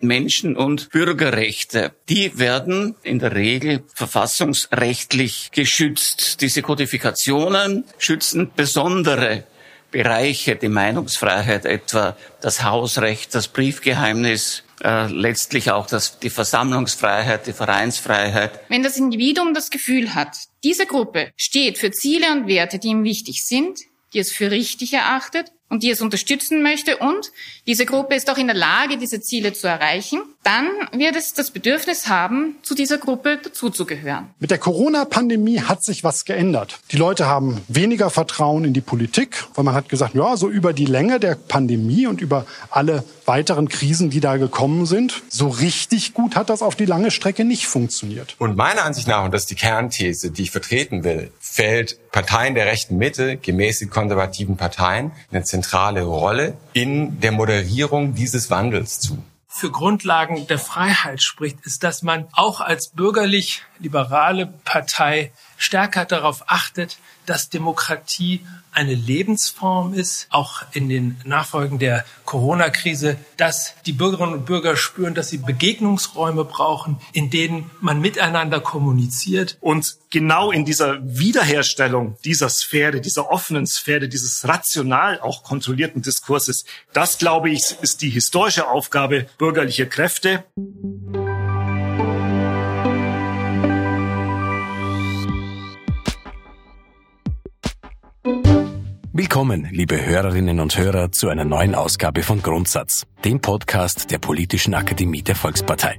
Menschen- und Bürgerrechte. Die werden in der Regel verfassungsrechtlich geschützt. Diese Kodifikationen schützen besondere Bereiche, die Meinungsfreiheit etwa, das Hausrecht, das Briefgeheimnis, äh, letztlich auch das, die Versammlungsfreiheit, die Vereinsfreiheit. Wenn das Individuum das Gefühl hat, diese Gruppe steht für Ziele und Werte, die ihm wichtig sind, die es für richtig erachtet und die es unterstützen möchte und diese Gruppe ist auch in der Lage, diese Ziele zu erreichen, dann wird es das Bedürfnis haben, zu dieser Gruppe dazuzugehören. Mit der Corona-Pandemie hat sich was geändert. Die Leute haben weniger Vertrauen in die Politik, weil man hat gesagt, ja, so über die Länge der Pandemie und über alle weiteren Krisen, die da gekommen sind, so richtig gut hat das auf die lange Strecke nicht funktioniert. Und meiner Ansicht nach, und das ist die Kernthese, die ich vertreten will, fällt Parteien der rechten Mitte, gemäß konservativen Parteien, eine zentrale Rolle in der Moderierung dieses Wandels zu. Für Grundlagen der Freiheit spricht, ist, dass man auch als bürgerlich-liberale Partei stärker darauf achtet, dass Demokratie eine Lebensform ist, auch in den Nachfolgen der Corona-Krise, dass die Bürgerinnen und Bürger spüren, dass sie Begegnungsräume brauchen, in denen man miteinander kommuniziert. Und genau in dieser Wiederherstellung dieser Sphäre, dieser offenen Sphäre, dieses rational auch kontrollierten Diskurses, das, glaube ich, ist die historische Aufgabe bürgerlicher Kräfte. Willkommen, liebe Hörerinnen und Hörer, zu einer neuen Ausgabe von Grundsatz, dem Podcast der Politischen Akademie der Volkspartei.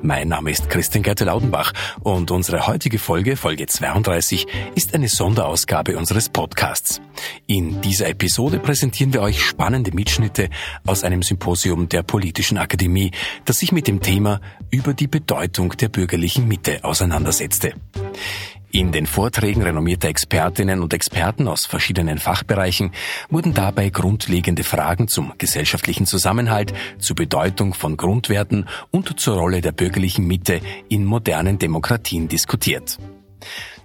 Mein Name ist Christian Gerte Laudenbach und unsere heutige Folge, Folge 32, ist eine Sonderausgabe unseres Podcasts. In dieser Episode präsentieren wir euch spannende Mitschnitte aus einem Symposium der Politischen Akademie, das sich mit dem Thema über die Bedeutung der bürgerlichen Mitte auseinandersetzte. In den Vorträgen renommierter Expertinnen und Experten aus verschiedenen Fachbereichen wurden dabei grundlegende Fragen zum gesellschaftlichen Zusammenhalt, zur Bedeutung von Grundwerten und zur Rolle der bürgerlichen Mitte in modernen Demokratien diskutiert.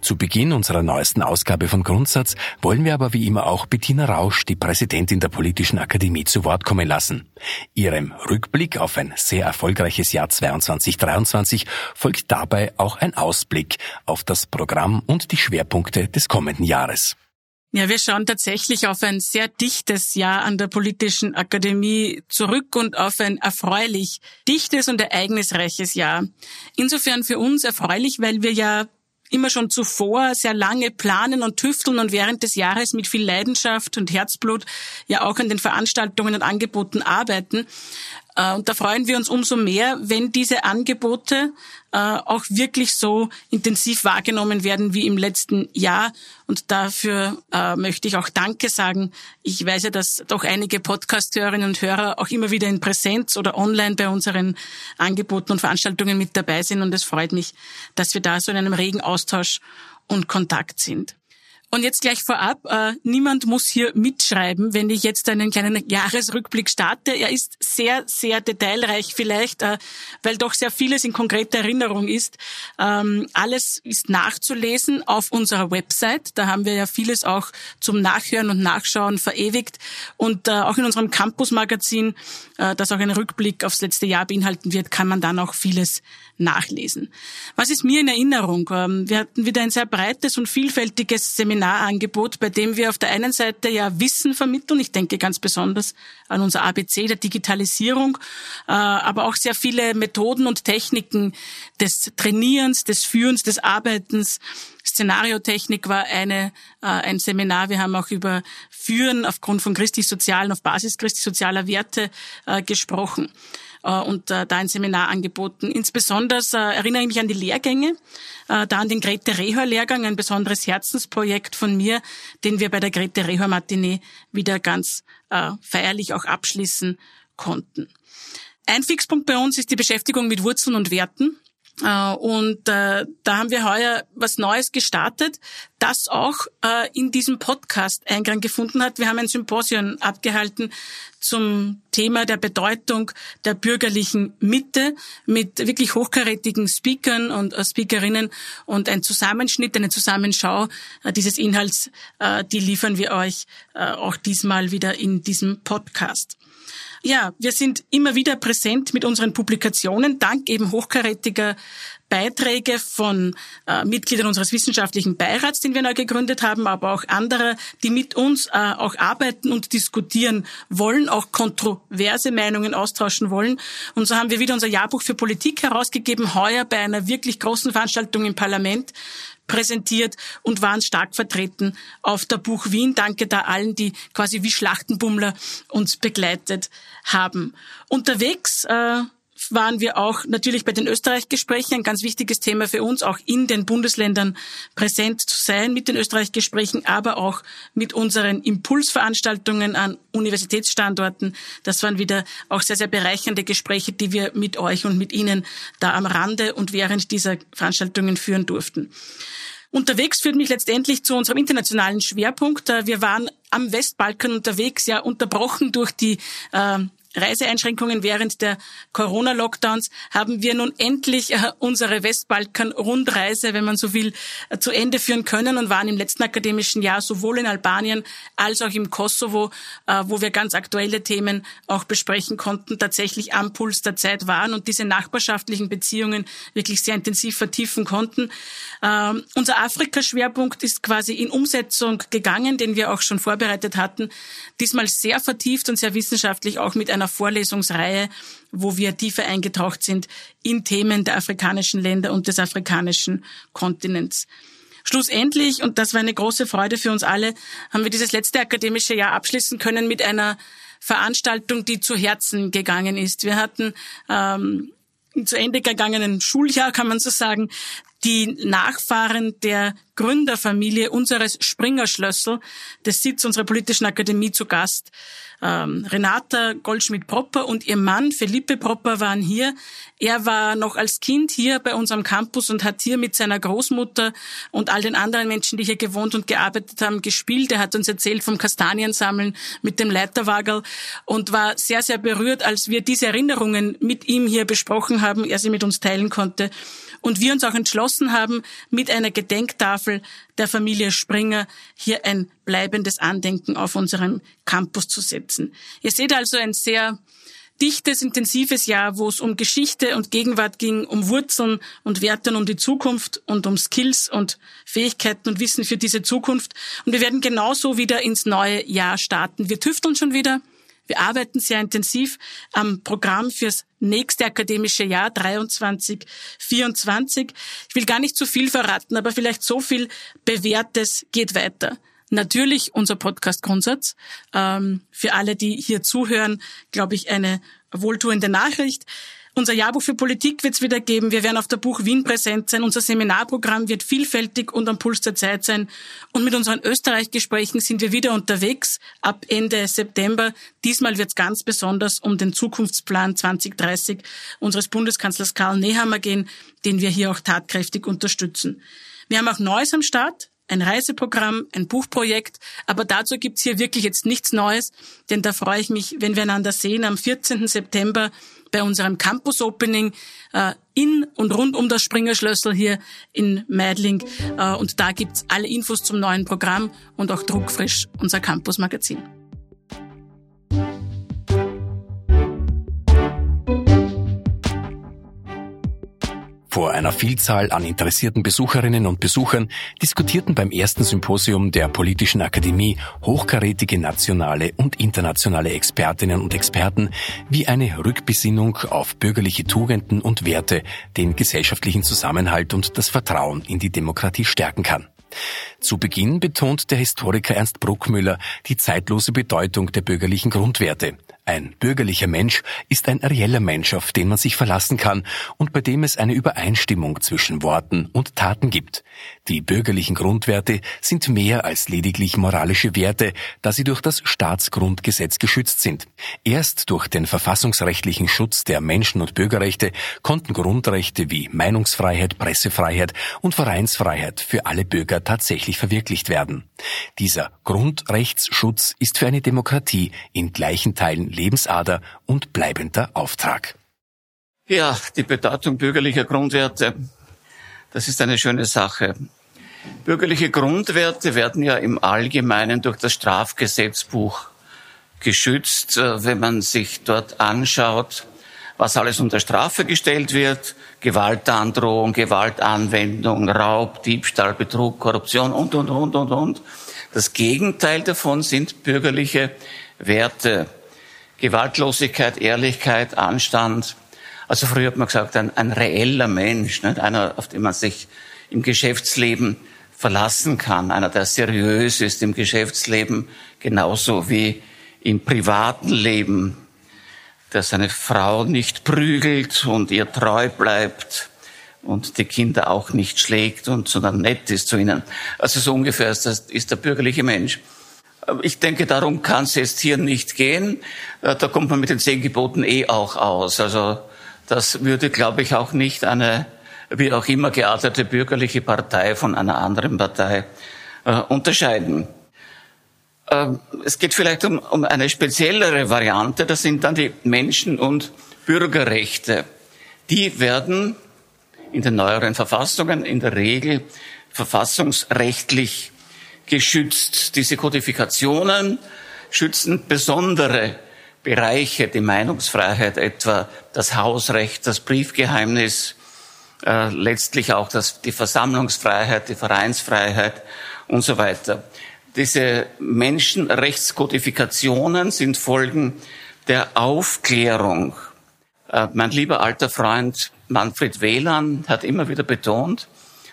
Zu Beginn unserer neuesten Ausgabe von Grundsatz wollen wir aber wie immer auch Bettina Rausch, die Präsidentin der Politischen Akademie, zu Wort kommen lassen. Ihrem Rückblick auf ein sehr erfolgreiches Jahr 2022 folgt dabei auch ein Ausblick auf das Programm und die Schwerpunkte des kommenden Jahres. Ja, wir schauen tatsächlich auf ein sehr dichtes Jahr an der Politischen Akademie zurück und auf ein erfreulich dichtes und ereignisreiches Jahr. Insofern für uns erfreulich, weil wir ja immer schon zuvor sehr lange planen und tüfteln und während des Jahres mit viel Leidenschaft und Herzblut ja auch an den Veranstaltungen und Angeboten arbeiten. Äh, und da freuen wir uns umso mehr, wenn diese Angebote äh, auch wirklich so intensiv wahrgenommen werden wie im letzten Jahr. Und dafür äh, möchte ich auch Danke sagen. Ich weiß ja, dass doch einige Podcast-Hörerinnen und Hörer auch immer wieder in Präsenz oder online bei unseren Angeboten und Veranstaltungen mit dabei sind. Und es freut mich, dass wir da so in einem regen Austausch und Kontakt sind. Und jetzt gleich vorab, äh, niemand muss hier mitschreiben, wenn ich jetzt einen kleinen Jahresrückblick starte. Er ist sehr, sehr detailreich vielleicht, äh, weil doch sehr vieles in konkreter Erinnerung ist. Ähm, alles ist nachzulesen auf unserer Website. Da haben wir ja vieles auch zum Nachhören und Nachschauen verewigt. Und äh, auch in unserem Campus-Magazin, äh, das auch einen Rückblick aufs letzte Jahr beinhalten wird, kann man dann auch vieles nachlesen. Was ist mir in Erinnerung? Ähm, wir hatten wieder ein sehr breites und vielfältiges Seminarangebot, bei dem wir auf der einen Seite ja Wissen vermitteln. Ich denke ganz besonders an unser ABC der Digitalisierung, äh, aber auch sehr viele Methoden und Techniken des Trainierens, des Führens, des Arbeitens. Szenariotechnik war eine, äh, ein Seminar. Wir haben auch über Führen aufgrund von christlich-sozialen, auf Basis christlich-sozialer Werte äh, gesprochen. Äh, und äh, da ein Seminar angeboten. Insbesondere äh, erinnere ich mich an die Lehrgänge, da an den Grete Rehör Lehrgang, ein besonderes Herzensprojekt von mir, den wir bei der Grete Rehör Matinee wieder ganz feierlich auch abschließen konnten. Ein Fixpunkt bei uns ist die Beschäftigung mit Wurzeln und Werten. Äh, und äh, da haben wir heuer was Neues gestartet, das auch äh, in diesem Podcast Eingang gefunden hat. Wir haben ein Symposium abgehalten zum Thema der Bedeutung der bürgerlichen Mitte mit wirklich hochkarätigen Speakern und Speakerinnen und ein Zusammenschnitt, eine Zusammenschau dieses Inhalts, die liefern wir euch auch diesmal wieder in diesem Podcast. Ja, wir sind immer wieder präsent mit unseren Publikationen, dank eben hochkarätiger Beiträge von äh, Mitgliedern unseres wissenschaftlichen Beirats, den wir neu gegründet haben, aber auch andere, die mit uns äh, auch arbeiten und diskutieren wollen, auch kontroverse Meinungen austauschen wollen. Und so haben wir wieder unser Jahrbuch für Politik herausgegeben, heuer bei einer wirklich großen Veranstaltung im Parlament präsentiert und waren stark vertreten auf der Buch Wien. Danke da allen, die quasi wie Schlachtenbummler uns begleitet haben. Unterwegs äh, waren wir auch natürlich bei den Österreich-Gesprächen ein ganz wichtiges Thema für uns, auch in den Bundesländern präsent zu sein mit den Österreich-Gesprächen, aber auch mit unseren Impulsveranstaltungen an Universitätsstandorten. Das waren wieder auch sehr, sehr bereichernde Gespräche, die wir mit euch und mit Ihnen da am Rande und während dieser Veranstaltungen führen durften. Unterwegs führt mich letztendlich zu unserem internationalen Schwerpunkt. Wir waren am Westbalkan unterwegs, ja unterbrochen durch die äh, Reiseeinschränkungen während der Corona-Lockdowns haben wir nun endlich äh, unsere Westbalkan-Rundreise, wenn man so will, äh, zu Ende führen können und waren im letzten akademischen Jahr sowohl in Albanien als auch im Kosovo, äh, wo wir ganz aktuelle Themen auch besprechen konnten, tatsächlich am Puls der Zeit waren und diese nachbarschaftlichen Beziehungen wirklich sehr intensiv vertiefen konnten. Ähm, unser Afrika-Schwerpunkt ist quasi in Umsetzung gegangen, den wir auch schon vorbereitet hatten. Diesmal sehr vertieft und sehr wissenschaftlich auch mit einer einer Vorlesungsreihe, wo wir tiefer eingetaucht sind in Themen der afrikanischen Länder und des afrikanischen Kontinents. Schlussendlich, und das war eine große Freude für uns alle, haben wir dieses letzte akademische Jahr abschließen können mit einer Veranstaltung, die zu Herzen gegangen ist. Wir hatten ähm, zu Ende gegangenen Schuljahr, kann man so sagen, die Nachfahren der Gründerfamilie unseres Springer-Schlössl, des Sitz unserer politischen Akademie zu Gast. Ähm, Renata Goldschmidt-Propper und ihr Mann Felipe Propper waren hier. Er war noch als Kind hier bei unserem Campus und hat hier mit seiner Großmutter und all den anderen Menschen, die hier gewohnt und gearbeitet haben, gespielt. Er hat uns erzählt vom Kastaniensammeln mit dem Leiterwagel und war sehr, sehr berührt, als wir diese Erinnerungen mit ihm hier besprochen haben, er sie mit uns teilen konnte und wir uns auch entschlossen haben, mit einer Gedenktafel der Familie Springer hier ein bleibendes Andenken auf unserem Campus zu setzen. Ihr seht also ein sehr dichtes, intensives Jahr, wo es um Geschichte und Gegenwart ging, um Wurzeln und Werte und um die Zukunft und um Skills und Fähigkeiten und Wissen für diese Zukunft. Und wir werden genauso wieder ins neue Jahr starten. Wir tüfteln schon wieder. Wir arbeiten sehr intensiv am Programm fürs nächste akademische Jahr 23, 24. Ich will gar nicht zu viel verraten, aber vielleicht so viel Bewährtes geht weiter. Natürlich unser Podcast Grundsatz. Ähm, für alle, die hier zuhören, glaube ich, eine wohltuende Nachricht. Unser Jahrbuch für Politik wird es wieder geben. Wir werden auf der Buch Wien präsent sein. Unser Seminarprogramm wird vielfältig und am Puls der Zeit sein. Und mit unseren Österreich-Gesprächen sind wir wieder unterwegs ab Ende September. Diesmal wird es ganz besonders um den Zukunftsplan 2030 unseres Bundeskanzlers Karl Nehammer gehen, den wir hier auch tatkräftig unterstützen. Wir haben auch Neues am Start ein Reiseprogramm, ein Buchprojekt, aber dazu gibt's hier wirklich jetzt nichts Neues, denn da freue ich mich, wenn wir einander sehen am 14. September bei unserem Campus Opening äh, in und rund um das Springerschlössl hier in Meidling. Äh, und da gibt's alle Infos zum neuen Programm und auch druckfrisch unser Campus Magazin. Vor einer Vielzahl an interessierten Besucherinnen und Besuchern diskutierten beim ersten Symposium der Politischen Akademie hochkarätige nationale und internationale Expertinnen und Experten, wie eine Rückbesinnung auf bürgerliche Tugenden und Werte den gesellschaftlichen Zusammenhalt und das Vertrauen in die Demokratie stärken kann. Zu Beginn betont der Historiker Ernst Bruckmüller die zeitlose Bedeutung der bürgerlichen Grundwerte. Ein bürgerlicher Mensch ist ein reeller Mensch, auf den man sich verlassen kann und bei dem es eine Übereinstimmung zwischen Worten und Taten gibt. Die bürgerlichen Grundwerte sind mehr als lediglich moralische Werte, da sie durch das Staatsgrundgesetz geschützt sind. Erst durch den verfassungsrechtlichen Schutz der Menschen- und Bürgerrechte konnten Grundrechte wie Meinungsfreiheit, Pressefreiheit und Vereinsfreiheit für alle Bürger tatsächlich verwirklicht werden. Dieser Grundrechtsschutz ist für eine Demokratie in gleichen Teilen Lebensader und bleibender Auftrag. Ja, die Bedeutung bürgerlicher Grundwerte, das ist eine schöne Sache. Bürgerliche Grundwerte werden ja im Allgemeinen durch das Strafgesetzbuch geschützt, äh, wenn man sich dort anschaut, was alles unter Strafe gestellt wird. Gewaltandrohung, Gewaltanwendung, Raub, Diebstahl, Betrug, Korruption und, und, und, und, und. Das Gegenteil davon sind bürgerliche Werte. Gewaltlosigkeit, Ehrlichkeit, Anstand. Also früher hat man gesagt, ein, ein reeller Mensch, nicht? einer, auf den man sich im Geschäftsleben verlassen kann, einer, der seriös ist im Geschäftsleben, genauso wie im privaten Leben, der seine Frau nicht prügelt und ihr treu bleibt und die Kinder auch nicht schlägt und sondern nett ist zu ihnen. Also so ungefähr ist, das, ist der bürgerliche Mensch. Ich denke, darum kann es jetzt hier nicht gehen. Äh, da kommt man mit den zehn Geboten eh auch aus. Also das würde, glaube ich, auch nicht eine wie auch immer geartete bürgerliche Partei von einer anderen Partei äh, unterscheiden. Ähm, es geht vielleicht um, um eine speziellere Variante, das sind dann die Menschen- und Bürgerrechte. Die werden in den neueren Verfassungen in der Regel verfassungsrechtlich geschützt. Diese Kodifikationen schützen besondere Bereiche, die Meinungsfreiheit etwa, das Hausrecht, das Briefgeheimnis, äh, letztlich auch das, die Versammlungsfreiheit, die Vereinsfreiheit und so weiter. Diese Menschenrechtskodifikationen sind Folgen der Aufklärung. Äh, mein lieber alter Freund Manfred Wehlan hat immer wieder betont,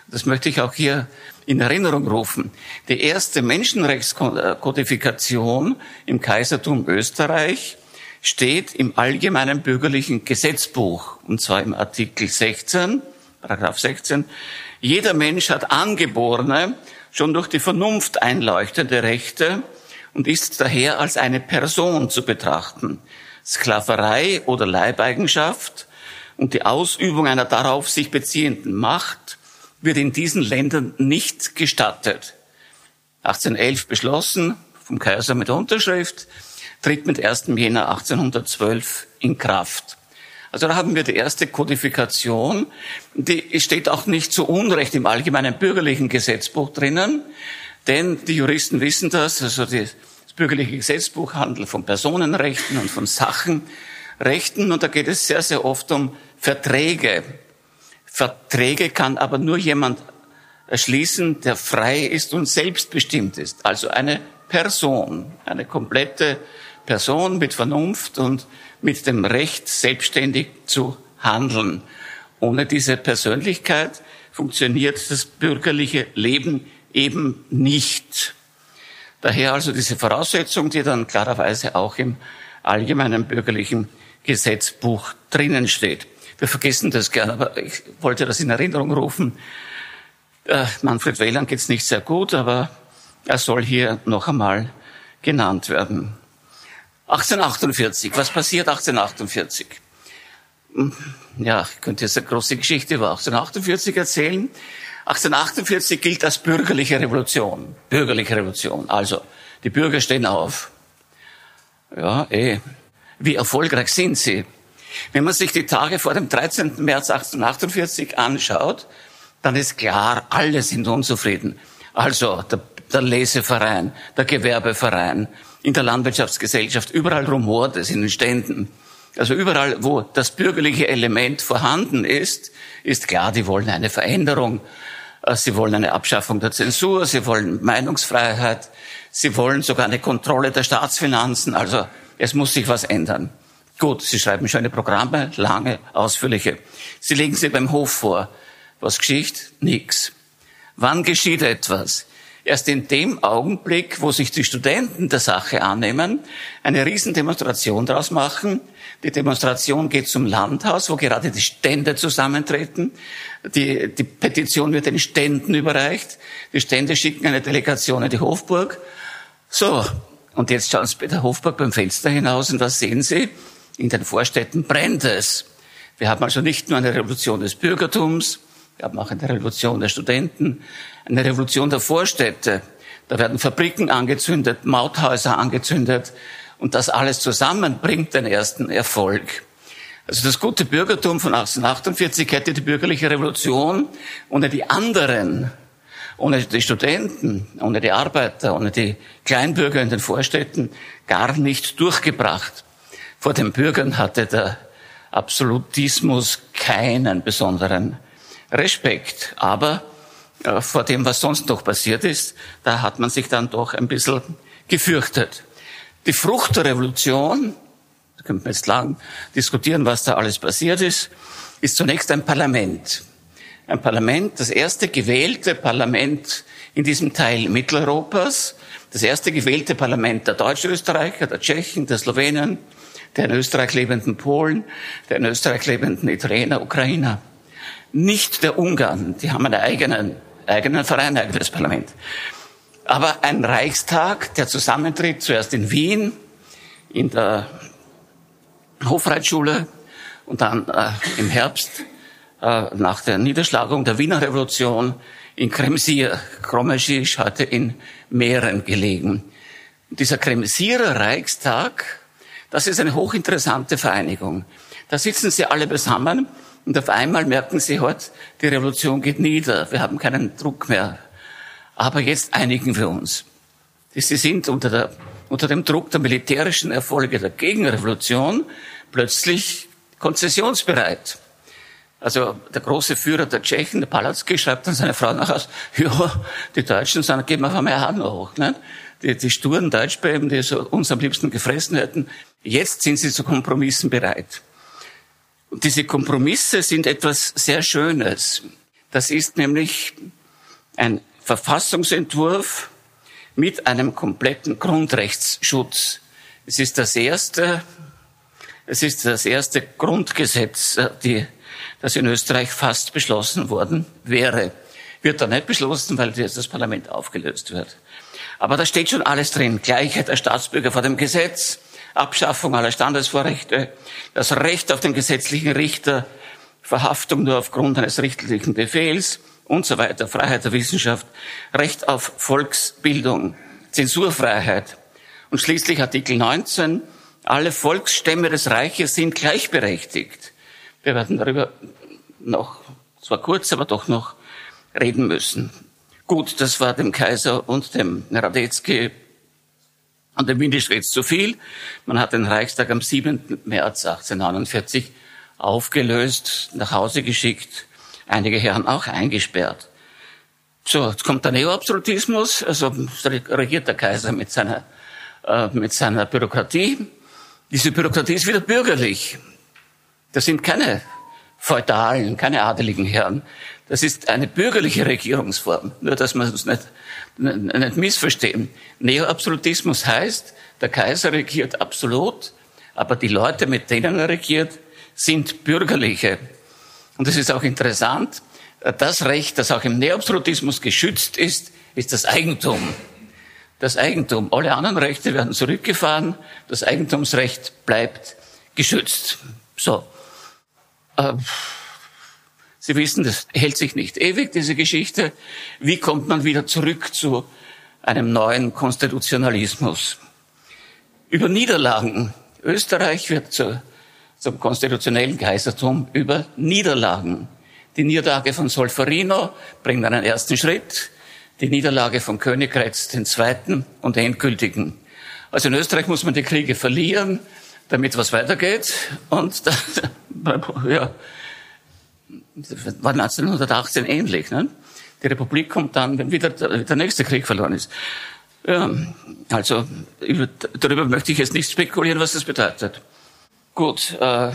das möchte ich auch hier in Erinnerung rufen, die erste Menschenrechtskodifikation im Kaisertum Österreich steht im allgemeinen bürgerlichen Gesetzbuch, und zwar im Artikel 16, Paragraph 16. Jeder Mensch hat angeborene schon durch die Vernunft einleuchtende Rechte und ist daher als eine Person zu betrachten. Sklaverei oder Leibeigenschaft und die Ausübung einer darauf sich beziehenden Macht wird in diesen Ländern nicht gestattet. 1811 beschlossen, vom Kaiser mit Unterschrift, tritt mit 1. Jänner 1812 in Kraft. Also da haben wir die erste Kodifikation. Die steht auch nicht zu Unrecht im allgemeinen bürgerlichen Gesetzbuch drinnen, denn die Juristen wissen das, also das bürgerliche Gesetzbuch handelt von Personenrechten und von Sachenrechten und da geht es sehr, sehr oft um Verträge. Verträge kann aber nur jemand erschließen, der frei ist und selbstbestimmt ist. Also eine Person, eine komplette Person mit Vernunft und mit dem Recht, selbstständig zu handeln. Ohne diese Persönlichkeit funktioniert das bürgerliche Leben eben nicht. Daher also diese Voraussetzung, die dann klarerweise auch im allgemeinen bürgerlichen Gesetzbuch drinnen steht. Wir vergessen das gern, aber ich wollte das in Erinnerung rufen. Äh, Manfred Weyland geht's nicht sehr gut, aber er soll hier noch einmal genannt werden. 1848, was passiert 1848? Hm, ja, ich könnte jetzt eine große Geschichte über 1848 erzählen. 1848 gilt als bürgerliche Revolution. Bürgerliche Revolution. Also, die Bürger stehen auf. Ja, eh. Wie erfolgreich sind sie? Wenn man sich die Tage vor dem 13. März 1848 anschaut, dann ist klar, alle sind unzufrieden. Also, der, der Leseverein, der Gewerbeverein, in der Landwirtschaftsgesellschaft, überall rumort es in den Ständen. Also überall, wo das bürgerliche Element vorhanden ist, ist klar, die wollen eine Veränderung. Äh, sie wollen eine Abschaffung der Zensur, sie wollen Meinungsfreiheit, sie wollen sogar eine Kontrolle der Staatsfinanzen. Also es muss sich was ändern. Gut, sie schreiben schöne Programme, lange, ausführliche. Sie legen sie beim Hof vor. Was geschieht? Nix. Wann geschieht etwas? Erst in dem Augenblick, wo sich die Studenten der Sache annehmen, eine Riesendemonstration daraus machen. Die Demonstration geht zum Landhaus, wo gerade die Stände zusammentreten. Die, die Petition wird den Ständen überreicht. Die Stände schicken eine Delegation in die Hofburg. So, und jetzt schauen Sie bei der Hofburg beim Fenster hinaus und was sehen Sie? In den Vorstädten brennt es. Wir haben also nicht nur eine Revolution des Bürgertums, haben auch eine Revolution der Studenten, eine Revolution der Vorstädte. Da werden Fabriken angezündet, Mauthäuser angezündet und das alles zusammen bringt den ersten Erfolg. Also das gute Bürgertum von 1848 hätte die bürgerliche Revolution ohne die anderen ohne die Studenten, ohne die Arbeiter, ohne die Kleinbürger in den Vorstädten gar nicht durchgebracht. Vor den Bürgern hatte der Absolutismus keinen besonderen Respekt. Aber äh, vor dem, was sonst noch passiert ist, da hat man sich dann doch ein bisschen gefürchtet. Die Frucht der Revolution, da könnte man jetzt lang diskutieren, was da alles passiert ist, ist zunächst ein Parlament. Ein Parlament, das erste gewählte Parlament in diesem Teil Mitteleuropas, das erste gewählte Parlament der Deutschösterreicher, der Tschechen, der Slowenen, der in Österreich lebenden Polen, der in Österreich lebenden Italiener, Ukrainer. Nicht der Ungarn, die haben einen eigenen, eigenen Verein, ein eigenes Parlament. Aber ein Reichstag, der zusammentritt, zuerst in Wien, in der Hofreitschule und dann äh, im Herbst äh, nach der Niederschlagung der Wiener Revolution in Kremsier. Kromeschi ist heute in Mähren gelegen. dieser Kremsierer Reichstag das ist eine hochinteressante Vereinigung. Da sitzen sie alle beisammen und auf einmal merken sie heute, die Revolution geht nieder, wir haben keinen Druck mehr. Aber jetzt einigen wir uns. Sie sind unter, der, unter dem Druck der militärischen Erfolge der Gegenrevolution plötzlich konzessionsbereit. Also der große Führer der Tschechen, der Palatzki, schreibt dann seine Frau nach aus, ja, die Deutschen sagen, geben auf einmal Hand hoch. Ne? Die, die sturen Deutschbeben, die so uns am liebsten gefressen hätten, Jetzt sind sie zu Kompromissen bereit. Und diese Kompromisse sind etwas sehr Schönes. Das ist nämlich ein Verfassungsentwurf mit einem kompletten Grundrechtsschutz. Es ist das erste, es ist das erste Grundgesetz, die, das in Österreich fast beschlossen worden wäre. Wird da nicht beschlossen, weil jetzt das Parlament aufgelöst wird. Aber da steht schon alles drin. Gleichheit der Staatsbürger vor dem Gesetz, Abschaffung aller Standesvorrechte, das Recht auf den gesetzlichen Richter, Verhaftung nur aufgrund eines richterlichen Befehls und so weiter, Freiheit der Wissenschaft, Recht auf Volksbildung, Zensurfreiheit und schließlich Artikel 19, alle Volksstämme des Reiches sind gleichberechtigt. Wir werden darüber noch, zwar kurz, aber doch noch reden müssen. Gut, das war dem Kaiser und dem Radetzky und dem Windisch zu viel. Man hat den Reichstag am 7. März 1849 aufgelöst, nach Hause geschickt, einige Herren auch eingesperrt. So, jetzt kommt der Neoabsolutismus, also regiert der Kaiser mit seiner, äh, mit seiner Bürokratie. Diese Bürokratie ist wieder bürgerlich. Das sind keine feudalen, keine adeligen Herren. Das ist eine bürgerliche Regierungsform. Nur, dass man es nicht nicht missverstehen. Neoabsolutismus heißt, der Kaiser regiert absolut, aber die Leute, mit denen er regiert, sind bürgerliche. Und es ist auch interessant, das Recht, das auch im Neoabsolutismus geschützt ist, ist das Eigentum. Das Eigentum. Alle anderen Rechte werden zurückgefahren, das Eigentumsrecht bleibt geschützt. So. Äh, Sie wissen, das hält sich nicht ewig, diese Geschichte. Wie kommt man wieder zurück zu einem neuen Konstitutionalismus? Über Niederlagen. Österreich wird zu, zum konstitutionellen Kaisertum über Niederlagen. Die Niederlage von Solferino bringt einen ersten Schritt, die Niederlage von Königgrätz den zweiten und endgültigen. Also in Österreich muss man die Kriege verlieren, damit was weitergeht. Und da, ja, war 1918 ähnlich. Ne? Die Republik kommt dann, wenn wieder der nächste Krieg verloren ist. Ja, also über, darüber möchte ich jetzt nicht spekulieren, was das bedeutet. Gut, äh,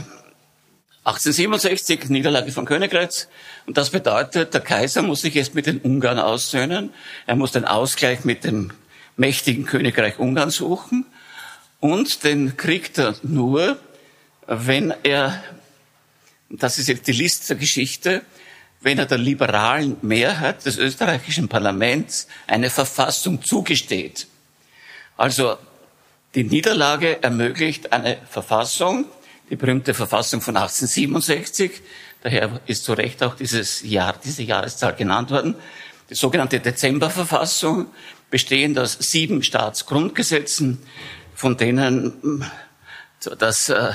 1867 Niederlage von Königgrätz und das bedeutet, der Kaiser muss sich jetzt mit den Ungarn aussöhnen. Er muss den Ausgleich mit dem mächtigen Königreich Ungarn suchen und den kriegt er nur, wenn er das ist jetzt die Liste der Geschichte, wenn er der liberalen Mehrheit des österreichischen Parlaments eine Verfassung zugesteht. Also die Niederlage ermöglicht eine Verfassung, die berühmte Verfassung von 1867, daher ist zu Recht auch dieses Jahr, diese Jahreszahl genannt worden, die sogenannte Dezemberverfassung, bestehend aus sieben Staatsgrundgesetzen, von denen das äh,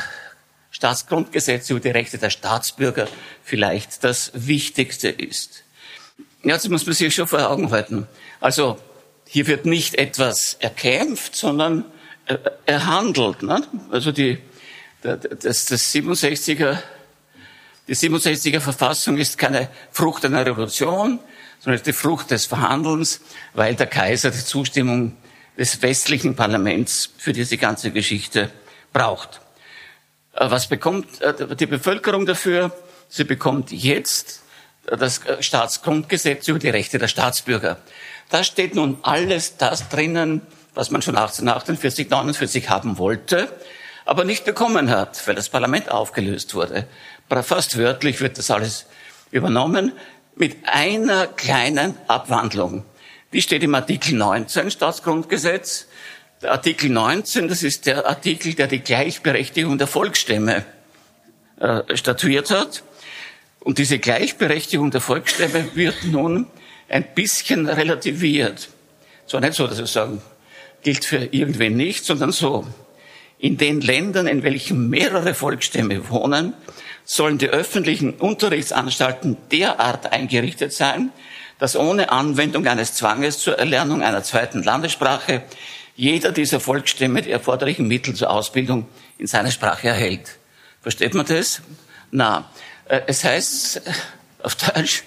Staatsgrundgesetz über die Rechte der Staatsbürger vielleicht das Wichtigste ist. Ja, das muss man sich schon vor Augen halten. Also hier wird nicht etwas erkämpft, sondern erhandelt. Ne? Also die, das, das 67er, die 67er Verfassung ist keine Frucht einer Revolution, sondern die Frucht des Verhandelns, weil der Kaiser die Zustimmung des westlichen Parlaments für diese ganze Geschichte braucht. Äh, was bekommt äh, die Bevölkerung dafür? Sie bekommt jetzt das Staatsgrundgesetz über die Rechte der Staatsbürger. Da steht nun alles das drinnen, was man schon 1848, 49 haben wollte, aber nicht bekommen hat, weil das Parlament aufgelöst wurde. Fast wörtlich wird das alles übernommen mit einer kleinen Abwandlung. Die steht im Artikel 19 Staatsgrundgesetz. Der Artikel 19, das ist der Artikel, der die Gleichberechtigung der Volksstämme äh, statuiert hat. Und diese Gleichberechtigung der Volksstämme wird nun ein bisschen relativiert. Zwar nicht so, dass wir sagen, gilt für irgendwen nicht, sondern so. In den Ländern, in welchen mehrere Volksstämme wohnen, sollen die öffentlichen Unterrichtsanstalten derart eingerichtet sein, dass ohne Anwendung eines Zwanges zur Erlernung einer zweiten Landessprache jeder dieser Volksstämme die erforderlichen Mittel zur Ausbildung in seiner Sprache erhält. Versteht man das? Na, äh, es heißt auf Deutsch,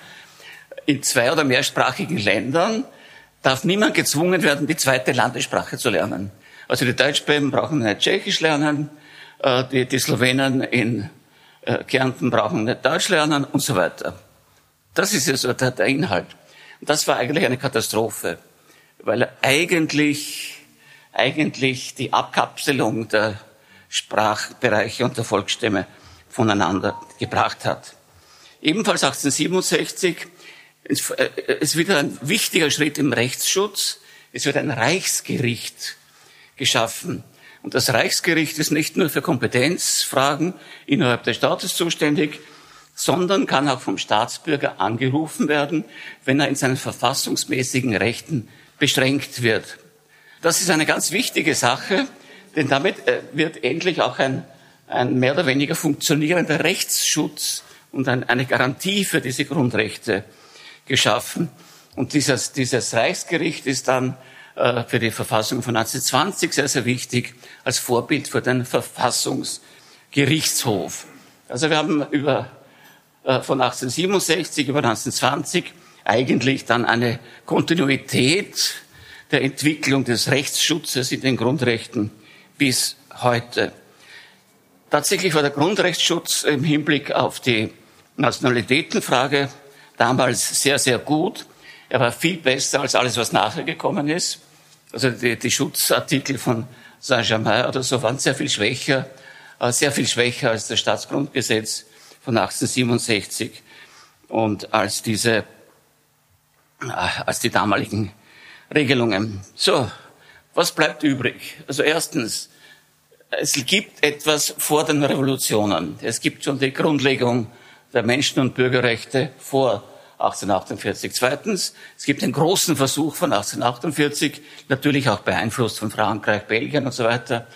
in zwei- oder mehrsprachigen Ländern darf niemand gezwungen werden, die zweite Landessprache zu lernen. Also die Deutschbeben brauchen nicht Tschechisch lernen, äh, die, die Slowenen in äh, Kärnten brauchen nicht Deutsch lernen und so weiter. Das ist ja so der, der Inhalt. Und das war eigentlich eine Katastrophe, weil eigentlich, eigentlich die Abkapselung der Sprachbereiche und der Volksstämme voneinander gebracht hat. Ebenfalls 1867 es ist wieder ein wichtiger Schritt im Rechtsschutz. Es wird ein Reichsgericht geschaffen. Und das Reichsgericht ist nicht nur für Kompetenzfragen innerhalb des Staates zuständig, sondern kann auch vom Staatsbürger angerufen werden, wenn er in seinen verfassungsmäßigen Rechten beschränkt wird. Das ist eine ganz wichtige Sache, denn damit äh, wird endlich auch ein, ein mehr oder weniger funktionierender Rechtsschutz und ein, eine Garantie für diese Grundrechte geschaffen. Und dieses, dieses Reichsgericht ist dann äh, für die Verfassung von 1920 sehr, sehr wichtig als Vorbild für den Verfassungsgerichtshof. Also wir haben über, äh, von 1867 über 1920 eigentlich dann eine Kontinuität der Entwicklung des Rechtsschutzes in den Grundrechten bis heute. Tatsächlich war der Grundrechtsschutz im Hinblick auf die Nationalitätenfrage damals sehr, sehr gut. Er war viel besser als alles, was nachher gekommen ist. Also die, die Schutzartikel von Saint-Germain oder so waren sehr viel schwächer, äh, sehr viel schwächer als das Staatsgrundgesetz von 1867 und als diese, äh, als die damaligen Regelungen. So, was bleibt übrig? Also erstens, es gibt etwas vor den Revolutionen. Es gibt schon die Grundlegung der Menschen- und Bürgerrechte vor 1848. Zweitens, es gibt einen großen Versuch von 1848, natürlich auch beeinflusst von Frankreich, Belgien und so weiter.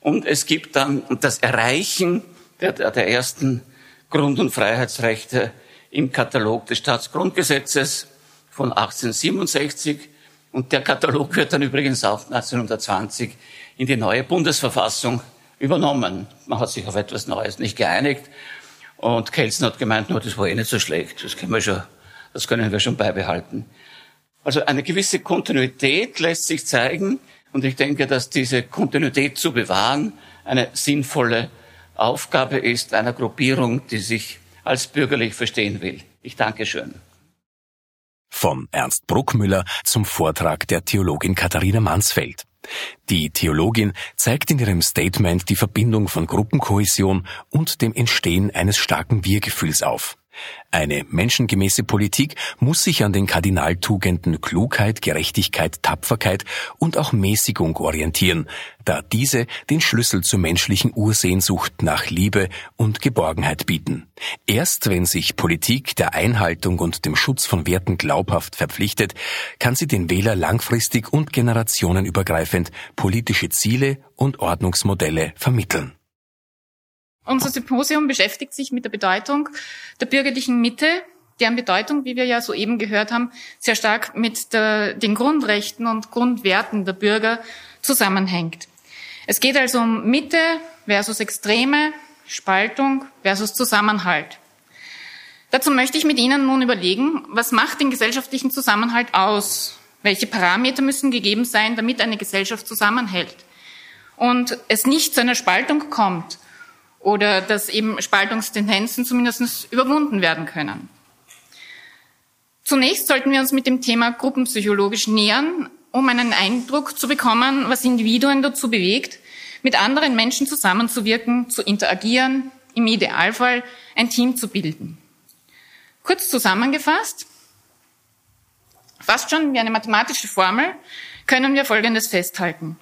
Und es gibt dann das Erreichen der, der ersten Grund- und Freiheitsrechte im Katalog des Staatsgrundgesetzes von 1867. Und der Katalog wird dann übrigens auch 1920 in die neue Bundesverfassung übernommen. Man hat sich auf etwas Neues nicht geeinigt. Und Kelsen hat gemeint, no, das war eh nicht so schlecht, das können wir schon, das können wir schon beibehalten. Also eine gewisse Kontinuität lässt sich zeigen und ich denke, dass diese Kontinuität zu bewahren eine sinnvolle Aufgabe ist einer Gruppierung, die sich als bürgerlich verstehen will. Ich danke schön. Von Ernst Bruckmüller zum Vortrag der Theologin Katharina Mansfeld. Die Theologin zeigt in ihrem Statement die Verbindung von Gruppenkohäsion und dem Entstehen eines starken Wir-Gefühls auf. Eine menschengemäße Politik muss sich an den Kardinaltugenden Klugheit, Gerechtigkeit, Tapferkeit und auch Mäßigung orientieren, da diese den Schlüssel zur menschlichen Ursehnsucht nach Liebe und Geborgenheit bieten. Erst wenn sich Politik der Einhaltung und dem Schutz von Werten glaubhaft verpflichtet, kann sie den Wähler langfristig und generationenübergreifend politische Ziele und Ordnungsmodelle vermitteln. Unser Symposium beschäftigt sich mit der Bedeutung der bürgerlichen Mitte deren Bedeutung, wie wir ja soeben gehört haben, sehr stark mit der, den Grundrechten und Grundwerten der Bürger zusammenhängt. Es geht also um Mitte versus Extreme, Spaltung versus Zusammenhalt. Dazu möchte ich mit Ihnen nun überlegen, was macht den gesellschaftlichen Zusammenhalt aus? Welche Parameter müssen gegeben sein, damit eine Gesellschaft zusammenhält? Und es nicht zu einer Spaltung kommt oder dass eben Spaltungstendenzen zumindest überwunden werden können. Zunächst sollten wir uns mit dem Thema gruppenpsychologisch nähern, um einen Eindruck zu bekommen, was Individuen dazu bewegt, mit anderen Menschen zusammenzuwirken, zu interagieren, im Idealfall ein Team zu bilden. Kurz zusammengefasst, fast schon wie eine mathematische Formel, können wir Folgendes festhalten.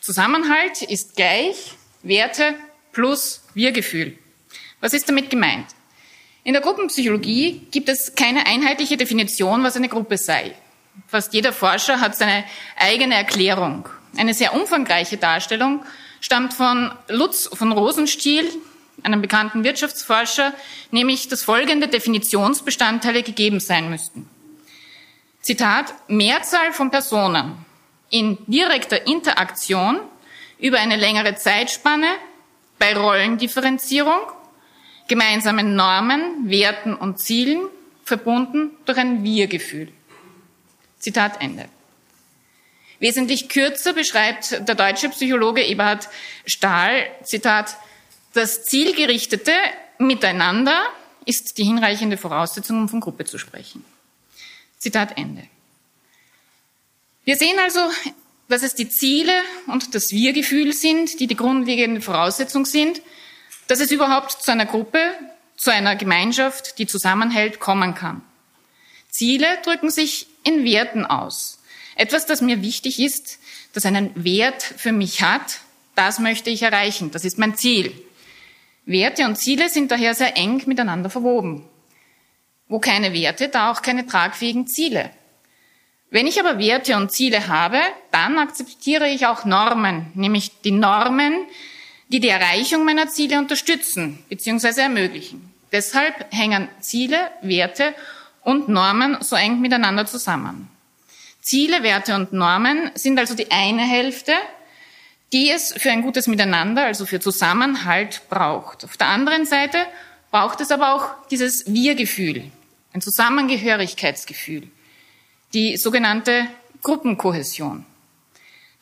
Zusammenhalt ist gleich Werte plus Wir-Gefühl. Was ist damit gemeint? In der Gruppenpsychologie gibt es keine einheitliche Definition, was eine Gruppe sei. Fast jeder Forscher hat seine eigene Erklärung. Eine sehr umfangreiche Darstellung stammt von Lutz von Rosenstiel, einem bekannten Wirtschaftsforscher, nämlich dass folgende Definitionsbestandteile gegeben sein müssten. Zitat, Mehrzahl von Personen in direkter Interaktion über eine längere Zeitspanne bei Rollendifferenzierung gemeinsamen Normen, Werten und Zielen, verbunden durch ein Wir-Gefühl. Zitat Ende. Wesentlich kürzer beschreibt der deutsche Psychologe Eberhard Stahl, Zitat, das zielgerichtete Miteinander ist die hinreichende Voraussetzung, um von Gruppe zu sprechen. Zitat Ende. Wir sehen also, dass es die Ziele und das Wir-Gefühl sind, die die grundlegende Voraussetzung sind, dass es überhaupt zu einer Gruppe, zu einer Gemeinschaft, die zusammenhält, kommen kann. Ziele drücken sich in Werten aus. Etwas, das mir wichtig ist, das einen Wert für mich hat, das möchte ich erreichen. Das ist mein Ziel. Werte und Ziele sind daher sehr eng miteinander verwoben. Wo keine Werte, da auch keine tragfähigen Ziele. Wenn ich aber Werte und Ziele habe, dann akzeptiere ich auch Normen, nämlich die Normen, die die Erreichung meiner Ziele unterstützen bzw. ermöglichen. Deshalb hängen Ziele, Werte und Normen so eng miteinander zusammen. Ziele, Werte und Normen sind also die eine Hälfte, die es für ein gutes Miteinander, also für Zusammenhalt braucht. Auf der anderen Seite braucht es aber auch dieses Wir-Gefühl, ein Zusammengehörigkeitsgefühl, die sogenannte Gruppenkohäsion.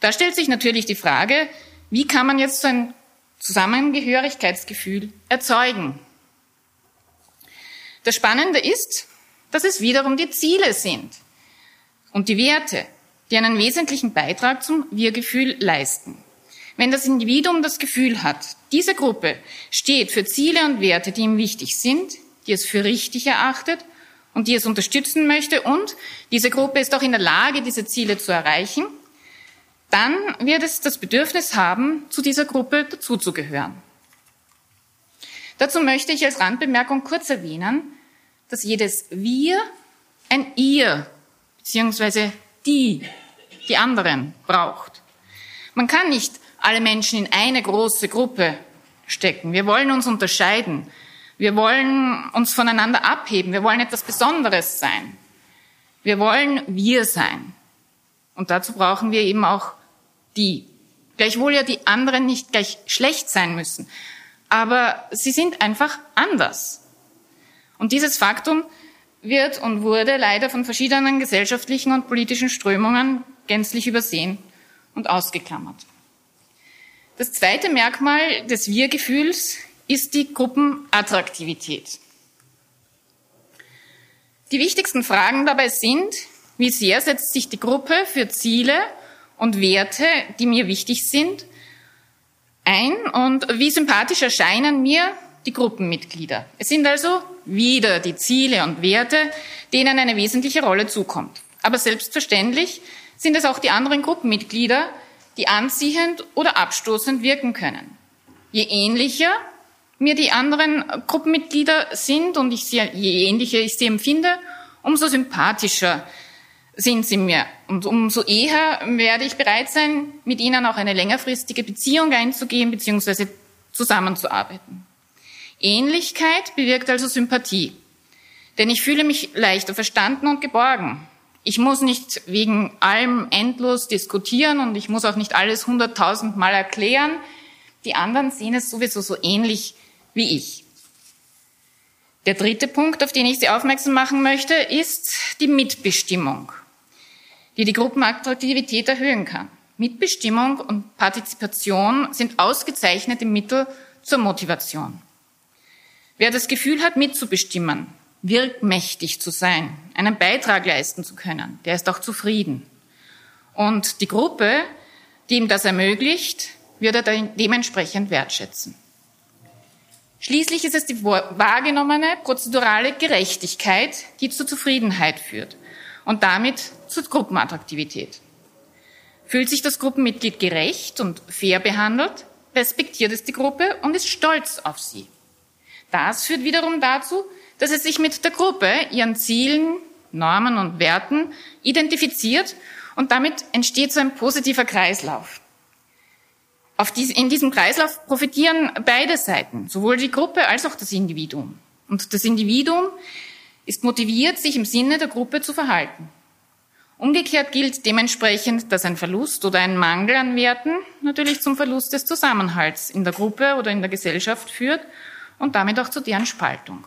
Da stellt sich natürlich die Frage, wie kann man jetzt so ein Zusammengehörigkeitsgefühl erzeugen. Das Spannende ist, dass es wiederum die Ziele sind und die Werte, die einen wesentlichen Beitrag zum Wir-Gefühl leisten. Wenn das Individuum das Gefühl hat, diese Gruppe steht für Ziele und Werte, die ihm wichtig sind, die es für richtig erachtet und die es unterstützen möchte und diese Gruppe ist auch in der Lage, diese Ziele zu erreichen, dann wird es das Bedürfnis haben, zu dieser Gruppe dazuzugehören. Dazu möchte ich als Randbemerkung kurz erwähnen, dass jedes Wir ein Ihr bzw. die, die anderen braucht. Man kann nicht alle Menschen in eine große Gruppe stecken. Wir wollen uns unterscheiden. Wir wollen uns voneinander abheben. Wir wollen etwas Besonderes sein. Wir wollen wir sein. Und dazu brauchen wir eben auch die. Gleichwohl ja die anderen nicht gleich schlecht sein müssen. Aber sie sind einfach anders. Und dieses Faktum wird und wurde leider von verschiedenen gesellschaftlichen und politischen Strömungen gänzlich übersehen und ausgeklammert. Das zweite Merkmal des Wir-Gefühls ist die Gruppenattraktivität. Die wichtigsten Fragen dabei sind, wie sehr setzt sich die Gruppe für Ziele und Werte, die mir wichtig sind, ein und wie sympathisch erscheinen mir die Gruppenmitglieder. Es sind also wieder die Ziele und Werte, denen eine wesentliche Rolle zukommt. Aber selbstverständlich sind es auch die anderen Gruppenmitglieder, die anziehend oder abstoßend wirken können. Je ähnlicher mir die anderen Gruppenmitglieder sind und ich sie, je ähnlicher ich sie empfinde, umso sympathischer sind sie mir. Und umso eher werde ich bereit sein, mit ihnen auch eine längerfristige Beziehung einzugehen bzw. zusammenzuarbeiten. Ähnlichkeit bewirkt also Sympathie. Denn ich fühle mich leichter verstanden und geborgen. Ich muss nicht wegen allem endlos diskutieren und ich muss auch nicht alles hunderttausendmal erklären. Die anderen sehen es sowieso so ähnlich wie ich. Der dritte Punkt, auf den ich Sie aufmerksam machen möchte, ist die Mitbestimmung, die die Gruppenattraktivität erhöhen kann. Mitbestimmung und Partizipation sind ausgezeichnete Mittel zur Motivation. Wer das Gefühl hat, mitzubestimmen, wirkmächtig zu sein, einen Beitrag leisten zu können, der ist auch zufrieden. Und die Gruppe, die ihm das ermöglicht, wird er dementsprechend wertschätzen. Schließlich ist es die wahrgenommene prozedurale Gerechtigkeit, die zur Zufriedenheit führt und damit zur Gruppenattraktivität. Fühlt sich das Gruppenmitglied gerecht und fair behandelt, respektiert es die Gruppe und ist stolz auf sie. Das führt wiederum dazu, dass es sich mit der Gruppe, ihren Zielen, Normen und Werten identifiziert und damit entsteht so ein positiver Kreislauf. Dies, in diesem Kreislauf profitieren beide Seiten, sowohl die Gruppe als auch das Individuum. Und das Individuum ist motiviert, sich im Sinne der Gruppe zu verhalten. Umgekehrt gilt dementsprechend, dass ein Verlust oder ein Mangel an Werten natürlich zum Verlust des Zusammenhalts in der Gruppe oder in der Gesellschaft führt und damit auch zu deren Spaltung.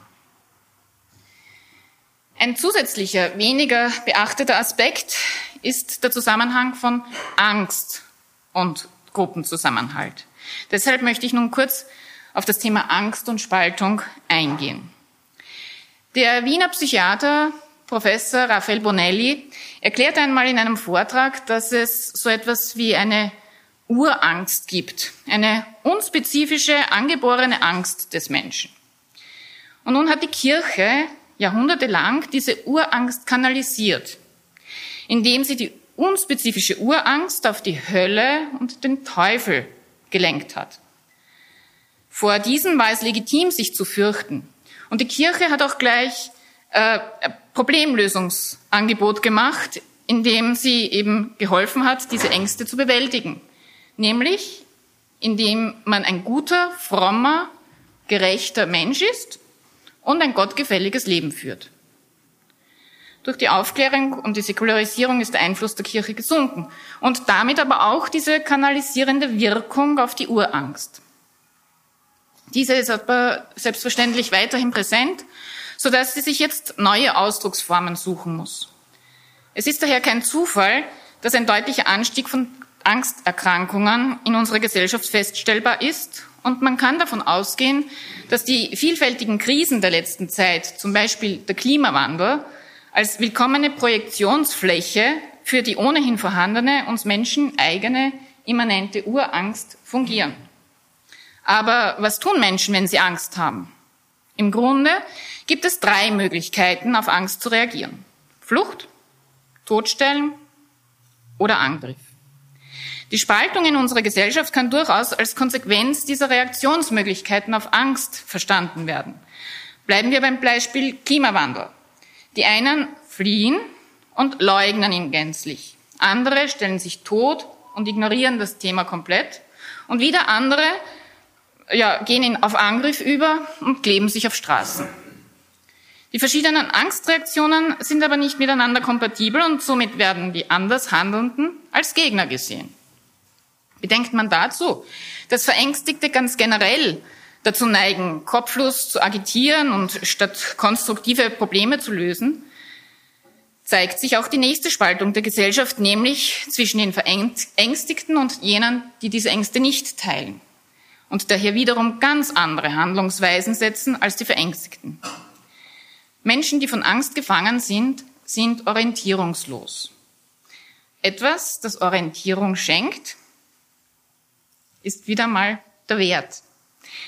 Ein zusätzlicher, weniger beachteter Aspekt ist der Zusammenhang von Angst und Gruppenzusammenhalt. Deshalb möchte ich nun kurz auf das Thema Angst und Spaltung eingehen. Der Wiener Psychiater Professor Raphael Bonelli erklärte einmal in einem Vortrag, dass es so etwas wie eine Urangst gibt, eine unspezifische, angeborene Angst des Menschen. Und nun hat die Kirche jahrhundertelang diese Urangst kanalisiert, indem sie die unspezifische Urangst auf die Hölle und den Teufel gelenkt hat. Vor diesem war es legitim, sich zu fürchten. Und die Kirche hat auch gleich äh, Problemlösungsangebot gemacht, indem sie eben geholfen hat, diese Ängste zu bewältigen. Nämlich, indem man ein guter, frommer, gerechter Mensch ist und ein gottgefälliges Leben führt. Durch die Aufklärung und die Säkularisierung ist der Einfluss der Kirche gesunken und damit aber auch diese kanalisierende Wirkung auf die Urangst. Diese ist aber selbstverständlich weiterhin präsent, so dass sie sich jetzt neue Ausdrucksformen suchen muss. Es ist daher kein Zufall, dass ein deutlicher Anstieg von Angsterkrankungen in unserer Gesellschaft feststellbar ist. Und man kann davon ausgehen, dass die vielfältigen Krisen der letzten Zeit, zum Beispiel der Klimawandel, als willkommene Projektionsfläche für die ohnehin vorhandene, uns Menschen eigene, immanente Urangst fungieren. Aber was tun Menschen, wenn sie Angst haben? Im Grunde gibt es drei Möglichkeiten, auf Angst zu reagieren. Flucht, Todstellen oder Angriff. Die Spaltung in unserer Gesellschaft kann durchaus als Konsequenz dieser Reaktionsmöglichkeiten auf Angst verstanden werden. Bleiben wir beim Beispiel Klimawandel. Die einen fliehen und leugnen ihn gänzlich. Andere stellen sich tot und ignorieren das Thema komplett. Und wieder andere ja, gehen in, auf Angriff über und kleben sich auf Straßen. Die verschiedenen Angstreaktionen sind aber nicht miteinander kompatibel und somit werden die anders Handelnden als Gegner gesehen. Bedenkt man dazu, dass Verängstigte ganz generell dazu neigen, kopflos zu agitieren und statt konstruktive Probleme zu lösen, zeigt sich auch die nächste Spaltung der Gesellschaft, nämlich zwischen den Verängstigten und jenen, die diese Ängste nicht teilen und daher wiederum ganz andere Handlungsweisen setzen als die Verängstigten. Menschen, die von Angst gefangen sind, sind orientierungslos. Etwas, das Orientierung schenkt, ist wieder mal der Wert.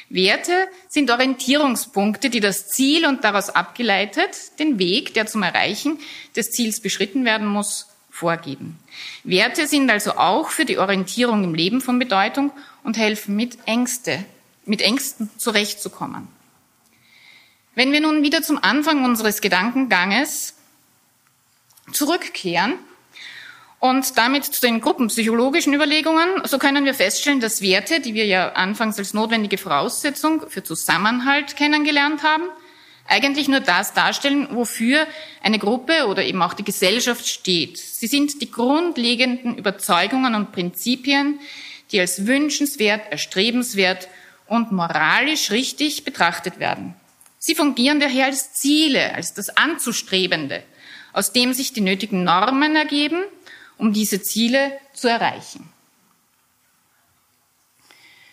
Werte sind Orientierungspunkte, die das Ziel und daraus abgeleitet den Weg, der zum Erreichen des Ziels beschritten werden muss, vorgeben. Werte sind also auch für die Orientierung im Leben von Bedeutung und helfen mit Ängste, mit Ängsten zurechtzukommen. Wenn wir nun wieder zum Anfang unseres Gedankenganges zurückkehren, und damit zu den gruppenpsychologischen Überlegungen, so können wir feststellen, dass Werte, die wir ja anfangs als notwendige Voraussetzung für Zusammenhalt kennengelernt haben, eigentlich nur das darstellen, wofür eine Gruppe oder eben auch die Gesellschaft steht. Sie sind die grundlegenden Überzeugungen und Prinzipien, die als wünschenswert, erstrebenswert und moralisch richtig betrachtet werden. Sie fungieren daher als Ziele, als das Anzustrebende, aus dem sich die nötigen Normen ergeben, um diese Ziele zu erreichen.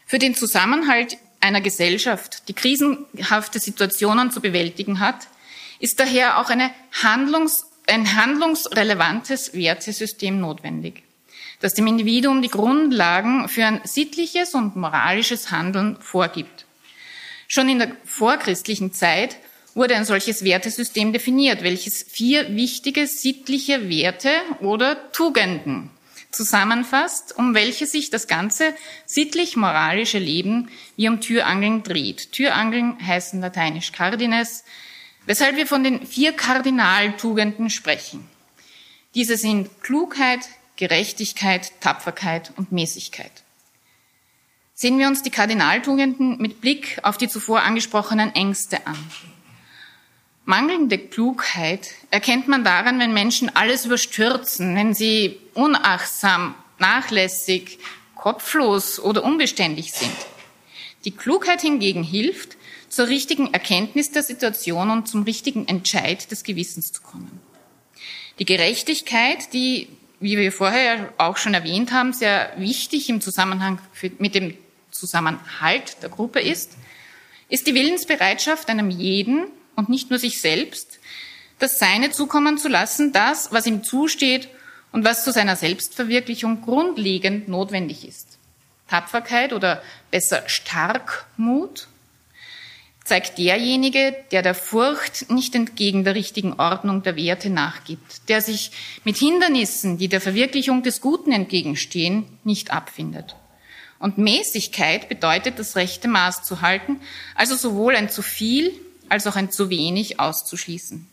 Für den Zusammenhalt einer Gesellschaft, die krisenhafte Situationen zu bewältigen hat, ist daher auch Handlungs, ein handlungsrelevantes Wertesystem notwendig, das dem Individuum die Grundlagen für ein sittliches und moralisches Handeln vorgibt. Schon in der vorchristlichen Zeit wurde ein solches Wertesystem definiert, welches vier wichtige sittliche Werte oder Tugenden zusammenfasst, um welche sich das ganze sittlich-moralische Leben wie um Türangeln dreht. Türangeln heißen lateinisch Cardines, weshalb wir von den vier Kardinaltugenden sprechen. Diese sind Klugheit, Gerechtigkeit, Tapferkeit und Mäßigkeit. Sehen wir uns die Kardinaltugenden mit Blick auf die zuvor angesprochenen Ängste an. Mangelnde Klugheit erkennt man daran, wenn Menschen alles überstürzen, wenn sie unachtsam, nachlässig, kopflos oder unbeständig sind. Die Klugheit hingegen hilft, zur richtigen Erkenntnis der Situation und zum richtigen Entscheid des Gewissens zu kommen. Die Gerechtigkeit, die, wie wir vorher auch schon erwähnt haben, sehr wichtig im Zusammenhang mit dem Zusammenhalt der Gruppe ist, ist die Willensbereitschaft einem jeden, und nicht nur sich selbst, das Seine zukommen zu lassen, das, was ihm zusteht und was zu seiner Selbstverwirklichung grundlegend notwendig ist. Tapferkeit oder besser Starkmut zeigt derjenige, der der Furcht nicht entgegen der richtigen Ordnung der Werte nachgibt, der sich mit Hindernissen, die der Verwirklichung des Guten entgegenstehen, nicht abfindet. Und Mäßigkeit bedeutet, das rechte Maß zu halten, also sowohl ein zu viel als auch ein zu wenig auszuschließen.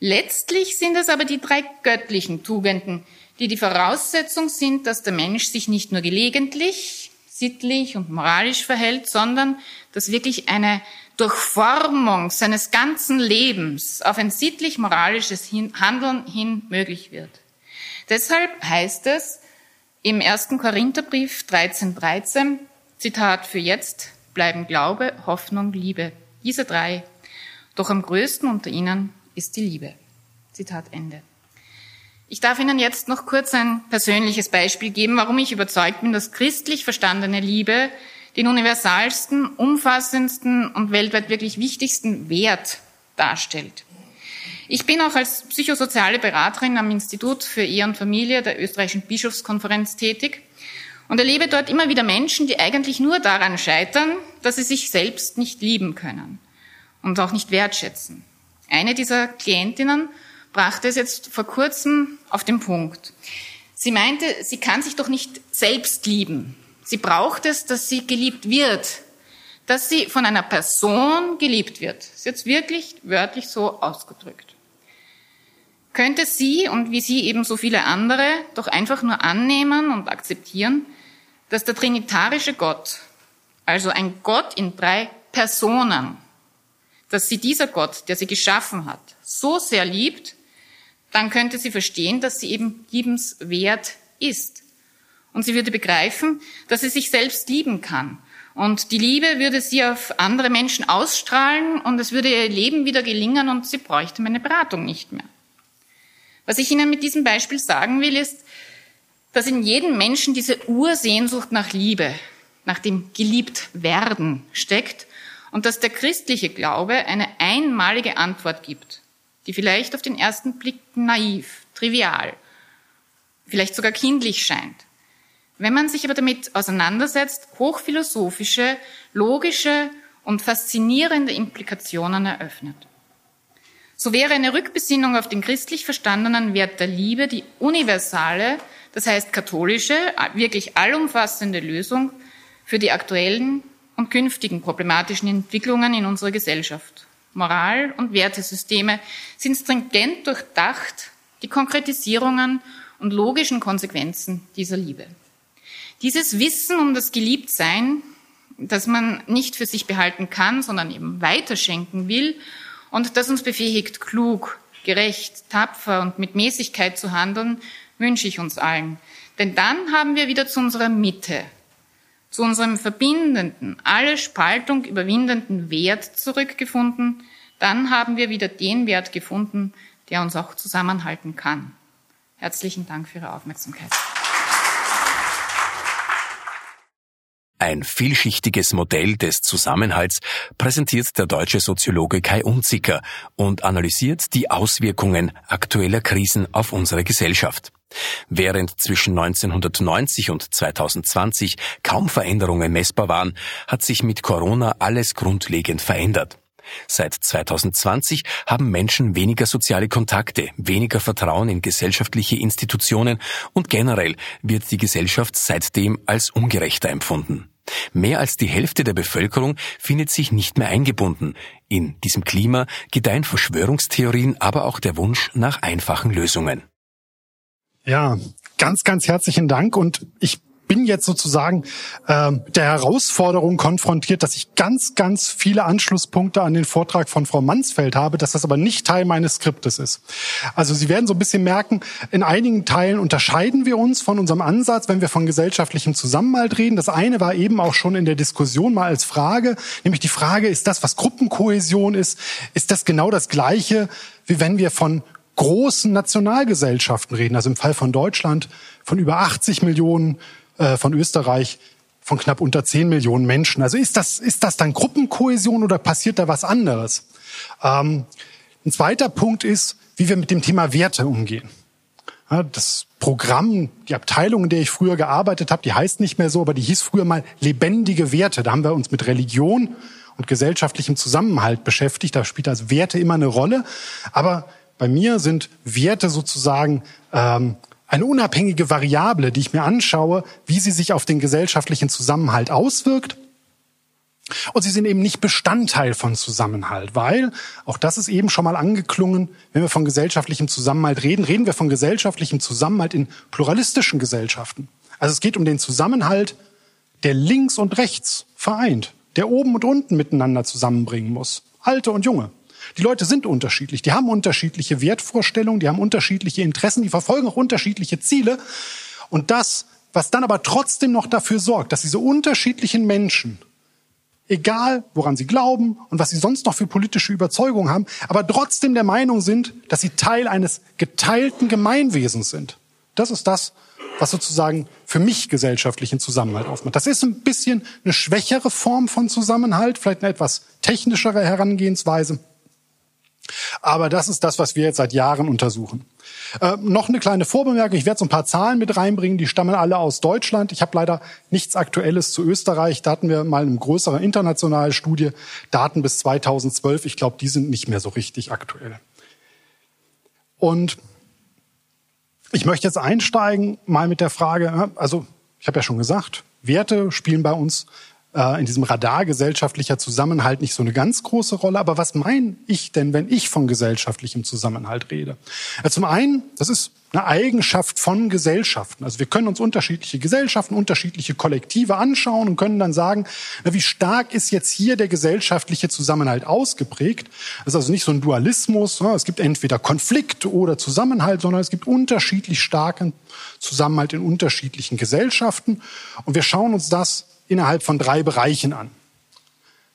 Letztlich sind es aber die drei göttlichen Tugenden, die die Voraussetzung sind, dass der Mensch sich nicht nur gelegentlich, sittlich und moralisch verhält, sondern dass wirklich eine Durchformung seines ganzen Lebens auf ein sittlich-moralisches Handeln hin möglich wird. Deshalb heißt es im ersten Korintherbrief 13.13, 13, Zitat für jetzt, bleiben Glaube, Hoffnung, Liebe. Diese drei. Doch am größten unter ihnen ist die Liebe. Zitat Ende. Ich darf Ihnen jetzt noch kurz ein persönliches Beispiel geben, warum ich überzeugt bin, dass christlich verstandene Liebe den universalsten, umfassendsten und weltweit wirklich wichtigsten Wert darstellt. Ich bin auch als psychosoziale Beraterin am Institut für Ehe und Familie der österreichischen Bischofskonferenz tätig und erlebe dort immer wieder Menschen, die eigentlich nur daran scheitern, dass sie sich selbst nicht lieben können und auch nicht wertschätzen. Eine dieser Klientinnen brachte es jetzt vor kurzem auf den Punkt. Sie meinte, sie kann sich doch nicht selbst lieben. Sie braucht es, dass sie geliebt wird, dass sie von einer Person geliebt wird. Das ist jetzt wirklich wörtlich so ausgedrückt. Könnte sie und wie sie eben so viele andere doch einfach nur annehmen und akzeptieren, dass der trinitarische Gott, also ein Gott in drei Personen, dass sie dieser Gott, der sie geschaffen hat, so sehr liebt, dann könnte sie verstehen, dass sie eben liebenswert ist. Und sie würde begreifen, dass sie sich selbst lieben kann. Und die Liebe würde sie auf andere Menschen ausstrahlen und es würde ihr Leben wieder gelingen und sie bräuchte meine Beratung nicht mehr. Was ich Ihnen mit diesem Beispiel sagen will, ist, dass in jedem Menschen diese Ursehnsucht nach Liebe, nach dem geliebt werden steckt und dass der christliche Glaube eine einmalige Antwort gibt, die vielleicht auf den ersten Blick naiv, trivial, vielleicht sogar kindlich scheint. Wenn man sich aber damit auseinandersetzt, hochphilosophische, logische und faszinierende Implikationen eröffnet. So wäre eine Rückbesinnung auf den christlich verstandenen Wert der Liebe die universale, das heißt katholische, wirklich allumfassende Lösung für die aktuellen und künftigen problematischen Entwicklungen in unserer Gesellschaft. Moral- und Wertesysteme sind stringent durchdacht, die Konkretisierungen und logischen Konsequenzen dieser Liebe. Dieses Wissen um das Geliebtsein das man nicht für sich behalten kann, sondern eben weiterschenken will und das uns befähigt, klug, gerecht, tapfer und mit Mäßigkeit zu handeln, wünsche ich uns allen. Denn dann haben wir wieder zu unserer Mitte, zu unserem verbindenden, alle Spaltung überwindenden Wert zurückgefunden, dann haben wir wieder den Wert gefunden, der uns auch zusammenhalten kann. Herzlichen Dank für Ihre Aufmerksamkeit. Ein vielschichtiges Modell des Zusammenhalts präsentiert der deutsche Soziologe Kai Unzicker und analysiert die Auswirkungen aktueller Krisen auf unsere Gesellschaft. Während zwischen 1990 und 2020 kaum Veränderungen messbar waren, hat sich mit Corona alles grundlegend verändert. Seit 2020 haben Menschen weniger soziale Kontakte, weniger Vertrauen in gesellschaftliche Institutionen und generell wird die Gesellschaft seitdem als ungerechter empfunden. Mehr als die Hälfte der Bevölkerung findet sich nicht mehr eingebunden. In diesem Klima gedeihen Verschwörungstheorien, aber auch der Wunsch nach einfachen Lösungen. Ja, ganz, ganz herzlichen Dank und ich bin jetzt sozusagen äh, der Herausforderung konfrontiert, dass ich ganz, ganz viele Anschlusspunkte an den Vortrag von Frau Mansfeld habe, dass das aber nicht Teil meines Skriptes ist. Also Sie werden so ein bisschen merken, in einigen Teilen unterscheiden wir uns von unserem Ansatz, wenn wir von gesellschaftlichem Zusammenhalt reden. Das eine war eben auch schon in der Diskussion mal als Frage, nämlich die Frage, ist das, was Gruppenkohäsion ist, ist das genau das Gleiche, wie wenn wir von großen Nationalgesellschaften reden, also im Fall von Deutschland von über 80 Millionen äh, von Österreich von knapp unter 10 Millionen Menschen. Also ist das, ist das dann Gruppenkohäsion oder passiert da was anderes? Ähm, ein zweiter Punkt ist, wie wir mit dem Thema Werte umgehen. Ja, das Programm, die Abteilung, in der ich früher gearbeitet habe, die heißt nicht mehr so, aber die hieß früher mal lebendige Werte. Da haben wir uns mit Religion und gesellschaftlichem Zusammenhalt beschäftigt. Da spielt also Werte immer eine Rolle. Aber bei mir sind Werte sozusagen ähm, eine unabhängige Variable, die ich mir anschaue, wie sie sich auf den gesellschaftlichen Zusammenhalt auswirkt. Und sie sind eben nicht Bestandteil von Zusammenhalt, weil, auch das ist eben schon mal angeklungen, wenn wir von gesellschaftlichem Zusammenhalt reden, reden wir von gesellschaftlichem Zusammenhalt in pluralistischen Gesellschaften. Also es geht um den Zusammenhalt, der links und rechts vereint, der oben und unten miteinander zusammenbringen muss, alte und junge. Die Leute sind unterschiedlich, die haben unterschiedliche Wertvorstellungen, die haben unterschiedliche Interessen, die verfolgen auch unterschiedliche Ziele. Und das, was dann aber trotzdem noch dafür sorgt, dass diese unterschiedlichen Menschen, egal woran sie glauben und was sie sonst noch für politische Überzeugungen haben, aber trotzdem der Meinung sind, dass sie Teil eines geteilten Gemeinwesens sind. Das ist das, was sozusagen für mich gesellschaftlichen Zusammenhalt aufmacht. Das ist ein bisschen eine schwächere Form von Zusammenhalt, vielleicht eine etwas technischere Herangehensweise. Aber das ist das, was wir jetzt seit Jahren untersuchen. Äh, noch eine kleine Vorbemerkung. Ich werde so ein paar Zahlen mit reinbringen. Die stammen alle aus Deutschland. Ich habe leider nichts Aktuelles zu Österreich. Da hatten wir mal eine größere internationale Studie. Daten bis 2012. Ich glaube, die sind nicht mehr so richtig aktuell. Und ich möchte jetzt einsteigen mal mit der Frage, also ich habe ja schon gesagt, Werte spielen bei uns äh, in diesem Radar gesellschaftlicher Zusammenhalt nicht so eine ganz große Rolle. Aber was meine ich denn, wenn ich von gesellschaftlichem Zusammenhalt rede? Ja, zum einen, das ist eine Eigenschaft von Gesellschaften. Also wir können uns unterschiedliche Gesellschaften, unterschiedliche Kollektive anschauen und können dann sagen, na, wie stark ist jetzt hier der gesellschaftliche Zusammenhalt ausgeprägt? Das ist also nicht so ein Dualismus, ja, es gibt entweder Konflikt oder Zusammenhalt, sondern es gibt unterschiedlich starken Zusammenhalt in unterschiedlichen Gesellschaften. Und wir schauen uns das innerhalb von drei Bereichen an.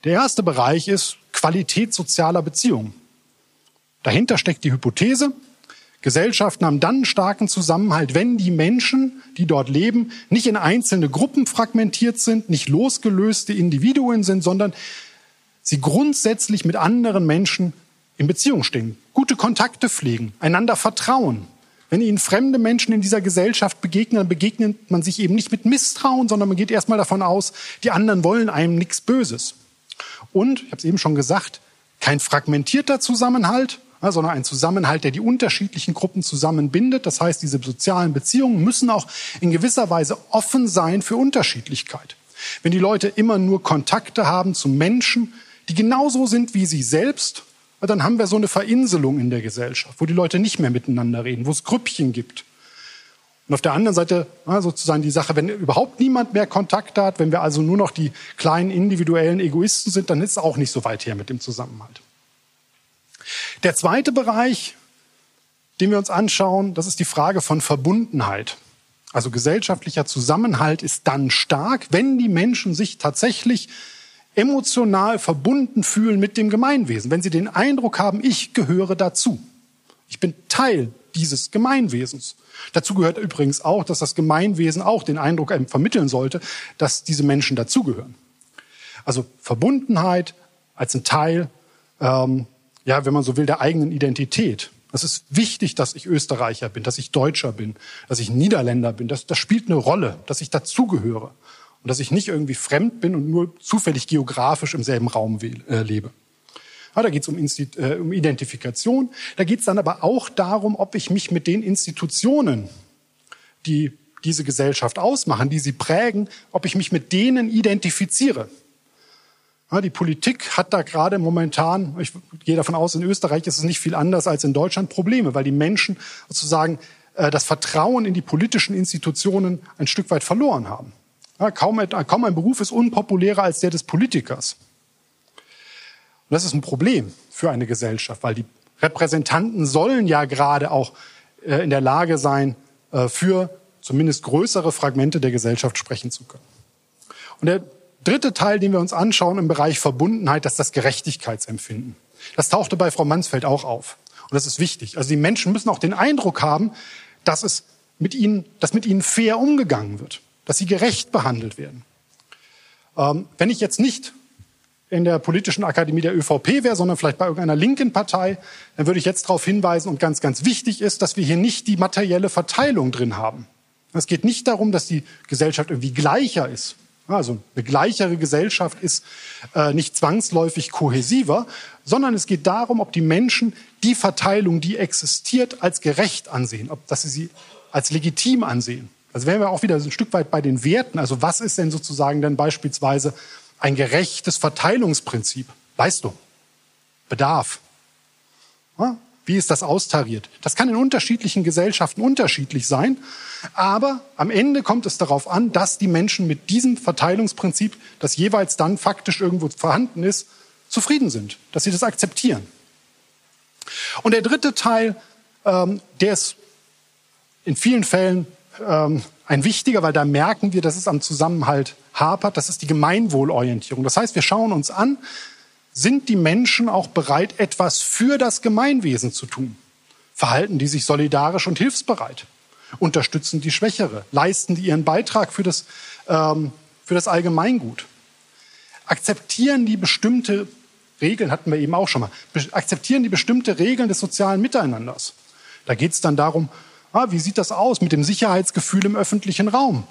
Der erste Bereich ist Qualität sozialer Beziehungen. Dahinter steckt die Hypothese, Gesellschaften haben dann einen starken Zusammenhalt, wenn die Menschen, die dort leben, nicht in einzelne Gruppen fragmentiert sind, nicht losgelöste Individuen sind, sondern sie grundsätzlich mit anderen Menschen in Beziehung stehen, gute Kontakte pflegen, einander vertrauen, wenn Ihnen fremde Menschen in dieser Gesellschaft begegnen, dann begegnet man sich eben nicht mit Misstrauen, sondern man geht erstmal davon aus, die anderen wollen einem nichts Böses. Und, ich habe es eben schon gesagt, kein fragmentierter Zusammenhalt, sondern ein Zusammenhalt, der die unterschiedlichen Gruppen zusammenbindet. Das heißt, diese sozialen Beziehungen müssen auch in gewisser Weise offen sein für Unterschiedlichkeit. Wenn die Leute immer nur Kontakte haben zu Menschen, die genauso sind wie sie selbst, dann haben wir so eine Verinselung in der Gesellschaft, wo die Leute nicht mehr miteinander reden, wo es Grüppchen gibt. Und auf der anderen Seite ja, sozusagen die Sache, wenn überhaupt niemand mehr Kontakt hat, wenn wir also nur noch die kleinen individuellen Egoisten sind, dann ist es auch nicht so weit her mit dem Zusammenhalt. Der zweite Bereich, den wir uns anschauen, das ist die Frage von Verbundenheit. Also gesellschaftlicher Zusammenhalt ist dann stark, wenn die Menschen sich tatsächlich emotional verbunden fühlen mit dem Gemeinwesen, wenn sie den Eindruck haben, ich gehöre dazu. Ich bin Teil dieses Gemeinwesens. Dazu gehört übrigens auch, dass das Gemeinwesen auch den Eindruck vermitteln sollte, dass diese Menschen dazugehören. Also Verbundenheit als ein Teil, ähm, ja, wenn man so will, der eigenen Identität. Es ist wichtig, dass ich Österreicher bin, dass ich Deutscher bin, dass ich Niederländer bin. Das, das spielt eine Rolle, dass ich dazugehöre und dass ich nicht irgendwie fremd bin und nur zufällig geografisch im selben Raum äh, lebe. Ja, da geht es um, äh, um Identifikation. Da geht es dann aber auch darum, ob ich mich mit den Institutionen, die diese Gesellschaft ausmachen, die sie prägen, ob ich mich mit denen identifiziere. Ja, die Politik hat da gerade momentan, ich gehe davon aus, in Österreich ist es nicht viel anders als in Deutschland, Probleme, weil die Menschen sozusagen äh, das Vertrauen in die politischen Institutionen ein Stück weit verloren haben. Ja, kaum, kaum ein Beruf ist unpopulärer als der des Politikers. Und das ist ein Problem für eine Gesellschaft, weil die Repräsentanten sollen ja gerade auch äh, in der Lage sein, äh, für zumindest größere Fragmente der Gesellschaft sprechen zu können. Und der dritte Teil, den wir uns anschauen im Bereich Verbundenheit, das ist das Gerechtigkeitsempfinden. Das tauchte bei Frau Mansfeld auch auf. Und das ist wichtig. Also die Menschen müssen auch den Eindruck haben, dass es mit ihnen, dass mit ihnen fair umgegangen wird, dass sie gerecht behandelt werden. Ähm, wenn ich jetzt nicht in der politischen Akademie der ÖVP wäre, sondern vielleicht bei irgendeiner linken Partei, dann würde ich jetzt darauf hinweisen und ganz, ganz wichtig ist, dass wir hier nicht die materielle Verteilung drin haben. Es geht nicht darum, dass die Gesellschaft irgendwie gleicher ist. Also eine gleichere Gesellschaft ist äh, nicht zwangsläufig kohäsiver, sondern es geht darum, ob die Menschen die Verteilung, die existiert, als gerecht ansehen, ob dass sie sie als legitim ansehen. Also wären wir auch wieder ein Stück weit bei den Werten. Also was ist denn sozusagen dann beispielsweise ein gerechtes Verteilungsprinzip. Leistung, Bedarf. Wie ist das austariert? Das kann in unterschiedlichen Gesellschaften unterschiedlich sein, aber am Ende kommt es darauf an, dass die Menschen mit diesem Verteilungsprinzip, das jeweils dann faktisch irgendwo vorhanden ist, zufrieden sind, dass sie das akzeptieren. Und der dritte Teil, ähm, der ist in vielen Fällen ähm, ein wichtiger, weil da merken wir, dass es am Zusammenhalt hapert, das ist die Gemeinwohlorientierung. Das heißt, wir schauen uns an, sind die Menschen auch bereit, etwas für das Gemeinwesen zu tun? Verhalten die sich solidarisch und hilfsbereit? Unterstützen die Schwächere? Leisten die ihren Beitrag für das, ähm, für das Allgemeingut? Akzeptieren die bestimmte Regeln, hatten wir eben auch schon mal, akzeptieren die bestimmte Regeln des sozialen Miteinanders? Da geht es dann darum, ah, wie sieht das aus mit dem Sicherheitsgefühl im öffentlichen Raum?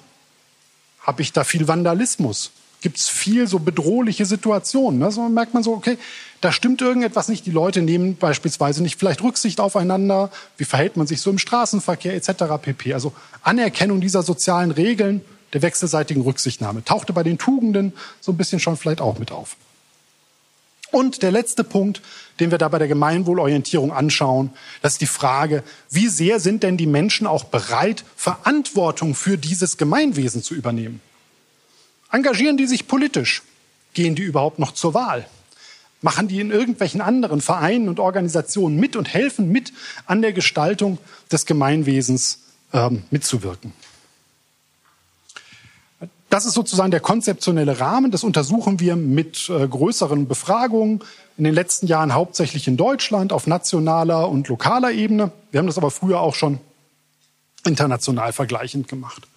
Habe ich da viel Vandalismus? Gibt es viel so bedrohliche Situationen? Ne? So merkt man so, okay, da stimmt irgendetwas nicht. Die Leute nehmen beispielsweise nicht vielleicht Rücksicht aufeinander. Wie verhält man sich so im Straßenverkehr etc. pp. Also Anerkennung dieser sozialen Regeln der wechselseitigen Rücksichtnahme tauchte bei den Tugenden so ein bisschen schon vielleicht auch mit auf. Und der letzte Punkt, den wir da bei der Gemeinwohlorientierung anschauen, das ist die Frage, wie sehr sind denn die Menschen auch bereit, Verantwortung für dieses Gemeinwesen zu übernehmen? Engagieren die sich politisch? Gehen die überhaupt noch zur Wahl? Machen die in irgendwelchen anderen Vereinen und Organisationen mit und helfen mit an der Gestaltung des Gemeinwesens ähm, mitzuwirken? Das ist sozusagen der konzeptionelle Rahmen. Das untersuchen wir mit äh, größeren Befragungen in den letzten Jahren hauptsächlich in Deutschland auf nationaler und lokaler Ebene. Wir haben das aber früher auch schon international vergleichend gemacht.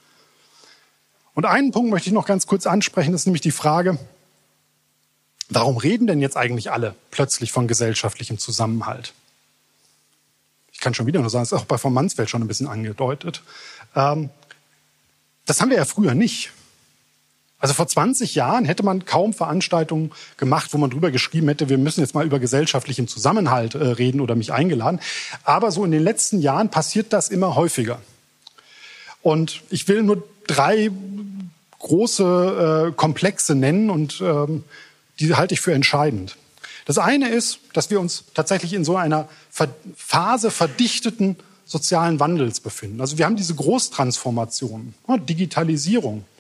Und einen Punkt möchte ich noch ganz kurz ansprechen, das ist nämlich die Frage, warum reden denn jetzt eigentlich alle plötzlich von gesellschaftlichem Zusammenhalt? Ich kann schon wieder nur sagen, das ist auch bei von Mansfeld schon ein bisschen angedeutet. Ähm, das haben wir ja früher nicht. Also vor 20 Jahren hätte man kaum Veranstaltungen gemacht, wo man drüber geschrieben hätte, wir müssen jetzt mal über gesellschaftlichen Zusammenhalt äh, reden oder mich eingeladen. Aber so in den letzten Jahren passiert das immer häufiger. Und ich will nur drei große äh, Komplexe nennen und ähm, die halte ich für entscheidend. Das eine ist, dass wir uns tatsächlich in so einer Phase verdichteten sozialen Wandels befinden. Also wir haben diese Großtransformationen, Digitalisierung, die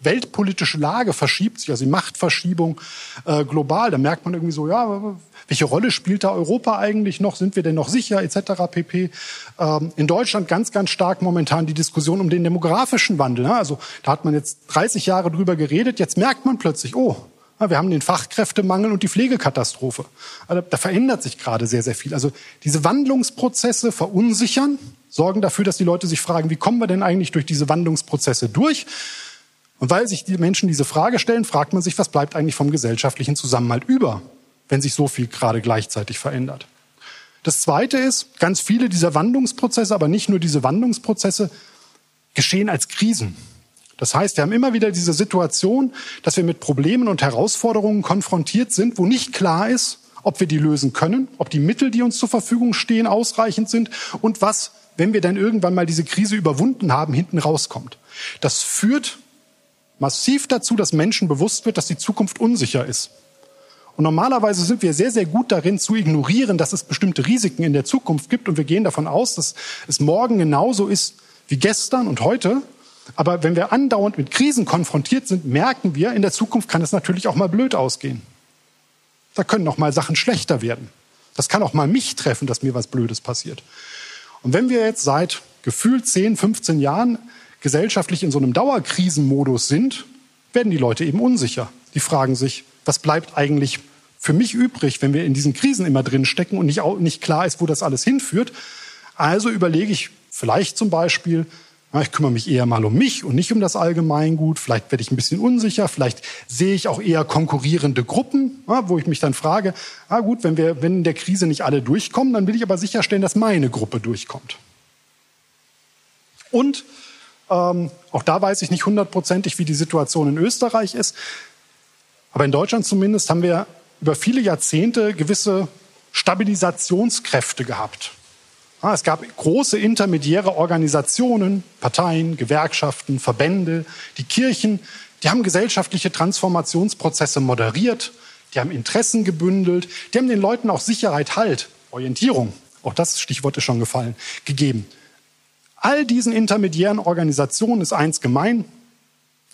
weltpolitische Lage verschiebt sich, also die Machtverschiebung äh, global. Da merkt man irgendwie so, ja, welche Rolle spielt da Europa eigentlich noch? Sind wir denn noch sicher etc. pp. Ähm, in Deutschland ganz, ganz stark momentan die Diskussion um den demografischen Wandel. Ne? Also da hat man jetzt 30 Jahre drüber geredet. Jetzt merkt man plötzlich, oh, wir haben den Fachkräftemangel und die Pflegekatastrophe. Also da verändert sich gerade sehr, sehr viel. Also diese Wandlungsprozesse verunsichern, sorgen dafür, dass die Leute sich fragen, wie kommen wir denn eigentlich durch diese Wandlungsprozesse durch? Und weil sich die Menschen diese Frage stellen, fragt man sich, was bleibt eigentlich vom gesellschaftlichen Zusammenhalt über, wenn sich so viel gerade gleichzeitig verändert. Das Zweite ist, ganz viele dieser Wandlungsprozesse, aber nicht nur diese Wandlungsprozesse, geschehen als Krisen. Das heißt, wir haben immer wieder diese Situation, dass wir mit Problemen und Herausforderungen konfrontiert sind, wo nicht klar ist, ob wir die lösen können, ob die Mittel, die uns zur Verfügung stehen, ausreichend sind und was, wenn wir dann irgendwann mal diese Krise überwunden haben, hinten rauskommt. Das führt massiv dazu, dass Menschen bewusst wird, dass die Zukunft unsicher ist. Und normalerweise sind wir sehr, sehr gut darin zu ignorieren, dass es bestimmte Risiken in der Zukunft gibt. Und wir gehen davon aus, dass es morgen genauso ist wie gestern und heute. Aber wenn wir andauernd mit Krisen konfrontiert sind, merken wir, in der Zukunft kann es natürlich auch mal blöd ausgehen. Da können auch mal Sachen schlechter werden. Das kann auch mal mich treffen, dass mir was Blödes passiert. Und wenn wir jetzt seit gefühlt 10, 15 Jahren gesellschaftlich in so einem Dauerkrisenmodus sind, werden die Leute eben unsicher. Die fragen sich, was bleibt eigentlich für mich übrig, wenn wir in diesen Krisen immer drin stecken und nicht, nicht klar ist, wo das alles hinführt. Also überlege ich vielleicht zum Beispiel, ich kümmere mich eher mal um mich und nicht um das Allgemeingut. Vielleicht werde ich ein bisschen unsicher. Vielleicht sehe ich auch eher konkurrierende Gruppen, wo ich mich dann frage, ah gut, wenn wir, wenn in der Krise nicht alle durchkommen, dann will ich aber sicherstellen, dass meine Gruppe durchkommt. Und ähm, auch da weiß ich nicht hundertprozentig, wie die Situation in Österreich ist. Aber in Deutschland zumindest haben wir über viele Jahrzehnte gewisse Stabilisationskräfte gehabt. Es gab große intermediäre Organisationen, Parteien, Gewerkschaften, Verbände, die Kirchen, die haben gesellschaftliche Transformationsprozesse moderiert, die haben Interessen gebündelt, die haben den Leuten auch Sicherheit, Halt, Orientierung, auch das Stichwort ist schon gefallen, gegeben. All diesen intermediären Organisationen ist eins gemein,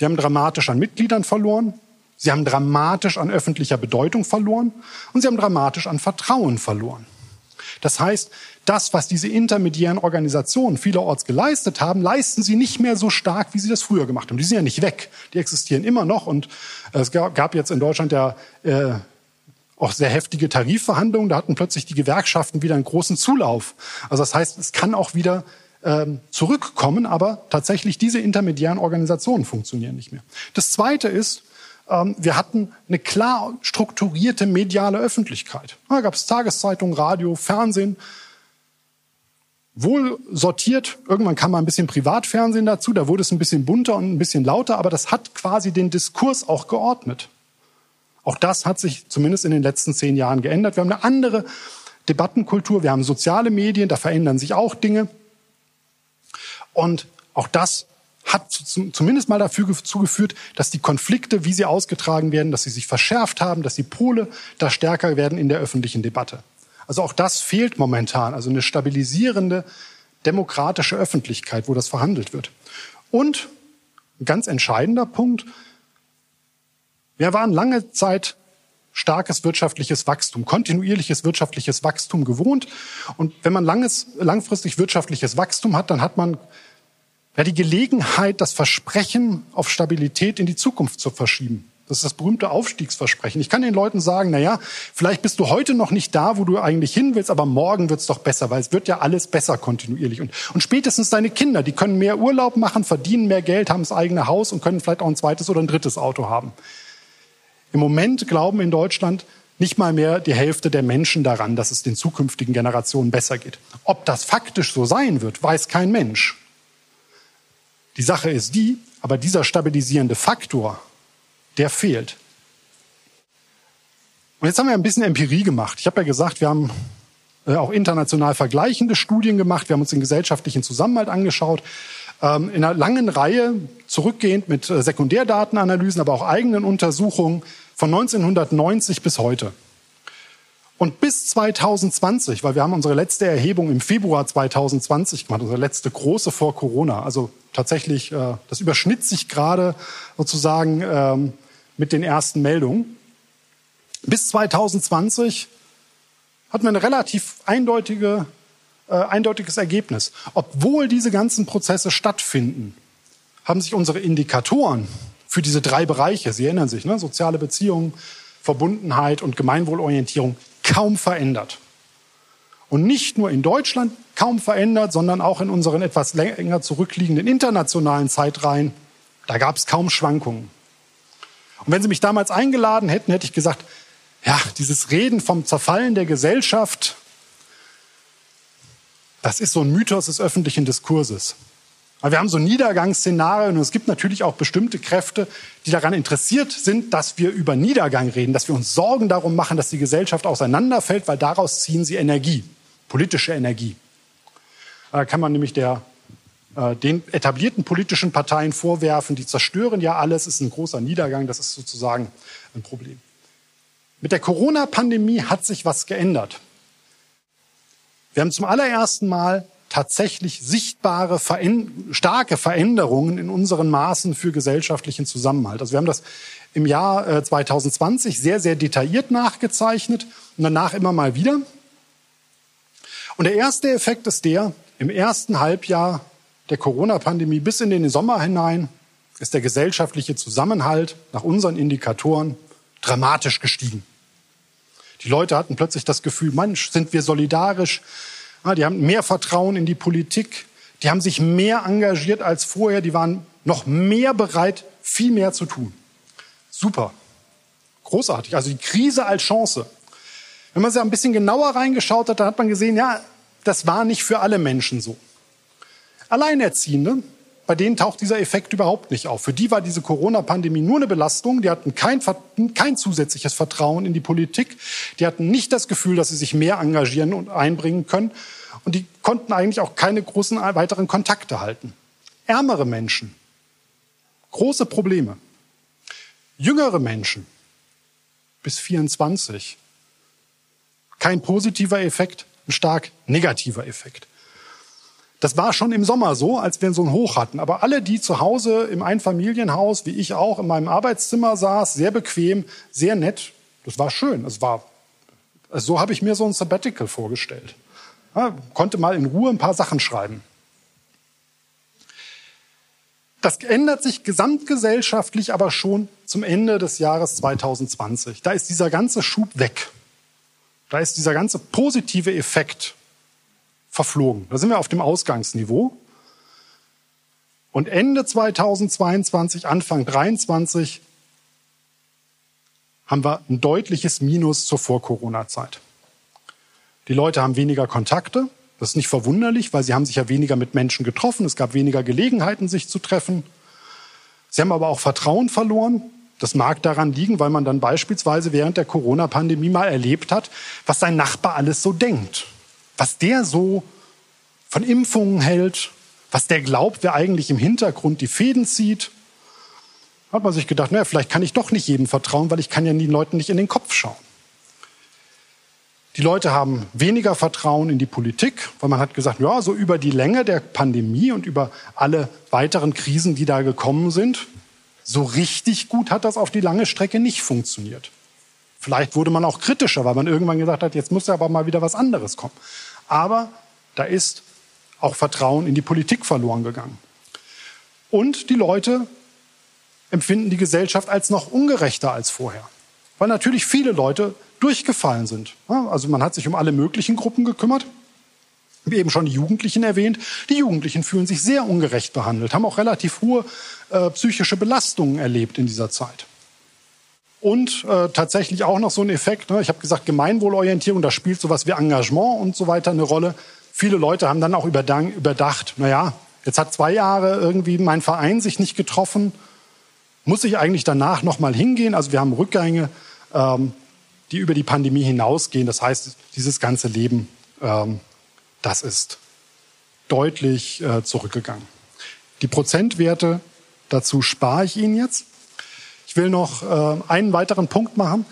die haben dramatisch an Mitgliedern verloren, sie haben dramatisch an öffentlicher Bedeutung verloren und sie haben dramatisch an Vertrauen verloren. Das heißt, das, was diese intermediären Organisationen vielerorts geleistet haben, leisten sie nicht mehr so stark, wie sie das früher gemacht haben. Die sind ja nicht weg, die existieren immer noch. Und äh, es gab jetzt in Deutschland ja äh, auch sehr heftige Tarifverhandlungen. Da hatten plötzlich die Gewerkschaften wieder einen großen Zulauf. Also das heißt, es kann auch wieder ähm, zurückkommen, aber tatsächlich diese intermediären Organisationen funktionieren nicht mehr. Das Zweite ist, ähm, wir hatten eine klar strukturierte mediale Öffentlichkeit. Da gab es Tageszeitungen, Radio, Fernsehen wohl sortiert. Irgendwann kam mal ein bisschen Privatfernsehen dazu, da wurde es ein bisschen bunter und ein bisschen lauter, aber das hat quasi den Diskurs auch geordnet. Auch das hat sich zumindest in den letzten zehn Jahren geändert. Wir haben eine andere Debattenkultur, wir haben soziale Medien, da verändern sich auch Dinge. Und auch das hat zumindest mal dafür zugeführt, dass die Konflikte, wie sie ausgetragen werden, dass sie sich verschärft haben, dass die Pole da stärker werden in der öffentlichen Debatte. Also auch das fehlt momentan, also eine stabilisierende demokratische Öffentlichkeit, wo das verhandelt wird. Und ein ganz entscheidender Punkt, wir waren lange Zeit starkes wirtschaftliches Wachstum, kontinuierliches wirtschaftliches Wachstum gewohnt. Und wenn man langes, langfristig wirtschaftliches Wachstum hat, dann hat man ja die Gelegenheit, das Versprechen auf Stabilität in die Zukunft zu verschieben. Das ist das berühmte Aufstiegsversprechen. Ich kann den Leuten sagen, na ja, vielleicht bist du heute noch nicht da, wo du eigentlich hin willst, aber morgen wird's doch besser, weil es wird ja alles besser kontinuierlich. Und, und spätestens deine Kinder, die können mehr Urlaub machen, verdienen mehr Geld, haben das eigene Haus und können vielleicht auch ein zweites oder ein drittes Auto haben. Im Moment glauben in Deutschland nicht mal mehr die Hälfte der Menschen daran, dass es den zukünftigen Generationen besser geht. Ob das faktisch so sein wird, weiß kein Mensch. Die Sache ist die, aber dieser stabilisierende Faktor, der fehlt. Und jetzt haben wir ein bisschen Empirie gemacht. Ich habe ja gesagt, wir haben äh, auch international vergleichende Studien gemacht. Wir haben uns den gesellschaftlichen Zusammenhalt angeschaut. Ähm, in einer langen Reihe, zurückgehend mit äh, Sekundärdatenanalysen, aber auch eigenen Untersuchungen von 1990 bis heute. Und bis 2020, weil wir haben unsere letzte Erhebung im Februar 2020 gemacht, unsere letzte große vor Corona, also tatsächlich, äh, das überschnitt sich gerade sozusagen ähm, mit den ersten Meldungen. Bis 2020 hatten wir ein relativ eindeutige, äh, eindeutiges Ergebnis. Obwohl diese ganzen Prozesse stattfinden, haben sich unsere Indikatoren für diese drei Bereiche, Sie erinnern sich, ne, soziale Beziehungen, Verbundenheit und Gemeinwohlorientierung, kaum verändert. Und nicht nur in Deutschland kaum verändert, sondern auch in unseren etwas länger zurückliegenden internationalen Zeitreihen. Da gab es kaum Schwankungen. Und wenn Sie mich damals eingeladen hätten, hätte ich gesagt, ja, dieses Reden vom Zerfallen der Gesellschaft, das ist so ein Mythos des öffentlichen Diskurses. Aber wir haben so Niedergangsszenarien und es gibt natürlich auch bestimmte Kräfte, die daran interessiert sind, dass wir über Niedergang reden, dass wir uns Sorgen darum machen, dass die Gesellschaft auseinanderfällt, weil daraus ziehen sie Energie, politische Energie. Da kann man nämlich der, äh, den etablierten politischen Parteien vorwerfen, die zerstören ja alles, ist ein großer Niedergang, das ist sozusagen ein Problem. Mit der Corona-Pandemie hat sich was geändert. Wir haben zum allerersten Mal tatsächlich sichtbare, starke Veränderungen in unseren Maßen für gesellschaftlichen Zusammenhalt. Also wir haben das im Jahr 2020 äh, sehr, sehr detailliert nachgezeichnet und danach immer mal wieder. Und der erste Effekt ist der, im ersten Halbjahr der Corona-Pandemie bis in den Sommer hinein ist der gesellschaftliche Zusammenhalt nach unseren Indikatoren dramatisch gestiegen. Die Leute hatten plötzlich das Gefühl, Mensch, sind wir solidarisch, die haben mehr Vertrauen in die Politik. Die haben sich mehr engagiert als vorher. Die waren noch mehr bereit, viel mehr zu tun. Super. Großartig. Also die Krise als Chance. Wenn man sich ein bisschen genauer reingeschaut hat, dann hat man gesehen, ja, das war nicht für alle Menschen so. Alleinerziehende, bei denen taucht dieser Effekt überhaupt nicht auf. Für die war diese Corona-Pandemie nur eine Belastung. Die hatten kein, kein zusätzliches Vertrauen in die Politik. Die hatten nicht das Gefühl, dass sie sich mehr engagieren und einbringen können. Und die konnten eigentlich auch keine großen weiteren Kontakte halten. Ärmere Menschen, große Probleme. Jüngere Menschen bis 24, kein positiver Effekt, ein stark negativer Effekt. Das war schon im Sommer so, als wir so ein Hoch hatten. Aber alle, die zu Hause im Einfamilienhaus, wie ich auch, in meinem Arbeitszimmer saß, sehr bequem, sehr nett, das war schön. Es war, so habe ich mir so ein Sabbatical vorgestellt. Ja, konnte mal in Ruhe ein paar Sachen schreiben. Das ändert sich gesamtgesellschaftlich aber schon zum Ende des Jahres 2020. Da ist dieser ganze Schub weg. Da ist dieser ganze positive Effekt verflogen. Da sind wir auf dem Ausgangsniveau. Und Ende 2022, Anfang 2023 haben wir ein deutliches Minus zur Vor-Corona-Zeit. Die Leute haben weniger Kontakte. Das ist nicht verwunderlich, weil sie haben sich ja weniger mit Menschen getroffen. Es gab weniger Gelegenheiten, sich zu treffen. Sie haben aber auch Vertrauen verloren. Das mag daran liegen, weil man dann beispielsweise während der Corona-Pandemie mal erlebt hat, was sein Nachbar alles so denkt was der so von Impfungen hält, was der glaubt, wer eigentlich im Hintergrund die Fäden zieht. Hat man sich gedacht, naja, vielleicht kann ich doch nicht jedem vertrauen, weil ich kann ja den Leuten nicht in den Kopf schauen. Die Leute haben weniger Vertrauen in die Politik, weil man hat gesagt, ja, so über die Länge der Pandemie und über alle weiteren Krisen, die da gekommen sind, so richtig gut hat das auf die lange Strecke nicht funktioniert. Vielleicht wurde man auch kritischer, weil man irgendwann gesagt hat, jetzt muss ja aber mal wieder was anderes kommen. Aber da ist auch Vertrauen in die Politik verloren gegangen. Und die Leute empfinden die Gesellschaft als noch ungerechter als vorher. Weil natürlich viele Leute durchgefallen sind. Also man hat sich um alle möglichen Gruppen gekümmert. Wie eben schon die Jugendlichen erwähnt. Die Jugendlichen fühlen sich sehr ungerecht behandelt, haben auch relativ hohe äh, psychische Belastungen erlebt in dieser Zeit. Und äh, tatsächlich auch noch so ein Effekt, ne? ich habe gesagt, Gemeinwohlorientierung, da spielt sowas wie Engagement und so weiter eine Rolle. Viele Leute haben dann auch überdacht, naja, jetzt hat zwei Jahre irgendwie mein Verein sich nicht getroffen, muss ich eigentlich danach nochmal hingehen? Also wir haben Rückgänge, ähm, die über die Pandemie hinausgehen. Das heißt, dieses ganze Leben, ähm, das ist deutlich äh, zurückgegangen. Die Prozentwerte, dazu spare ich Ihnen jetzt. Ich will noch äh, einen weiteren Punkt machen.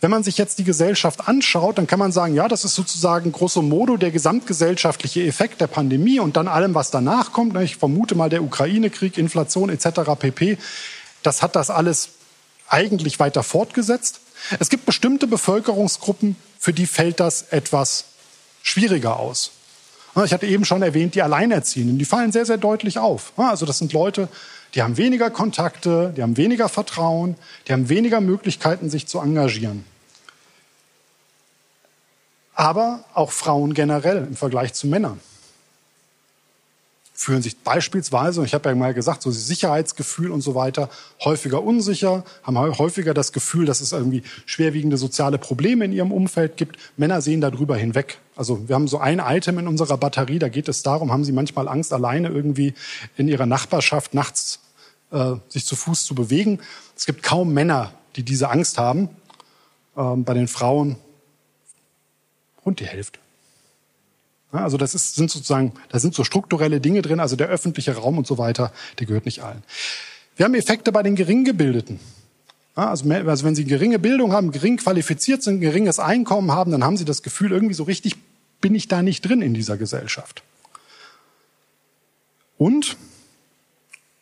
Wenn man sich jetzt die Gesellschaft anschaut, dann kann man sagen, ja, das ist sozusagen grosso modo der gesamtgesellschaftliche Effekt der Pandemie und dann allem, was danach kommt. Ich vermute mal der Ukraine-Krieg, Inflation etc. pp. Das hat das alles eigentlich weiter fortgesetzt. Es gibt bestimmte Bevölkerungsgruppen, für die fällt das etwas schwieriger aus. Ich hatte eben schon erwähnt, die Alleinerziehenden, die fallen sehr, sehr deutlich auf. Also das sind Leute, die haben weniger Kontakte, die haben weniger Vertrauen, die haben weniger Möglichkeiten, sich zu engagieren. Aber auch Frauen generell im Vergleich zu Männern fühlen sich beispielsweise, ich habe ja mal gesagt, so Sicherheitsgefühl und so weiter, häufiger unsicher, haben häufiger das Gefühl, dass es irgendwie schwerwiegende soziale Probleme in ihrem Umfeld gibt. Männer sehen darüber hinweg. Also wir haben so ein Item in unserer Batterie, da geht es darum, haben sie manchmal Angst, alleine irgendwie in ihrer Nachbarschaft nachts äh, sich zu Fuß zu bewegen. Es gibt kaum Männer, die diese Angst haben. Ähm, bei den Frauen rund die Hälfte. Also das ist, sind sozusagen, da sind so strukturelle Dinge drin, also der öffentliche Raum und so weiter, der gehört nicht allen. Wir haben Effekte bei den Geringgebildeten. Also, also wenn Sie geringe Bildung haben, gering qualifiziert sind, geringes Einkommen haben, dann haben Sie das Gefühl, irgendwie so richtig bin ich da nicht drin in dieser Gesellschaft. Und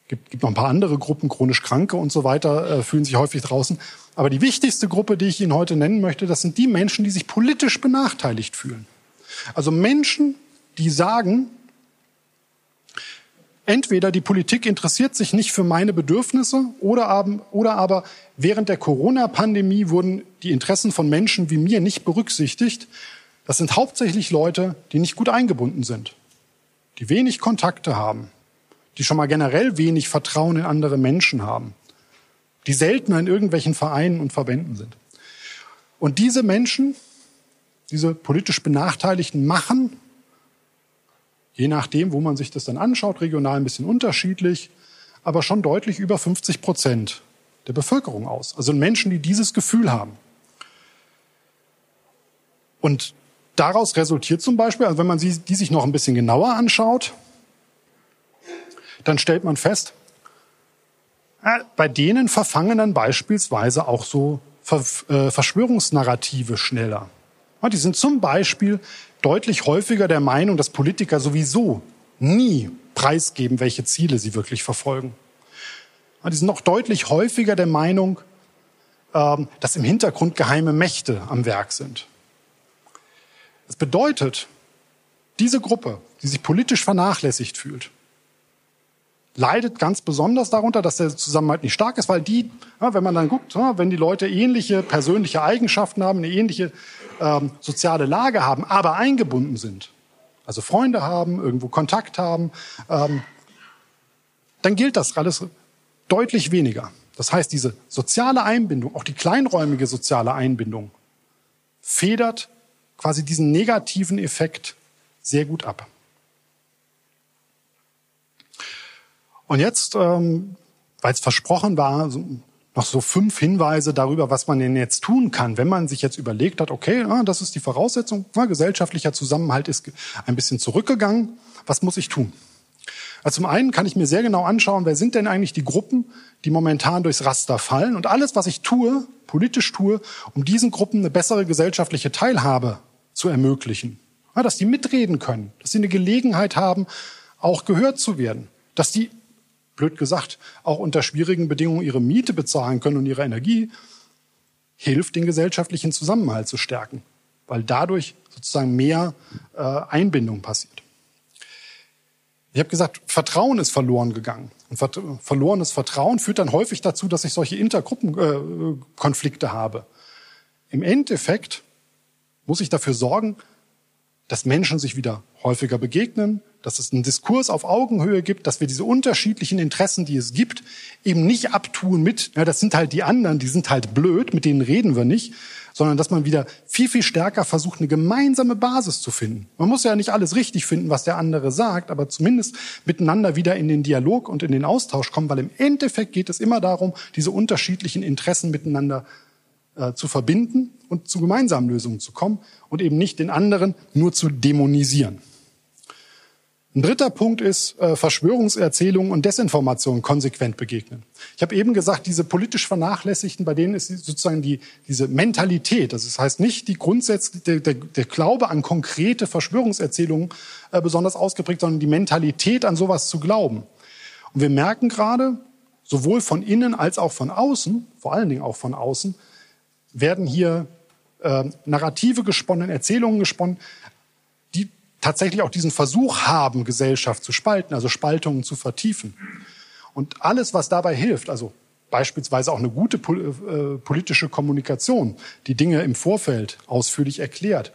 gibt, gibt noch ein paar andere Gruppen, chronisch Kranke und so weiter, äh, fühlen sich häufig draußen. Aber die wichtigste Gruppe, die ich Ihnen heute nennen möchte, das sind die Menschen, die sich politisch benachteiligt fühlen. Also Menschen, die sagen, entweder die Politik interessiert sich nicht für meine Bedürfnisse oder aber, oder aber während der Corona-Pandemie wurden die Interessen von Menschen wie mir nicht berücksichtigt. Das sind hauptsächlich Leute, die nicht gut eingebunden sind, die wenig Kontakte haben, die schon mal generell wenig Vertrauen in andere Menschen haben, die seltener in irgendwelchen Vereinen und Verbänden sind. Und diese Menschen diese politisch Benachteiligten machen, je nachdem, wo man sich das dann anschaut, regional ein bisschen unterschiedlich, aber schon deutlich über 50 Prozent der Bevölkerung aus. Also Menschen, die dieses Gefühl haben. Und daraus resultiert zum Beispiel, also wenn man die sich noch ein bisschen genauer anschaut, dann stellt man fest, äh, bei denen verfangen dann beispielsweise auch so äh, Verschwörungsnarrative schneller. Die sind zum Beispiel deutlich häufiger der Meinung, dass Politiker sowieso nie preisgeben, welche Ziele sie wirklich verfolgen. Die sind noch deutlich häufiger der Meinung, ähm, dass im Hintergrund geheime Mächte am Werk sind. Das bedeutet, diese Gruppe, die sich politisch vernachlässigt fühlt, leidet ganz besonders darunter, dass der Zusammenhalt nicht stark ist, weil die, wenn man dann guckt, wenn die Leute ähnliche persönliche Eigenschaften haben, eine ähnliche ähm, soziale Lage haben, aber eingebunden sind, also Freunde haben, irgendwo Kontakt haben, ähm, dann gilt das alles deutlich weniger. Das heißt, diese soziale Einbindung, auch die kleinräumige soziale Einbindung, federt quasi diesen negativen Effekt sehr gut ab. Und jetzt, ähm, weil es versprochen war, noch so fünf Hinweise darüber, was man denn jetzt tun kann, wenn man sich jetzt überlegt hat, okay, ah, das ist die Voraussetzung, na, gesellschaftlicher Zusammenhalt ist ein bisschen zurückgegangen, was muss ich tun? Also zum einen kann ich mir sehr genau anschauen, wer sind denn eigentlich die Gruppen, die momentan durchs Raster fallen und alles, was ich tue, politisch tue, um diesen Gruppen eine bessere gesellschaftliche Teilhabe zu ermöglichen. Ja, dass die mitreden können, dass sie eine Gelegenheit haben, auch gehört zu werden, dass die blöd gesagt, auch unter schwierigen Bedingungen ihre Miete bezahlen können und ihre Energie, hilft, den gesellschaftlichen Zusammenhalt zu stärken, weil dadurch sozusagen mehr äh, Einbindung passiert. Ich habe gesagt, Vertrauen ist verloren gegangen. Und ver verlorenes Vertrauen führt dann häufig dazu, dass ich solche Intergruppenkonflikte äh, habe. Im Endeffekt muss ich dafür sorgen, dass Menschen sich wieder häufiger begegnen, dass es einen Diskurs auf Augenhöhe gibt, dass wir diese unterschiedlichen Interessen, die es gibt, eben nicht abtun mit, ja, das sind halt die anderen, die sind halt blöd, mit denen reden wir nicht, sondern dass man wieder viel, viel stärker versucht, eine gemeinsame Basis zu finden. Man muss ja nicht alles richtig finden, was der andere sagt, aber zumindest miteinander wieder in den Dialog und in den Austausch kommen, weil im Endeffekt geht es immer darum, diese unterschiedlichen Interessen miteinander äh, zu verbinden und zu gemeinsamen Lösungen zu kommen und eben nicht den anderen nur zu dämonisieren. Ein dritter Punkt ist äh, Verschwörungserzählungen und Desinformation konsequent begegnen. Ich habe eben gesagt, diese politisch Vernachlässigten, bei denen ist sozusagen die, diese Mentalität, das heißt nicht die Grundsätze, der, der, der Glaube an konkrete Verschwörungserzählungen äh, besonders ausgeprägt, sondern die Mentalität an sowas zu glauben. Und wir merken gerade, sowohl von innen als auch von außen, vor allen Dingen auch von außen, werden hier äh, Narrative gesponnen, Erzählungen gesponnen, tatsächlich auch diesen Versuch haben, Gesellschaft zu spalten, also Spaltungen zu vertiefen. Und alles, was dabei hilft, also beispielsweise auch eine gute äh, politische Kommunikation, die Dinge im Vorfeld ausführlich erklärt,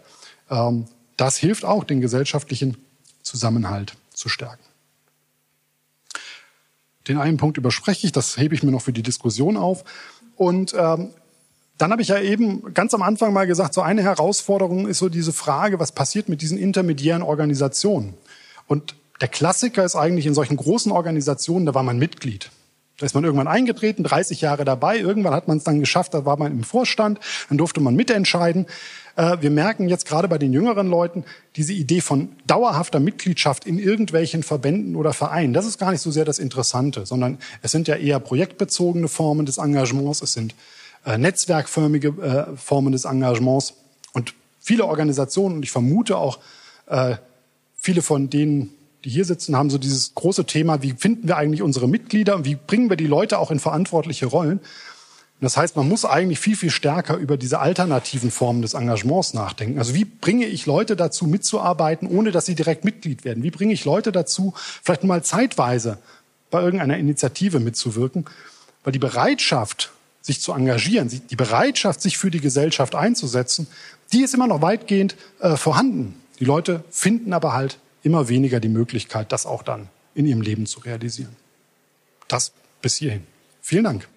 ähm, das hilft auch, den gesellschaftlichen Zusammenhalt zu stärken. Den einen Punkt überspreche ich, das hebe ich mir noch für die Diskussion auf. Und ähm, dann habe ich ja eben ganz am Anfang mal gesagt, so eine Herausforderung ist so diese Frage, was passiert mit diesen intermediären Organisationen? Und der Klassiker ist eigentlich in solchen großen Organisationen, da war man Mitglied. Da ist man irgendwann eingetreten, 30 Jahre dabei, irgendwann hat man es dann geschafft, da war man im Vorstand, dann durfte man mitentscheiden. Äh, wir merken jetzt gerade bei den jüngeren Leuten diese Idee von dauerhafter Mitgliedschaft in irgendwelchen Verbänden oder Vereinen. Das ist gar nicht so sehr das Interessante, sondern es sind ja eher projektbezogene Formen des Engagements, es sind äh, netzwerkförmige äh, Formen des Engagements. Und viele Organisationen, und ich vermute auch äh, viele von denen, die hier sitzen, haben so dieses große Thema, wie finden wir eigentlich unsere Mitglieder und wie bringen wir die Leute auch in verantwortliche Rollen. Und das heißt, man muss eigentlich viel, viel stärker über diese alternativen Formen des Engagements nachdenken. Also wie bringe ich Leute dazu, mitzuarbeiten, ohne dass sie direkt Mitglied werden? Wie bringe ich Leute dazu, vielleicht mal zeitweise bei irgendeiner Initiative mitzuwirken? Weil die Bereitschaft, sich zu engagieren, die Bereitschaft, sich für die Gesellschaft einzusetzen, die ist immer noch weitgehend äh, vorhanden. Die Leute finden aber halt immer weniger die Möglichkeit, das auch dann in ihrem Leben zu realisieren. Das bis hierhin. Vielen Dank.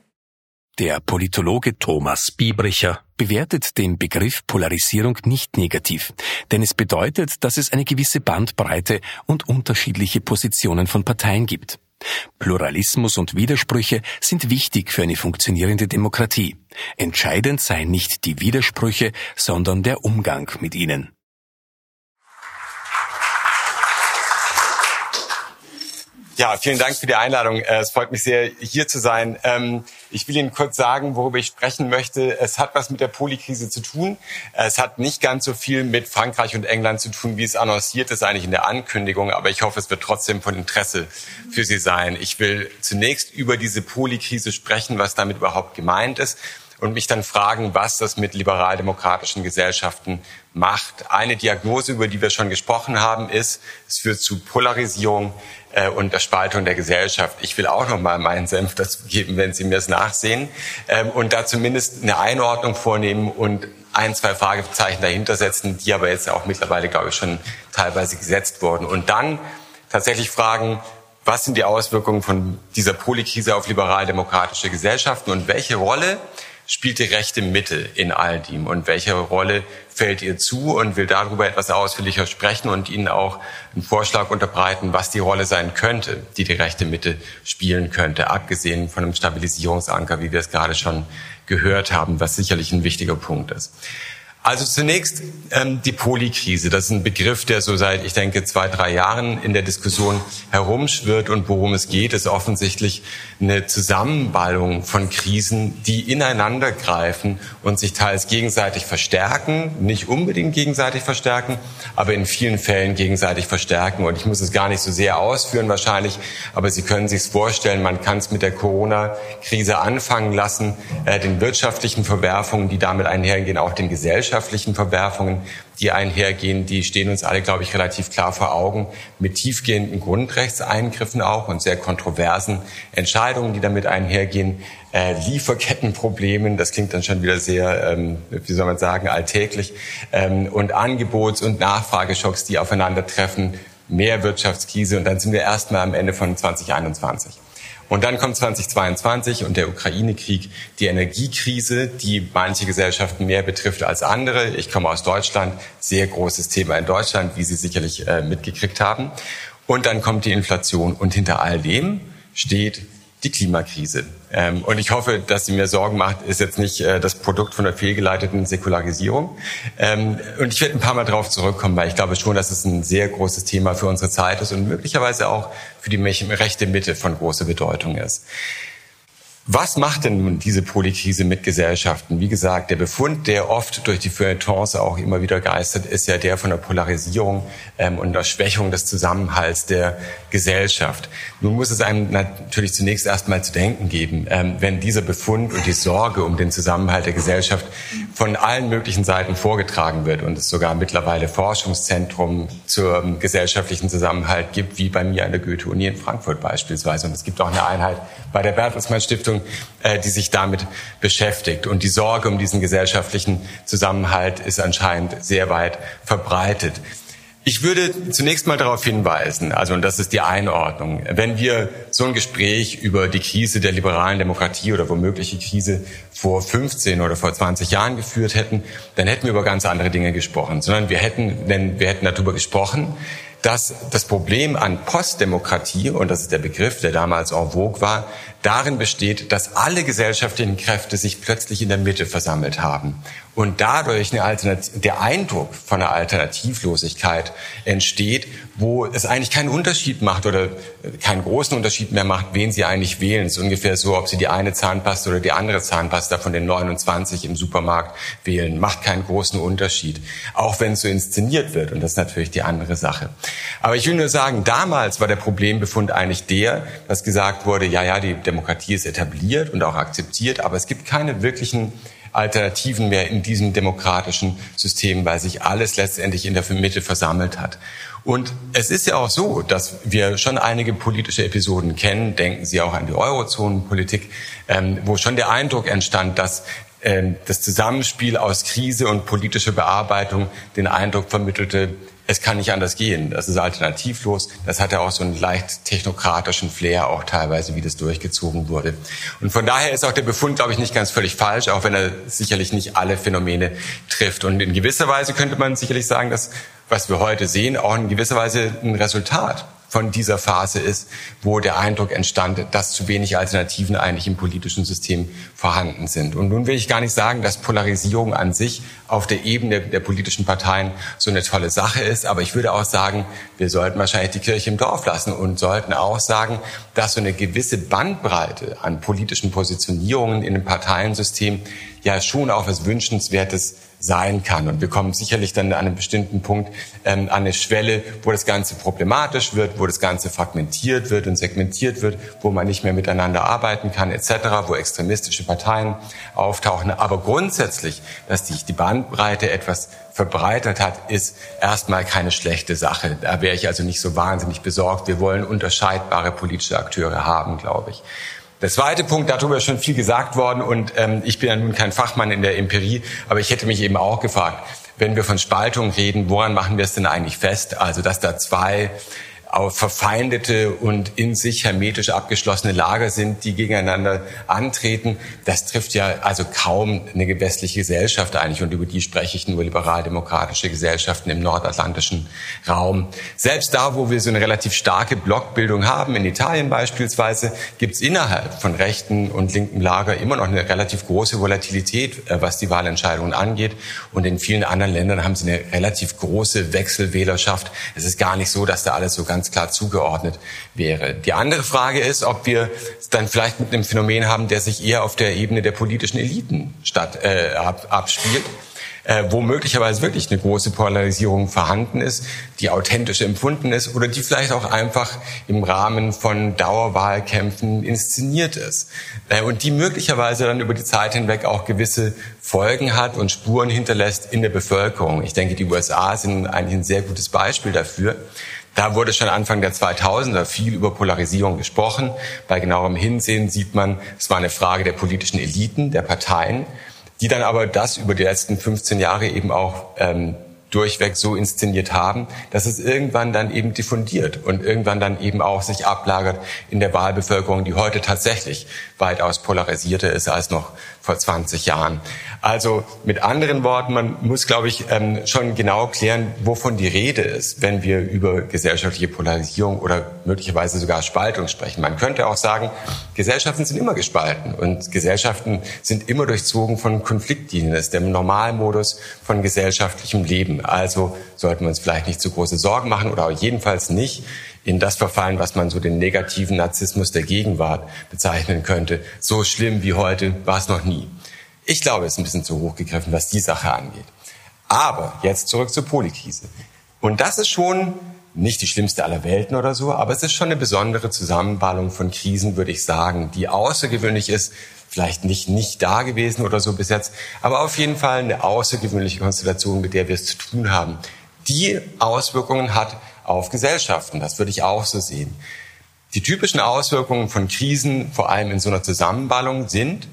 Der Politologe Thomas Biebricher bewertet den Begriff Polarisierung nicht negativ, denn es bedeutet, dass es eine gewisse Bandbreite und unterschiedliche Positionen von Parteien gibt. Pluralismus und Widersprüche sind wichtig für eine funktionierende Demokratie. Entscheidend seien nicht die Widersprüche, sondern der Umgang mit ihnen. Ja, vielen Dank für die Einladung. Äh, es freut mich sehr, hier zu sein. Ähm, ich will Ihnen kurz sagen, worüber ich sprechen möchte. Es hat was mit der Polikrise zu tun. Es hat nicht ganz so viel mit Frankreich und England zu tun, wie es annonciert ist eigentlich in der Ankündigung. Aber ich hoffe, es wird trotzdem von Interesse für Sie sein. Ich will zunächst über diese Polikrise sprechen, was damit überhaupt gemeint ist und mich dann fragen, was das mit liberaldemokratischen Gesellschaften macht. Eine Diagnose, über die wir schon gesprochen haben, ist, es führt zu Polarisierung äh, und der Spaltung der Gesellschaft. Ich will auch noch mal meinen Senf dazu geben, wenn Sie mir es nachsehen ähm, und da zumindest eine Einordnung vornehmen und ein, zwei Fragezeichen dahinter setzen, die aber jetzt auch mittlerweile, glaube ich, schon teilweise gesetzt wurden. Und dann tatsächlich fragen, was sind die Auswirkungen von dieser Polikrise auf liberal-demokratische Gesellschaften und welche Rolle spielt die rechte Mitte in all dem und welche Rolle fällt ihr zu und will darüber etwas ausführlicher sprechen und Ihnen auch einen Vorschlag unterbreiten, was die Rolle sein könnte, die die rechte Mitte spielen könnte, abgesehen von einem Stabilisierungsanker, wie wir es gerade schon gehört haben, was sicherlich ein wichtiger Punkt ist. Also zunächst ähm, die Polikrise. Das ist ein Begriff, der so seit, ich denke, zwei, drei Jahren in der Diskussion herumschwirrt. Und worum es geht, ist offensichtlich eine Zusammenballung von Krisen, die ineinander greifen und sich teils gegenseitig verstärken, nicht unbedingt gegenseitig verstärken, aber in vielen Fällen gegenseitig verstärken. Und ich muss es gar nicht so sehr ausführen wahrscheinlich, aber Sie können sich vorstellen, man kann es mit der Corona-Krise anfangen lassen, äh, den wirtschaftlichen Verwerfungen, die damit einhergehen, auch den gesellschaftlichen gesellschaftlichen Verwerfungen, die einhergehen, die stehen uns alle, glaube ich, relativ klar vor Augen, mit tiefgehenden Grundrechtseingriffen auch und sehr kontroversen Entscheidungen, die damit einhergehen, äh, Lieferkettenproblemen, das klingt dann schon wieder sehr, ähm, wie soll man sagen, alltäglich, ähm, und Angebots- und Nachfrageschocks, die aufeinandertreffen, mehr Wirtschaftskrise und dann sind wir erstmal am Ende von 2021. Und dann kommt 2022 und der Ukraine-Krieg, die Energiekrise, die manche Gesellschaften mehr betrifft als andere. Ich komme aus Deutschland, sehr großes Thema in Deutschland, wie Sie sicherlich äh, mitgekriegt haben. Und dann kommt die Inflation und hinter all dem steht die Klimakrise. Ähm, und ich hoffe, dass sie mir Sorgen macht, ist jetzt nicht äh, das Produkt von der fehlgeleiteten Säkularisierung. Ähm, und ich werde ein paar Mal darauf zurückkommen, weil ich glaube schon, dass es ein sehr großes Thema für unsere Zeit ist und möglicherweise auch für die rechte Mitte von großer Bedeutung ist. Was macht denn nun diese Polykrise mit Gesellschaften? Wie gesagt, der Befund, der oft durch die Feuilletons auch immer wieder geistert, ist ja der von der Polarisierung ähm, und der Schwächung des Zusammenhalts der Gesellschaft. Nun muss es einem natürlich zunächst erstmal zu denken geben, ähm, wenn dieser Befund und die Sorge um den Zusammenhalt der Gesellschaft von allen möglichen Seiten vorgetragen wird und es sogar mittlerweile Forschungszentrum zum gesellschaftlichen Zusammenhalt gibt, wie bei mir an der Goethe-Uni in Frankfurt beispielsweise. Und es gibt auch eine Einheit bei der Bertelsmann Stiftung, äh, die sich damit beschäftigt. Und die Sorge um diesen gesellschaftlichen Zusammenhalt ist anscheinend sehr weit verbreitet. Ich würde zunächst mal darauf hinweisen, also und das ist die Einordnung, wenn wir so ein Gespräch über die Krise der liberalen Demokratie oder womögliche Krise vor 15 oder vor 20 Jahren geführt hätten, dann hätten wir über ganz andere Dinge gesprochen, sondern wir hätten, denn wir hätten darüber gesprochen, dass das Problem an Postdemokratie, und das ist der Begriff, der damals en vogue war, darin besteht, dass alle gesellschaftlichen Kräfte sich plötzlich in der Mitte versammelt haben und dadurch eine der Eindruck von einer Alternativlosigkeit entsteht, wo es eigentlich keinen Unterschied macht oder keinen großen Unterschied mehr macht, wen Sie eigentlich wählen. Es ist ungefähr so, ob Sie die eine Zahnpasta oder die andere Zahnpasta von den 29 im Supermarkt wählen, macht keinen großen Unterschied, auch wenn es so inszeniert wird. Und das ist natürlich die andere Sache. Aber ich will nur sagen, damals war der Problembefund eigentlich der, dass gesagt wurde, ja, ja, die Demokratie ist etabliert und auch akzeptiert, aber es gibt keine wirklichen Alternativen mehr in diesem demokratischen System, weil sich alles letztendlich in der Mitte versammelt hat. Und es ist ja auch so, dass wir schon einige politische Episoden kennen, denken Sie auch an die Eurozonenpolitik, ähm, wo schon der Eindruck entstand, dass ähm, das Zusammenspiel aus Krise und politischer Bearbeitung den Eindruck vermittelte, es kann nicht anders gehen. Das ist alternativlos. Das hat ja auch so einen leicht technokratischen Flair auch teilweise, wie das durchgezogen wurde. Und von daher ist auch der Befund, glaube ich, nicht ganz völlig falsch, auch wenn er sicherlich nicht alle Phänomene trifft. Und in gewisser Weise könnte man sicherlich sagen, dass was wir heute sehen, auch in gewisser Weise ein Resultat von dieser Phase ist, wo der Eindruck entstand, dass zu wenig Alternativen eigentlich im politischen System vorhanden sind. Und nun will ich gar nicht sagen, dass Polarisierung an sich auf der Ebene der politischen Parteien so eine tolle Sache ist, aber ich würde auch sagen, wir sollten wahrscheinlich die Kirche im Dorf lassen und sollten auch sagen, dass so eine gewisse Bandbreite an politischen Positionierungen in dem Parteiensystem ja schon auch was Wünschenswertes sein kann. Und wir kommen sicherlich dann an einem bestimmten Punkt ähm, an eine Schwelle, wo das Ganze problematisch wird, wo das Ganze fragmentiert wird und segmentiert wird, wo man nicht mehr miteinander arbeiten kann etc., wo extremistische Parteien auftauchen. Aber grundsätzlich, dass sich die Bandbreite etwas verbreitert hat, ist erstmal keine schlechte Sache. Da wäre ich also nicht so wahnsinnig besorgt. Wir wollen unterscheidbare politische Akteure haben, glaube ich. Der zweite Punkt, darüber ist schon viel gesagt worden und ähm, ich bin ja nun kein Fachmann in der Empirie, aber ich hätte mich eben auch gefragt, wenn wir von Spaltung reden, woran machen wir es denn eigentlich fest? Also, dass da zwei verfeindete und in sich hermetisch abgeschlossene Lager sind, die gegeneinander antreten. Das trifft ja also kaum eine westliche Gesellschaft eigentlich. Und über die spreche ich nur liberal-demokratische Gesellschaften im nordatlantischen Raum. Selbst da, wo wir so eine relativ starke Blockbildung haben, in Italien beispielsweise, gibt es innerhalb von rechten und linken Lager immer noch eine relativ große Volatilität, äh, was die Wahlentscheidungen angeht. Und in vielen anderen Ländern haben sie eine relativ große Wechselwählerschaft. Es ist gar nicht so, dass da alles so ganz ganz klar zugeordnet wäre. Die andere Frage ist, ob wir dann vielleicht mit einem Phänomen haben, der sich eher auf der Ebene der politischen Eliten statt, äh, ab, abspielt. Äh, wo möglicherweise wirklich eine große Polarisierung vorhanden ist, die authentisch empfunden ist oder die vielleicht auch einfach im Rahmen von Dauerwahlkämpfen inszeniert ist äh, und die möglicherweise dann über die Zeit hinweg auch gewisse Folgen hat und Spuren hinterlässt in der Bevölkerung. Ich denke, die USA sind eigentlich ein sehr gutes Beispiel dafür. Da wurde schon Anfang der 2000er viel über Polarisierung gesprochen. Bei genauerem Hinsehen sieht man, es war eine Frage der politischen Eliten, der Parteien, die dann aber das über die letzten 15 Jahre eben auch ähm, durchweg so inszeniert haben, dass es irgendwann dann eben diffundiert und irgendwann dann eben auch sich ablagert in der Wahlbevölkerung, die heute tatsächlich weitaus polarisierter ist als noch vor 20 Jahren. Also mit anderen Worten, man muss, glaube ich, ähm, schon genau klären, wovon die Rede ist, wenn wir über gesellschaftliche Polarisierung oder möglicherweise sogar Spaltung sprechen. Man könnte auch sagen, Gesellschaften sind immer gespalten und Gesellschaften sind immer durchzogen von Konfliktlinien. Das ist der Normalmodus von gesellschaftlichem Leben. Also sollten wir uns vielleicht nicht zu große Sorgen machen oder jedenfalls nicht in das verfallen, was man so den negativen Narzissmus der Gegenwart bezeichnen könnte. So schlimm wie heute war es noch nie. Ich glaube, es ist ein bisschen zu hoch gegriffen, was die Sache angeht. Aber jetzt zurück zur Polykrise. Und das ist schon nicht die schlimmste aller Welten oder so, aber es ist schon eine besondere Zusammenballung von Krisen, würde ich sagen, die außergewöhnlich ist, vielleicht nicht nicht da gewesen oder so bis jetzt, aber auf jeden Fall eine außergewöhnliche Konstellation, mit der wir es zu tun haben. Die Auswirkungen hat auf Gesellschaften. Das würde ich auch so sehen. Die typischen Auswirkungen von Krisen, vor allem in so einer Zusammenballung, sind,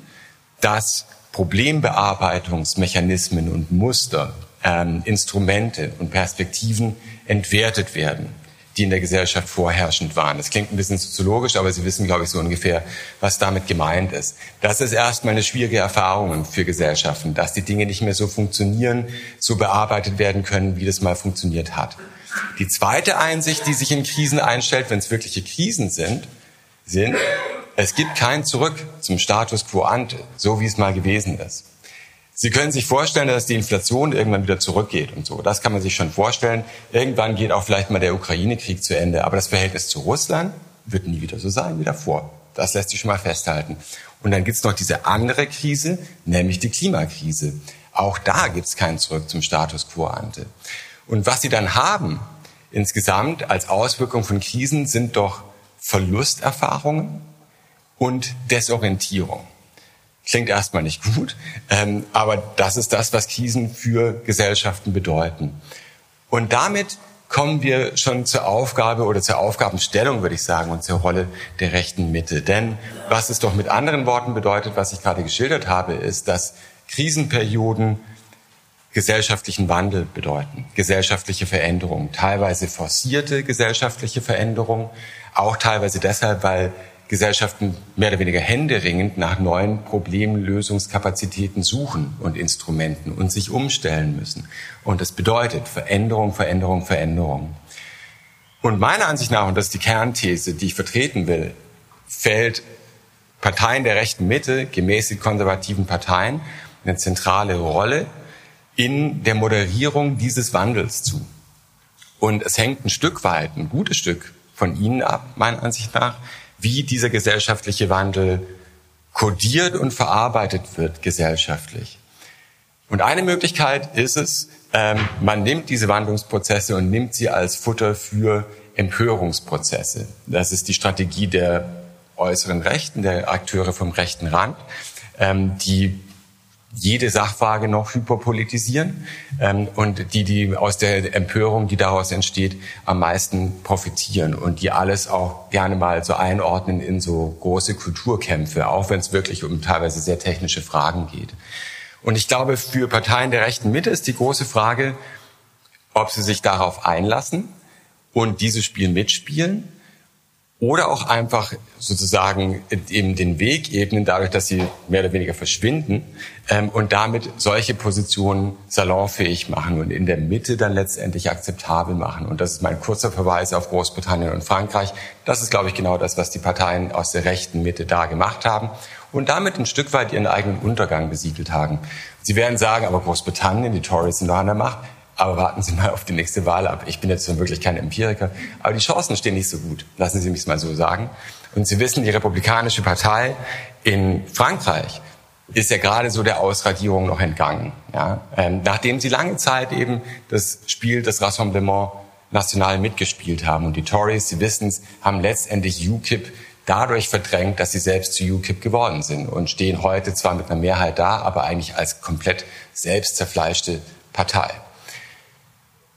dass Problembearbeitungsmechanismen und Muster, ähm, Instrumente und Perspektiven entwertet werden, die in der Gesellschaft vorherrschend waren. Das klingt ein bisschen soziologisch, aber Sie wissen, glaube ich, so ungefähr, was damit gemeint ist. Das ist erstmal eine schwierige Erfahrung für Gesellschaften, dass die Dinge nicht mehr so funktionieren, so bearbeitet werden können, wie das mal funktioniert hat. Die zweite Einsicht, die sich in Krisen einstellt, wenn es wirkliche Krisen sind, sind, es gibt kein Zurück zum Status quo ante, so wie es mal gewesen ist. Sie können sich vorstellen, dass die Inflation irgendwann wieder zurückgeht und so. Das kann man sich schon vorstellen. Irgendwann geht auch vielleicht mal der Ukraine-Krieg zu Ende. Aber das Verhältnis zu Russland wird nie wieder so sein wie davor. Das lässt sich schon mal festhalten. Und dann gibt's noch diese andere Krise, nämlich die Klimakrise. Auch da gibt's kein Zurück zum Status quo ante. Und was sie dann haben insgesamt als Auswirkung von Krisen sind doch Verlusterfahrungen und Desorientierung. Klingt erstmal nicht gut, ähm, aber das ist das, was Krisen für Gesellschaften bedeuten. Und damit kommen wir schon zur Aufgabe oder zur Aufgabenstellung, würde ich sagen, und zur Rolle der rechten Mitte. Denn was es doch mit anderen Worten bedeutet, was ich gerade geschildert habe, ist, dass Krisenperioden gesellschaftlichen Wandel bedeuten, gesellschaftliche Veränderungen, teilweise forcierte gesellschaftliche Veränderungen, auch teilweise deshalb, weil Gesellschaften mehr oder weniger händeringend nach neuen Problemlösungskapazitäten suchen und Instrumenten und sich umstellen müssen. Und das bedeutet Veränderung, Veränderung, Veränderung. Und meiner Ansicht nach, und das ist die Kernthese, die ich vertreten will, fällt Parteien der rechten Mitte, gemäßigt konservativen Parteien, eine zentrale Rolle in der Moderierung dieses Wandels zu. Und es hängt ein Stück weit, ein gutes Stück von Ihnen ab, meiner Ansicht nach, wie dieser gesellschaftliche Wandel kodiert und verarbeitet wird gesellschaftlich. Und eine Möglichkeit ist es, ähm, man nimmt diese Wandlungsprozesse und nimmt sie als Futter für Empörungsprozesse. Das ist die Strategie der äußeren Rechten, der Akteure vom rechten Rand, ähm, die jede Sachfrage noch hyperpolitisieren ähm, und die, die aus der Empörung, die daraus entsteht, am meisten profitieren und die alles auch gerne mal so einordnen in so große Kulturkämpfe, auch wenn es wirklich um teilweise sehr technische Fragen geht. Und ich glaube, für Parteien der rechten Mitte ist die große Frage, ob sie sich darauf einlassen und dieses Spiel mitspielen oder auch einfach sozusagen eben den Weg ebnen, dadurch, dass sie mehr oder weniger verschwinden ähm, und damit solche Positionen salonfähig machen und in der Mitte dann letztendlich akzeptabel machen. Und das ist mein kurzer Verweis auf Großbritannien und Frankreich. Das ist, glaube ich, genau das, was die Parteien aus der rechten Mitte da gemacht haben und damit ein Stück weit ihren eigenen Untergang besiegelt haben. Sie werden sagen, aber Großbritannien, die Tories sind noch an der Macht. Aber warten Sie mal auf die nächste Wahl ab. Ich bin jetzt wirklich kein Empiriker, aber die Chancen stehen nicht so gut. Lassen Sie mich mal so sagen. Und Sie wissen, die Republikanische Partei in Frankreich ist ja gerade so der Ausradierung noch entgangen. Ja? Ähm, nachdem sie lange Zeit eben das Spiel, das Rassemblement national mitgespielt haben. Und die Tories, Sie wissen es, haben letztendlich UKIP dadurch verdrängt, dass sie selbst zu UKIP geworden sind und stehen heute zwar mit einer Mehrheit da, aber eigentlich als komplett selbst zerfleischte Partei.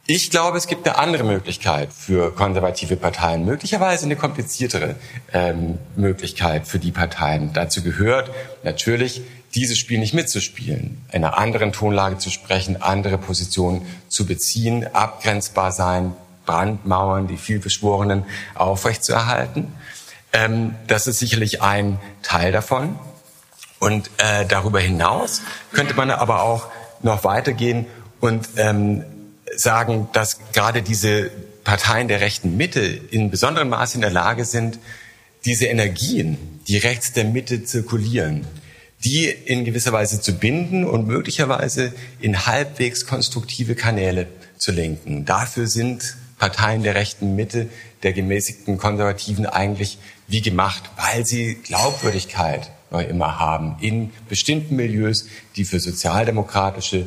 Ich glaube, es gibt eine andere Möglichkeit für konservative Parteien, möglicherweise eine kompliziertere ähm, Möglichkeit für die Parteien. Dazu gehört natürlich, dieses Spiel nicht mitzuspielen, in einer anderen Tonlage zu sprechen, andere Positionen zu beziehen, abgrenzbar sein, Brandmauern, die vielbeschworenen aufrechtzuerhalten. Ähm, das ist sicherlich ein Teil davon. Und äh, darüber hinaus könnte man aber auch noch weitergehen und ähm, sagen, dass gerade diese Parteien der rechten Mitte in besonderem Maße in der Lage sind, diese Energien, die rechts der Mitte zirkulieren, die in gewisser Weise zu binden und möglicherweise in halbwegs konstruktive Kanäle zu lenken. Dafür sind Parteien der rechten Mitte, der gemäßigten Konservativen eigentlich wie gemacht, weil sie Glaubwürdigkeit immer haben in bestimmten Milieus, die für sozialdemokratische,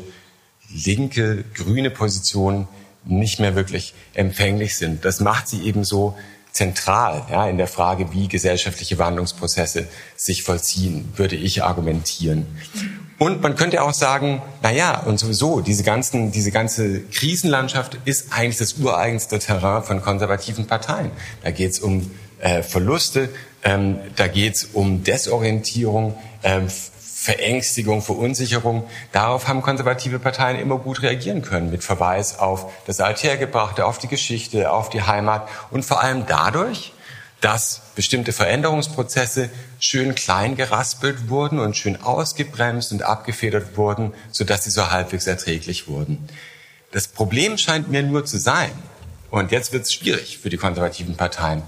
linke, grüne Positionen nicht mehr wirklich empfänglich sind. Das macht sie eben so zentral ja, in der Frage, wie gesellschaftliche Wandlungsprozesse sich vollziehen, würde ich argumentieren. Und man könnte auch sagen, na ja, und sowieso, diese ganzen, diese ganze Krisenlandschaft ist eigentlich das ureigenste Terrain von konservativen Parteien. Da geht es um äh, Verluste, ähm, da geht es um Desorientierung, ähm, Verängstigung, Verunsicherung. Darauf haben konservative Parteien immer gut reagieren können, mit Verweis auf das Althergebrachte, auf die Geschichte, auf die Heimat und vor allem dadurch, dass bestimmte Veränderungsprozesse schön klein geraspelt wurden und schön ausgebremst und abgefedert wurden, sodass sie so halbwegs erträglich wurden. Das Problem scheint mir nur zu sein, und jetzt wird es schwierig für die konservativen Parteien,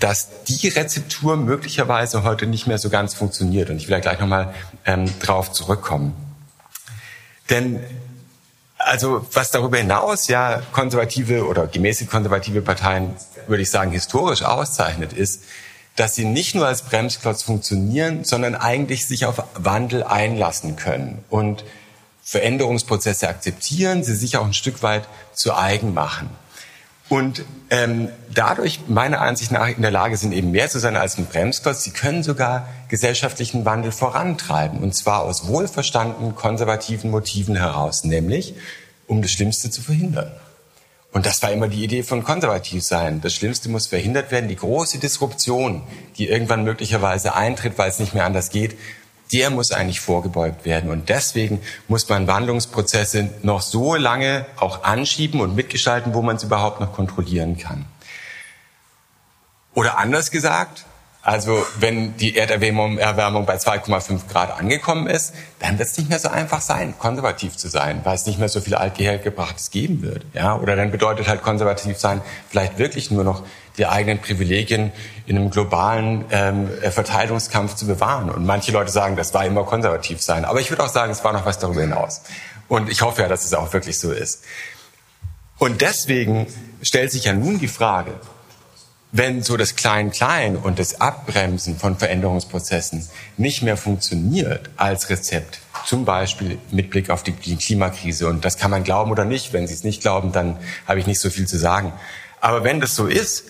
dass die Rezeptur möglicherweise heute nicht mehr so ganz funktioniert. Und ich will da gleich nochmal ähm, drauf zurückkommen. Denn also was darüber hinaus ja konservative oder gemäßig konservative Parteien, würde ich sagen, historisch auszeichnet, ist, dass sie nicht nur als Bremsklotz funktionieren, sondern eigentlich sich auf Wandel einlassen können und Veränderungsprozesse akzeptieren, sie sich auch ein Stück weit zu eigen machen. Und ähm, dadurch meiner Ansicht nach in der Lage sind, eben mehr zu sein als ein Bremsklotz. Sie können sogar gesellschaftlichen Wandel vorantreiben. Und zwar aus wohlverstandenen konservativen Motiven heraus, nämlich um das Schlimmste zu verhindern. Und das war immer die Idee von konservativ sein. Das Schlimmste muss verhindert werden. Die große Disruption, die irgendwann möglicherweise eintritt, weil es nicht mehr anders geht, der muss eigentlich vorgebeugt werden. Und deswegen muss man Wandlungsprozesse noch so lange auch anschieben und mitgestalten, wo man es überhaupt noch kontrollieren kann. Oder anders gesagt, also wenn die Erderwärmung bei 2,5 Grad angekommen ist, dann wird es nicht mehr so einfach sein, konservativ zu sein, weil es nicht mehr so viel altgebrachtes geben wird. Ja? Oder dann bedeutet halt konservativ sein vielleicht wirklich nur noch die eigenen Privilegien in einem globalen ähm, Verteilungskampf zu bewahren. Und manche Leute sagen, das war immer konservativ sein. Aber ich würde auch sagen, es war noch was darüber hinaus. Und ich hoffe ja, dass es auch wirklich so ist. Und deswegen stellt sich ja nun die Frage, wenn so das Klein-Klein und das Abbremsen von Veränderungsprozessen nicht mehr funktioniert als Rezept, zum Beispiel mit Blick auf die Klimakrise, und das kann man glauben oder nicht, wenn Sie es nicht glauben, dann habe ich nicht so viel zu sagen. Aber wenn das so ist,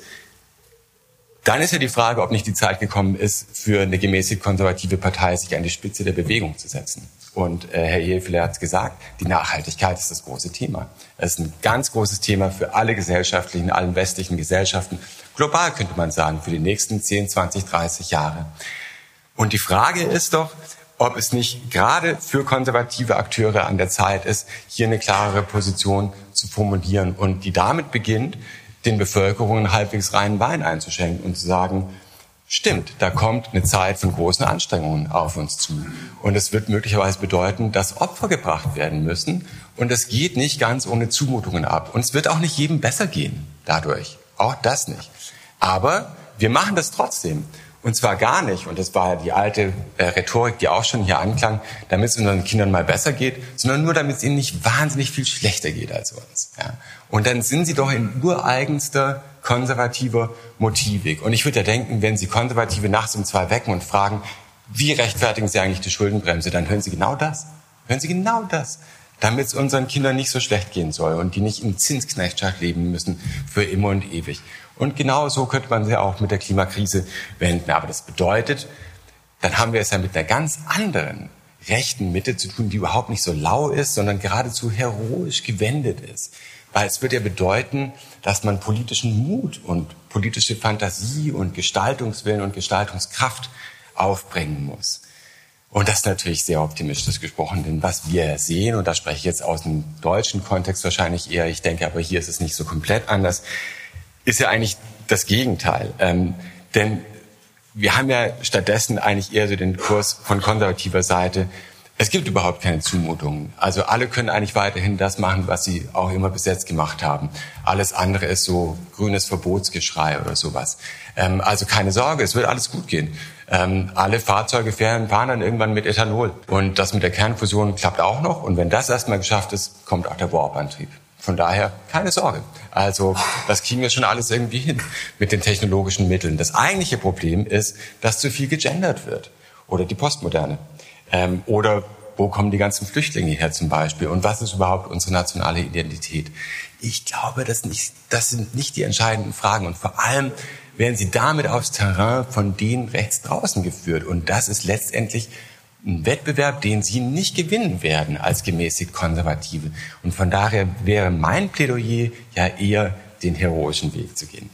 dann ist ja die Frage, ob nicht die Zeit gekommen ist, für eine gemäßig konservative Partei sich an die Spitze der Bewegung zu setzen. Und äh, Herr Hefele hat es gesagt, die Nachhaltigkeit ist das große Thema. Es ist ein ganz großes Thema für alle gesellschaftlichen, allen westlichen Gesellschaften. Global könnte man sagen, für die nächsten 10, 20, 30 Jahre. Und die Frage ist doch, ob es nicht gerade für konservative Akteure an der Zeit ist, hier eine klarere Position zu formulieren und die damit beginnt, den Bevölkerungen halbwegs reinen Wein einzuschenken und zu sagen, Stimmt, da kommt eine Zeit von großen Anstrengungen auf uns zu. Und es wird möglicherweise bedeuten, dass Opfer gebracht werden müssen. Und es geht nicht ganz ohne Zumutungen ab. Und es wird auch nicht jedem besser gehen dadurch. Auch das nicht. Aber wir machen das trotzdem. Und zwar gar nicht, und das war die alte äh, Rhetorik, die auch schon hier anklang, damit es unseren Kindern mal besser geht, sondern nur damit es ihnen nicht wahnsinnig viel schlechter geht als uns. Ja. Und dann sind sie doch in ureigenster konservativer Motivik. Und ich würde ja denken, wenn Sie Konservative nachts um zwei wecken und fragen, wie rechtfertigen Sie eigentlich die Schuldenbremse, dann hören Sie genau das. Hören Sie genau das damit es unseren Kindern nicht so schlecht gehen soll und die nicht im Zinsknechtschacht leben müssen für immer und ewig. Und genau so könnte man sie auch mit der Klimakrise wenden. Aber das bedeutet, dann haben wir es ja mit einer ganz anderen rechten Mitte zu tun, die überhaupt nicht so lau ist, sondern geradezu heroisch gewendet ist. Weil es wird ja bedeuten, dass man politischen Mut und politische Fantasie und Gestaltungswillen und Gestaltungskraft aufbringen muss. Und das ist natürlich sehr optimistisch gesprochen, denn was wir sehen, und da spreche ich jetzt aus dem deutschen Kontext wahrscheinlich eher, ich denke aber hier ist es nicht so komplett anders, ist ja eigentlich das Gegenteil. Ähm, denn wir haben ja stattdessen eigentlich eher so den Kurs von konservativer Seite. Es gibt überhaupt keine Zumutungen. Also alle können eigentlich weiterhin das machen, was sie auch immer bis jetzt gemacht haben. Alles andere ist so grünes Verbotsgeschrei oder sowas. Ähm, also keine Sorge, es wird alles gut gehen. Ähm, alle Fahrzeuge fahren, fahren dann irgendwann mit Ethanol. Und das mit der Kernfusion klappt auch noch. Und wenn das erstmal geschafft ist, kommt auch der Warp-Antrieb. Von daher keine Sorge. Also das kriegen wir schon alles irgendwie hin mit den technologischen Mitteln. Das eigentliche Problem ist, dass zu viel gegendert wird. Oder die Postmoderne. Ähm, oder wo kommen die ganzen Flüchtlinge her zum Beispiel? Und was ist überhaupt unsere nationale Identität? Ich glaube, das, nicht, das sind nicht die entscheidenden Fragen. Und vor allem werden sie damit aufs Terrain von denen rechts draußen geführt. Und das ist letztendlich ein Wettbewerb, den sie nicht gewinnen werden als gemäßigt Konservative. Und von daher wäre mein Plädoyer ja eher den heroischen Weg zu gehen.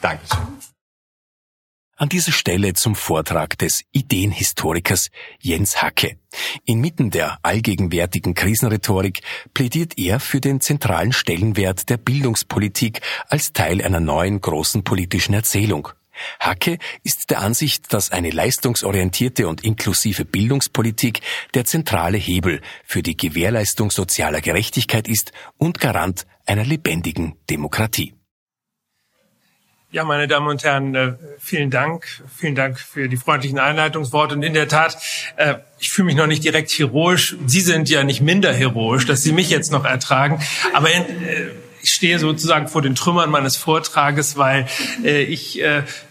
Dankeschön. An dieser Stelle zum Vortrag des Ideenhistorikers Jens Hacke. Inmitten der allgegenwärtigen Krisenrhetorik plädiert er für den zentralen Stellenwert der Bildungspolitik als Teil einer neuen großen politischen Erzählung. Hacke ist der Ansicht, dass eine leistungsorientierte und inklusive Bildungspolitik der zentrale Hebel für die Gewährleistung sozialer Gerechtigkeit ist und Garant einer lebendigen Demokratie. Ja, meine Damen und Herren, äh, vielen Dank. Vielen Dank für die freundlichen Einleitungsworte. Und in der Tat, äh, ich fühle mich noch nicht direkt heroisch. Sie sind ja nicht minder heroisch, dass Sie mich jetzt noch ertragen. Aber äh, ich stehe sozusagen vor den Trümmern meines Vortrages, weil ich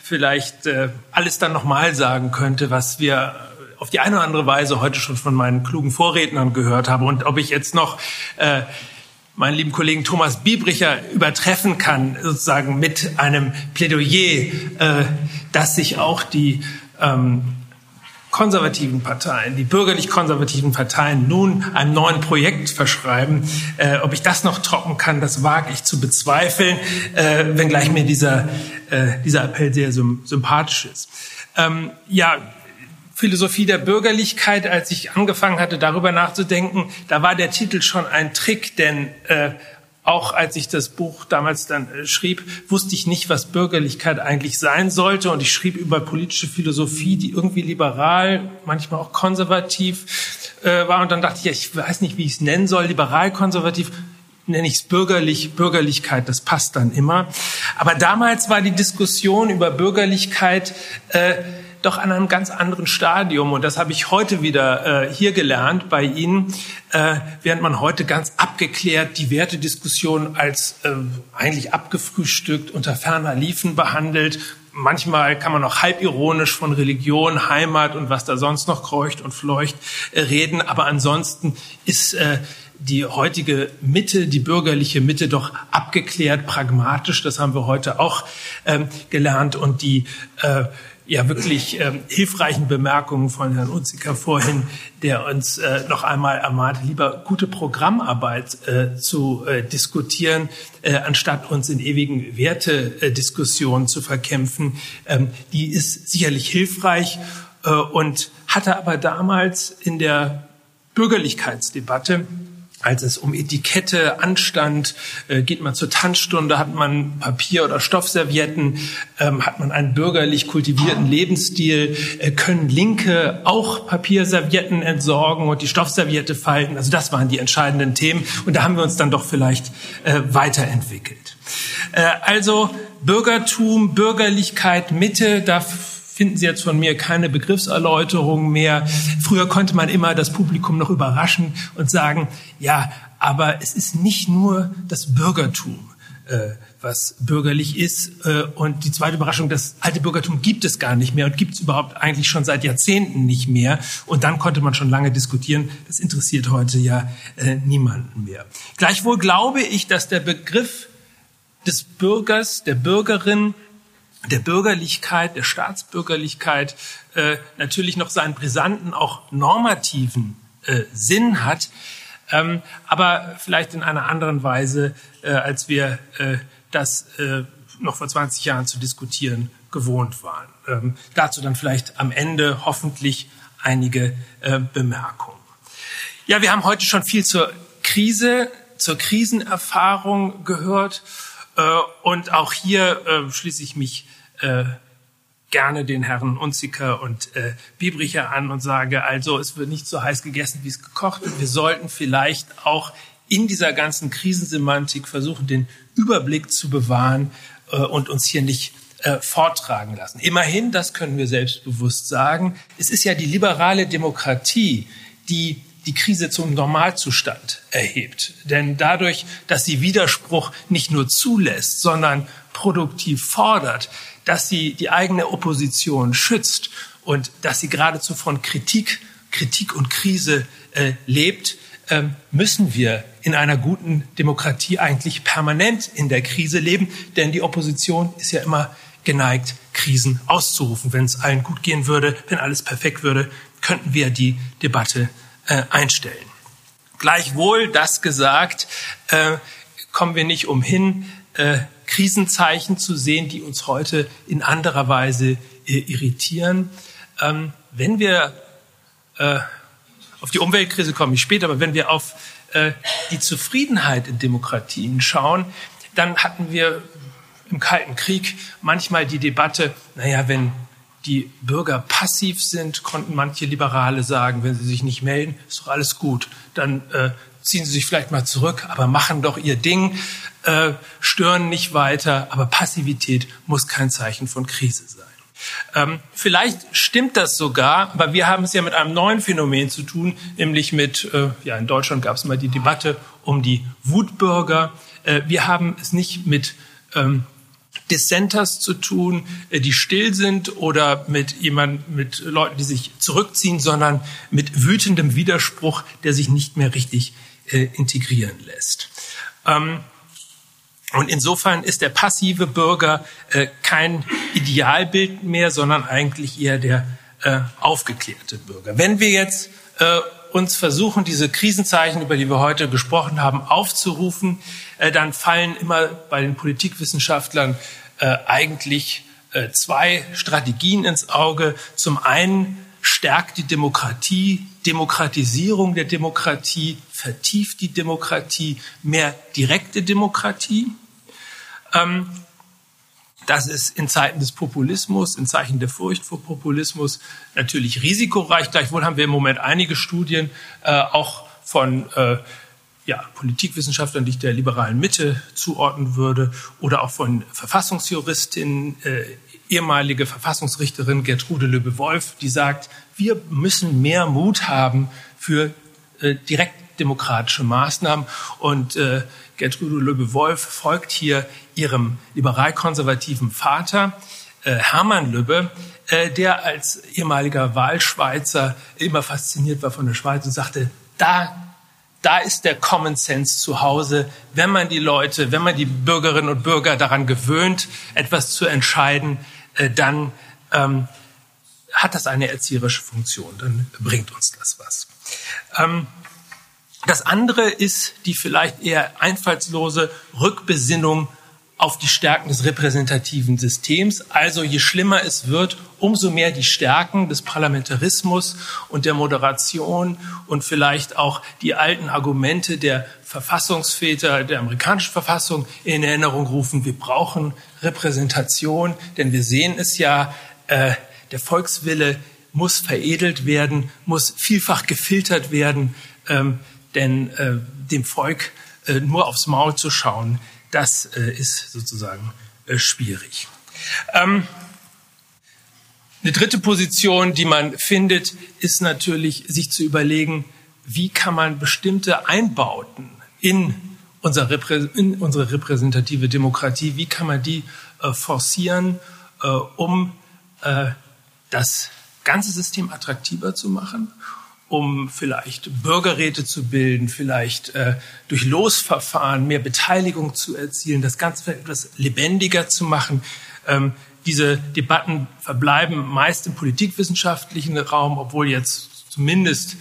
vielleicht alles dann nochmal sagen könnte, was wir auf die eine oder andere Weise heute schon von meinen klugen Vorrednern gehört haben. Und ob ich jetzt noch meinen lieben Kollegen Thomas Biebricher übertreffen kann, sozusagen mit einem Plädoyer, äh, dass sich auch die ähm, konservativen Parteien, die bürgerlich-konservativen Parteien nun einem neuen Projekt verschreiben. Äh, ob ich das noch trocken kann, das wage ich zu bezweifeln, äh, wenngleich mir dieser, äh, dieser Appell sehr sympathisch ist. Ähm, ja, Philosophie der Bürgerlichkeit, als ich angefangen hatte, darüber nachzudenken, da war der Titel schon ein Trick, denn äh, auch als ich das Buch damals dann äh, schrieb, wusste ich nicht, was Bürgerlichkeit eigentlich sein sollte. Und ich schrieb über politische Philosophie, die irgendwie liberal, manchmal auch konservativ äh, war. Und dann dachte ich, ja, ich weiß nicht, wie ich es nennen soll, liberal, konservativ nenne ich es bürgerlich, Bürgerlichkeit, das passt dann immer. Aber damals war die Diskussion über Bürgerlichkeit äh, doch an einem ganz anderen Stadium. Und das habe ich heute wieder äh, hier gelernt bei Ihnen, äh, während man heute ganz abgeklärt die Wertediskussion als äh, eigentlich abgefrühstückt unter ferner Liefen behandelt. Manchmal kann man auch halbironisch von Religion, Heimat und was da sonst noch kreucht und fleucht äh, reden. Aber ansonsten ist äh, die heutige Mitte, die bürgerliche Mitte doch abgeklärt, pragmatisch. Das haben wir heute auch ähm, gelernt. Und die äh, ja wirklich ähm, hilfreichen Bemerkungen von Herrn Unziker vorhin, der uns äh, noch einmal ermahnt, lieber gute Programmarbeit äh, zu äh, diskutieren, äh, anstatt uns in ewigen Wertediskussionen zu verkämpfen. Ähm, die ist sicherlich hilfreich äh, und hatte aber damals in der Bürgerlichkeitsdebatte als es um Etikette, Anstand, äh, geht man zur Tanzstunde, hat man Papier- oder Stoffservietten, ähm, hat man einen bürgerlich kultivierten Lebensstil, äh, können Linke auch Papierservietten entsorgen und die Stoffserviette falten. Also das waren die entscheidenden Themen und da haben wir uns dann doch vielleicht äh, weiterentwickelt. Äh, also Bürgertum, Bürgerlichkeit, Mitte, da finden Sie jetzt von mir keine Begriffserläuterung mehr. Früher konnte man immer das Publikum noch überraschen und sagen, ja, aber es ist nicht nur das Bürgertum, äh, was bürgerlich ist. Äh, und die zweite Überraschung, das alte Bürgertum gibt es gar nicht mehr und gibt es überhaupt eigentlich schon seit Jahrzehnten nicht mehr. Und dann konnte man schon lange diskutieren. Das interessiert heute ja äh, niemanden mehr. Gleichwohl glaube ich, dass der Begriff des Bürgers, der Bürgerin der Bürgerlichkeit, der Staatsbürgerlichkeit äh, natürlich noch seinen brisanten, auch normativen äh, Sinn hat, ähm, aber vielleicht in einer anderen Weise, äh, als wir äh, das äh, noch vor 20 Jahren zu diskutieren gewohnt waren. Ähm, dazu dann vielleicht am Ende hoffentlich einige äh, Bemerkungen. Ja, wir haben heute schon viel zur Krise, zur Krisenerfahrung gehört. Äh, und auch hier äh, schließe ich mich äh, gerne den Herren Unziker und äh, Biebricher an und sage, also es wird nicht so heiß gegessen, wie es gekocht wird. Wir sollten vielleicht auch in dieser ganzen Krisensemantik versuchen, den Überblick zu bewahren äh, und uns hier nicht äh, vortragen lassen. Immerhin, das können wir selbstbewusst sagen, es ist ja die liberale Demokratie, die die Krise zum Normalzustand erhebt. Denn dadurch, dass sie Widerspruch nicht nur zulässt, sondern produktiv fordert, dass sie die eigene Opposition schützt und dass sie geradezu von Kritik, Kritik und Krise äh, lebt, äh, müssen wir in einer guten Demokratie eigentlich permanent in der Krise leben, denn die Opposition ist ja immer geneigt, Krisen auszurufen. Wenn es allen gut gehen würde, wenn alles perfekt würde, könnten wir die Debatte äh, einstellen. Gleichwohl, das gesagt, äh, kommen wir nicht umhin, äh, Krisenzeichen zu sehen, die uns heute in anderer Weise äh, irritieren. Ähm, wenn wir äh, auf die Umweltkrise komme ich später, aber wenn wir auf äh, die Zufriedenheit in Demokratien schauen, dann hatten wir im Kalten Krieg manchmal die Debatte, naja, wenn die Bürger passiv sind, konnten manche Liberale sagen, wenn sie sich nicht melden, ist doch alles gut. Dann äh, ziehen sie sich vielleicht mal zurück, aber machen doch ihr Ding, äh, stören nicht weiter. Aber Passivität muss kein Zeichen von Krise sein. Ähm, vielleicht stimmt das sogar, aber wir haben es ja mit einem neuen Phänomen zu tun, nämlich mit, äh, ja, in Deutschland gab es mal die Debatte um die Wutbürger. Äh, wir haben es nicht mit ähm, Dissenters zu tun, äh, die still sind oder mit jemand, mit Leuten, die sich zurückziehen, sondern mit wütendem Widerspruch, der sich nicht mehr richtig äh, integrieren lässt. Ähm, und insofern ist der passive Bürger äh, kein Idealbild mehr, sondern eigentlich eher der äh, aufgeklärte Bürger. Wenn wir jetzt äh, uns versuchen, diese Krisenzeichen, über die wir heute gesprochen haben, aufzurufen, äh, dann fallen immer bei den Politikwissenschaftlern äh, eigentlich äh, zwei Strategien ins Auge. Zum einen stärkt die Demokratie, Demokratisierung der Demokratie, vertieft die Demokratie, mehr direkte Demokratie. Ähm, das ist in Zeiten des Populismus, in Zeichen der Furcht vor Populismus natürlich risikoreich. Gleichwohl haben wir im Moment einige Studien äh, auch von äh, ja, Politikwissenschaftlern, die ich der liberalen Mitte zuordnen würde, oder auch von Verfassungsjuristinnen, äh, ehemalige Verfassungsrichterin Gertrude Löbe-Wolf, die sagt, wir müssen mehr Mut haben für äh, direkt demokratische Maßnahmen. Und äh, Gertrude Löbe-Wolf folgt hier ihrem liberal-konservativen Vater, äh, Hermann Löbe, äh, der als ehemaliger Wahlschweizer immer fasziniert war von der Schweiz und sagte, da, da ist der Common Sense zu Hause, wenn man die Leute, wenn man die Bürgerinnen und Bürger daran gewöhnt, etwas zu entscheiden, äh, dann ähm, hat das eine erzieherische Funktion, dann bringt uns das was. Ähm, das andere ist die vielleicht eher einfallslose Rückbesinnung auf die Stärken des repräsentativen Systems. Also je schlimmer es wird, umso mehr die Stärken des Parlamentarismus und der Moderation und vielleicht auch die alten Argumente der Verfassungsväter der amerikanischen Verfassung in Erinnerung rufen. Wir brauchen Repräsentation, denn wir sehen es ja, äh, der Volkswille muss veredelt werden, muss vielfach gefiltert werden. Ähm, denn äh, dem Volk äh, nur aufs Maul zu schauen, das äh, ist sozusagen äh, schwierig. Ähm, eine dritte Position, die man findet, ist natürlich, sich zu überlegen, wie kann man bestimmte Einbauten in, unser in unsere repräsentative Demokratie, wie kann man die äh, forcieren, äh, um das ganze System attraktiver zu machen um vielleicht Bürgerräte zu bilden, vielleicht äh, durch Losverfahren mehr Beteiligung zu erzielen, das Ganze etwas lebendiger zu machen. Ähm, diese Debatten verbleiben meist im politikwissenschaftlichen Raum, obwohl jetzt zumindest,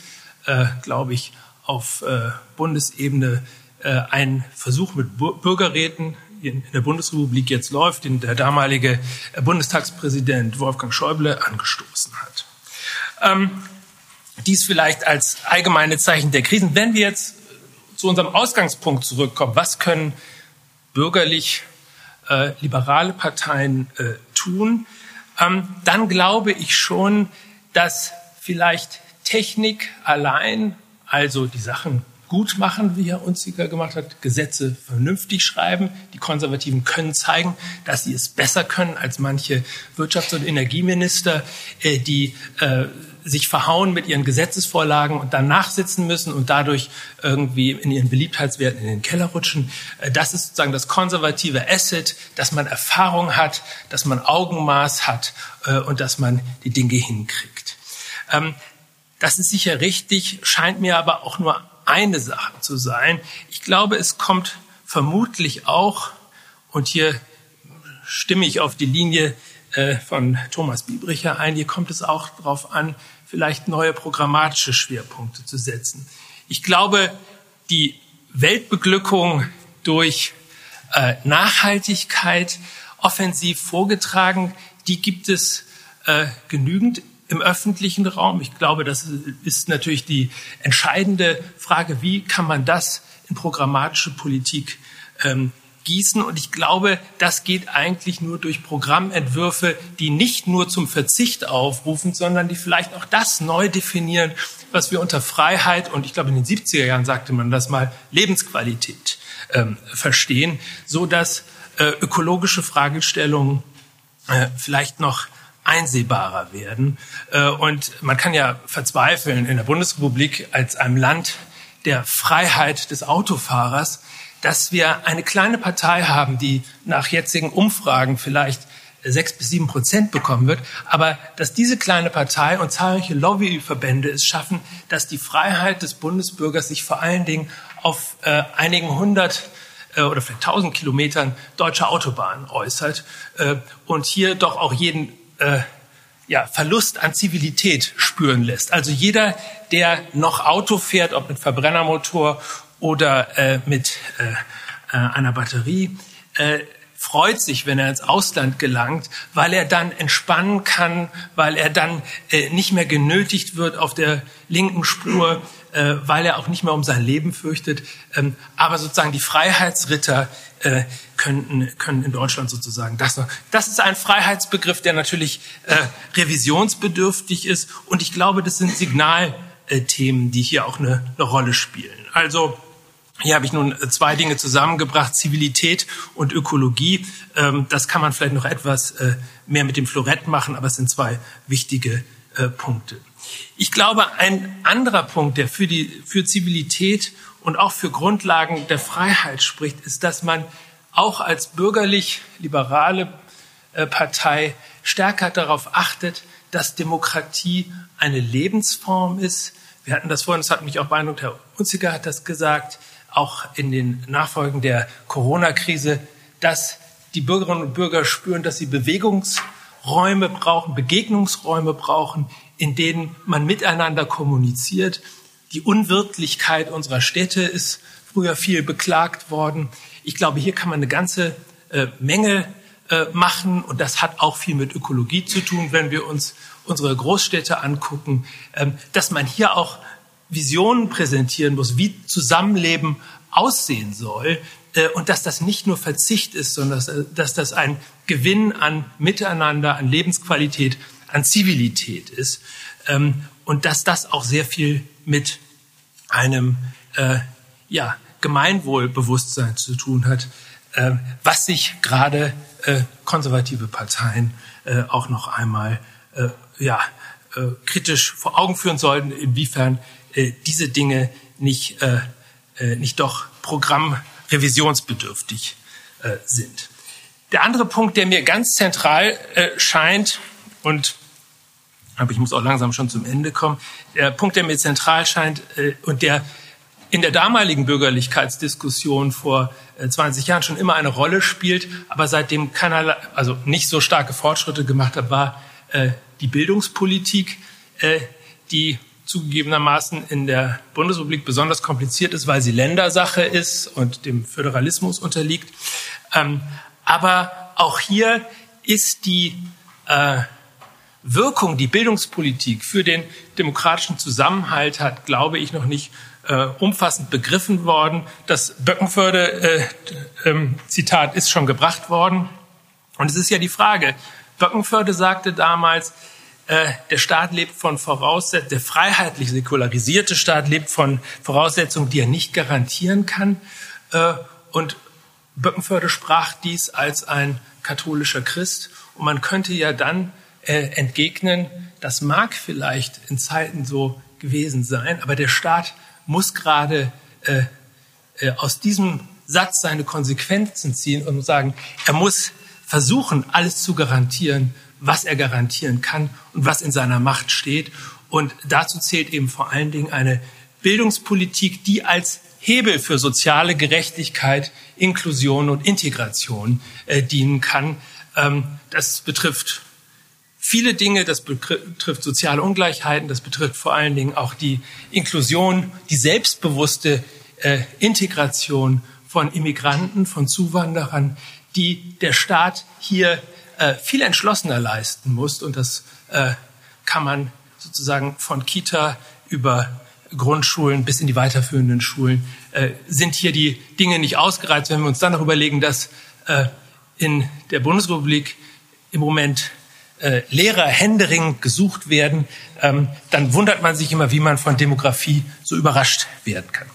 äh, glaube ich, auf äh, Bundesebene äh, ein Versuch mit Bürgerräten in der Bundesrepublik jetzt läuft, den der damalige Bundestagspräsident Wolfgang Schäuble angestoßen hat. Ähm, dies vielleicht als allgemeine Zeichen der Krisen. Wenn wir jetzt zu unserem Ausgangspunkt zurückkommen, was können bürgerlich äh, liberale Parteien äh, tun? ähm, dann glaube ich schon, dass vielleicht Technik allein, also die Sachen gut machen, wie Herr Unziger gemacht hat, Gesetze vernünftig schreiben. Die Konservativen können zeigen, dass sie es besser können als manche Wirtschafts- und Energieminister, äh, die äh, sich verhauen mit ihren Gesetzesvorlagen und dann nachsitzen müssen und dadurch irgendwie in ihren Beliebtheitswerten in den Keller rutschen. Äh, das ist sozusagen das konservative Asset, dass man Erfahrung hat, dass man Augenmaß hat und dass man die Dinge hinkriegt. Ähm, das ist sicher richtig, scheint mir aber auch nur eine Sache zu sein. Ich glaube, es kommt vermutlich auch, und hier stimme ich auf die Linie äh, von Thomas Biebricher ein, hier kommt es auch darauf an, vielleicht neue programmatische Schwerpunkte zu setzen. Ich glaube, die Weltbeglückung durch äh, Nachhaltigkeit offensiv vorgetragen, die gibt es äh, genügend im öffentlichen Raum. Ich glaube, das ist natürlich die entscheidende Frage, wie kann man das in programmatische Politik ähm, gießen. Und ich glaube, das geht eigentlich nur durch Programmentwürfe, die nicht nur zum Verzicht aufrufen, sondern die vielleicht auch das neu definieren, was wir unter Freiheit und ich glaube in den 70er Jahren sagte man das mal Lebensqualität ähm, verstehen, so dass äh, ökologische Fragestellungen äh, vielleicht noch einsehbarer werden. Äh, und man kann ja verzweifeln in der Bundesrepublik als einem Land der Freiheit des Autofahrers, dass wir eine kleine Partei haben, die nach jetzigen Umfragen vielleicht sechs bis sieben Prozent bekommen wird, aber dass diese kleine Partei und zahlreiche Lobbyverbände es schaffen, dass die Freiheit des Bundesbürgers sich vor allen Dingen auf äh, einigen hundert äh, oder vielleicht tausend Kilometern deutscher Autobahnen äußert äh, und hier doch auch jeden äh, ja, Verlust an Zivilität spüren lässt. Also jeder, der noch Auto fährt, ob mit Verbrennermotor oder äh, mit äh, äh, einer Batterie, äh, freut sich, wenn er ins Ausland gelangt, weil er dann entspannen kann, weil er dann äh, nicht mehr genötigt wird auf der linken Spur, äh, weil er auch nicht mehr um sein Leben fürchtet. Ähm, aber sozusagen die Freiheitsritter äh, könnten, können in Deutschland sozusagen das noch. Das ist ein Freiheitsbegriff, der natürlich äh, revisionsbedürftig ist. Und ich glaube, das sind Signalthemen, die hier auch eine, eine Rolle spielen. Also hier habe ich nun zwei Dinge zusammengebracht, Zivilität und Ökologie. Ähm, das kann man vielleicht noch etwas äh, mehr mit dem Florett machen, aber es sind zwei wichtige äh, Punkte. Ich glaube, ein anderer Punkt, der für die für Zivilität und auch für Grundlagen der Freiheit spricht, ist, dass man auch als bürgerlich-liberale äh, Partei stärker darauf achtet, dass Demokratie eine Lebensform ist. Wir hatten das vorhin, das hat mich auch beeindruckt, Herr Unziger hat das gesagt, auch in den Nachfolgen der Corona-Krise, dass die Bürgerinnen und Bürger spüren, dass sie Bewegungsräume brauchen, Begegnungsräume brauchen, in denen man miteinander kommuniziert. Die Unwirtlichkeit unserer Städte ist früher viel beklagt worden. Ich glaube, hier kann man eine ganze äh, Menge äh, machen und das hat auch viel mit Ökologie zu tun, wenn wir uns unsere Großstädte angucken, ähm, dass man hier auch Visionen präsentieren muss, wie Zusammenleben aussehen soll äh, und dass das nicht nur Verzicht ist, sondern dass, äh, dass das ein Gewinn an Miteinander, an Lebensqualität an Zivilität ist ähm, und dass das auch sehr viel mit einem äh, ja, Gemeinwohlbewusstsein zu tun hat, äh, was sich gerade äh, konservative Parteien äh, auch noch einmal äh, ja, äh, kritisch vor Augen führen sollten, inwiefern äh, diese Dinge nicht, äh, äh, nicht doch programmrevisionsbedürftig äh, sind. Der andere Punkt, der mir ganz zentral äh, scheint, und aber ich muss auch langsam schon zum Ende kommen. Der Punkt, der mir zentral scheint äh, und der in der damaligen Bürgerlichkeitsdiskussion vor äh, 20 Jahren schon immer eine Rolle spielt, aber seitdem keiner, also nicht so starke Fortschritte gemacht hat, war äh, die Bildungspolitik, äh, die zugegebenermaßen in der Bundesrepublik besonders kompliziert ist, weil sie Ländersache ist und dem Föderalismus unterliegt. Ähm, aber auch hier ist die äh, Wirkung, die Bildungspolitik für den demokratischen Zusammenhalt hat, glaube ich, noch nicht äh, umfassend begriffen worden. Das Böckenförde-Zitat äh, ähm, ist schon gebracht worden. Und es ist ja die Frage, Böckenförde sagte damals, äh, der Staat lebt von Voraussetzungen, der freiheitlich säkularisierte Staat lebt von Voraussetzungen, die er nicht garantieren kann. Äh, und Böckenförde sprach dies als ein katholischer Christ. Und man könnte ja dann äh, entgegnen, das mag vielleicht in Zeiten so gewesen sein, aber der Staat muss gerade äh, äh, aus diesem Satz seine Konsequenzen ziehen und sagen, er muss versuchen, alles zu garantieren, was er garantieren kann und was in seiner Macht steht. Und dazu zählt eben vor allen Dingen eine Bildungspolitik, die als Hebel für soziale Gerechtigkeit, Inklusion und Integration äh, dienen kann. Ähm, das betrifft viele Dinge, das betrifft soziale Ungleichheiten, das betrifft vor allen Dingen auch die Inklusion, die selbstbewusste äh, Integration von Immigranten, von Zuwanderern, die der Staat hier äh, viel entschlossener leisten muss. Und das äh, kann man sozusagen von Kita über Grundschulen bis in die weiterführenden Schulen äh, sind hier die Dinge nicht ausgereizt. Wenn wir uns dann noch überlegen, dass äh, in der Bundesrepublik im Moment äh, Lehrer händeringend gesucht werden, ähm, dann wundert man sich immer, wie man von Demografie so überrascht werden kann.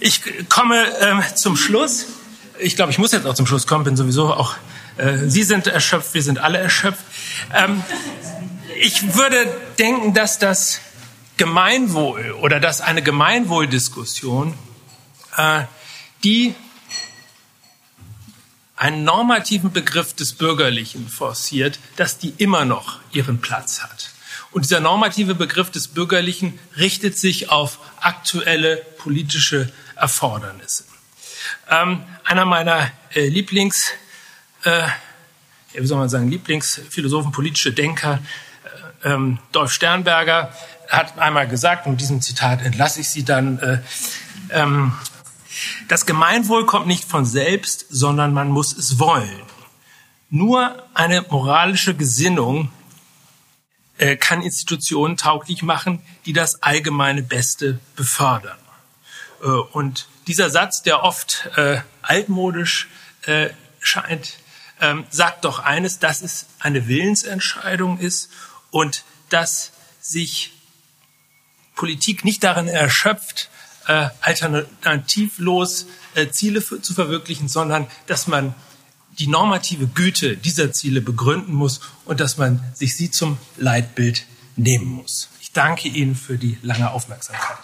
Ich komme ähm, zum Schluss. Ich glaube, ich muss jetzt auch zum Schluss kommen, bin sowieso auch, äh, Sie sind erschöpft, wir sind alle erschöpft. Ähm, ich würde denken, dass das Gemeinwohl oder dass eine Gemeinwohldiskussion, äh, die einen normativen Begriff des Bürgerlichen forciert, dass die immer noch ihren Platz hat. Und dieser normative Begriff des Bürgerlichen richtet sich auf aktuelle politische Erfordernisse. Ähm, einer meiner äh, Lieblings, äh, wie soll man sagen, Lieblingsphilosophen, politische Denker, äh, ähm, Dolf Sternberger, hat einmal gesagt, und mit diesem Zitat entlasse ich Sie dann, äh, ähm, das Gemeinwohl kommt nicht von selbst, sondern man muss es wollen. Nur eine moralische Gesinnung äh, kann Institutionen tauglich machen, die das allgemeine Beste befördern. Äh, und dieser Satz, der oft äh, altmodisch äh, scheint, ähm, sagt doch eines, dass es eine Willensentscheidung ist und dass sich Politik nicht darin erschöpft, äh, alternativlos äh, Ziele für, zu verwirklichen, sondern dass man die normative Güte dieser Ziele begründen muss und dass man sich sie zum Leitbild nehmen muss. Ich danke Ihnen für die lange Aufmerksamkeit.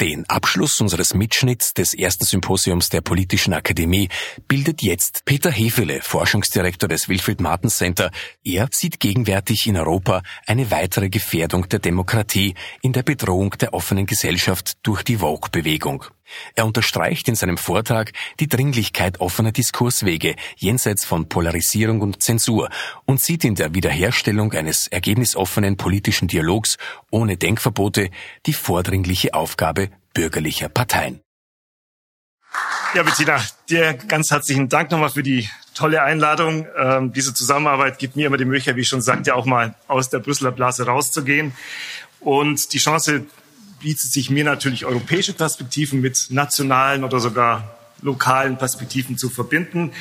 Den Abschluss unseres Mitschnitts des ersten Symposiums der Politischen Akademie bildet jetzt Peter Hefele, Forschungsdirektor des Wilfried Martens Center. Er sieht gegenwärtig in Europa eine weitere Gefährdung der Demokratie in der Bedrohung der offenen Gesellschaft durch die Vogue-Bewegung. Er unterstreicht in seinem Vortrag die Dringlichkeit offener Diskurswege jenseits von Polarisierung und Zensur und sieht in der Wiederherstellung eines ergebnisoffenen politischen Dialogs ohne Denkverbote die vordringliche Aufgabe bürgerlicher Parteien. Ja, Bettina, dir ganz herzlichen Dank nochmal für die tolle Einladung. Ähm, diese Zusammenarbeit gibt mir immer die Möglichkeit, wie ich schon sagte, auch mal aus der Brüsseler Blase rauszugehen und die Chance, bietet sich mir natürlich europäische Perspektiven mit nationalen oder sogar lokalen Perspektiven zu verbinden.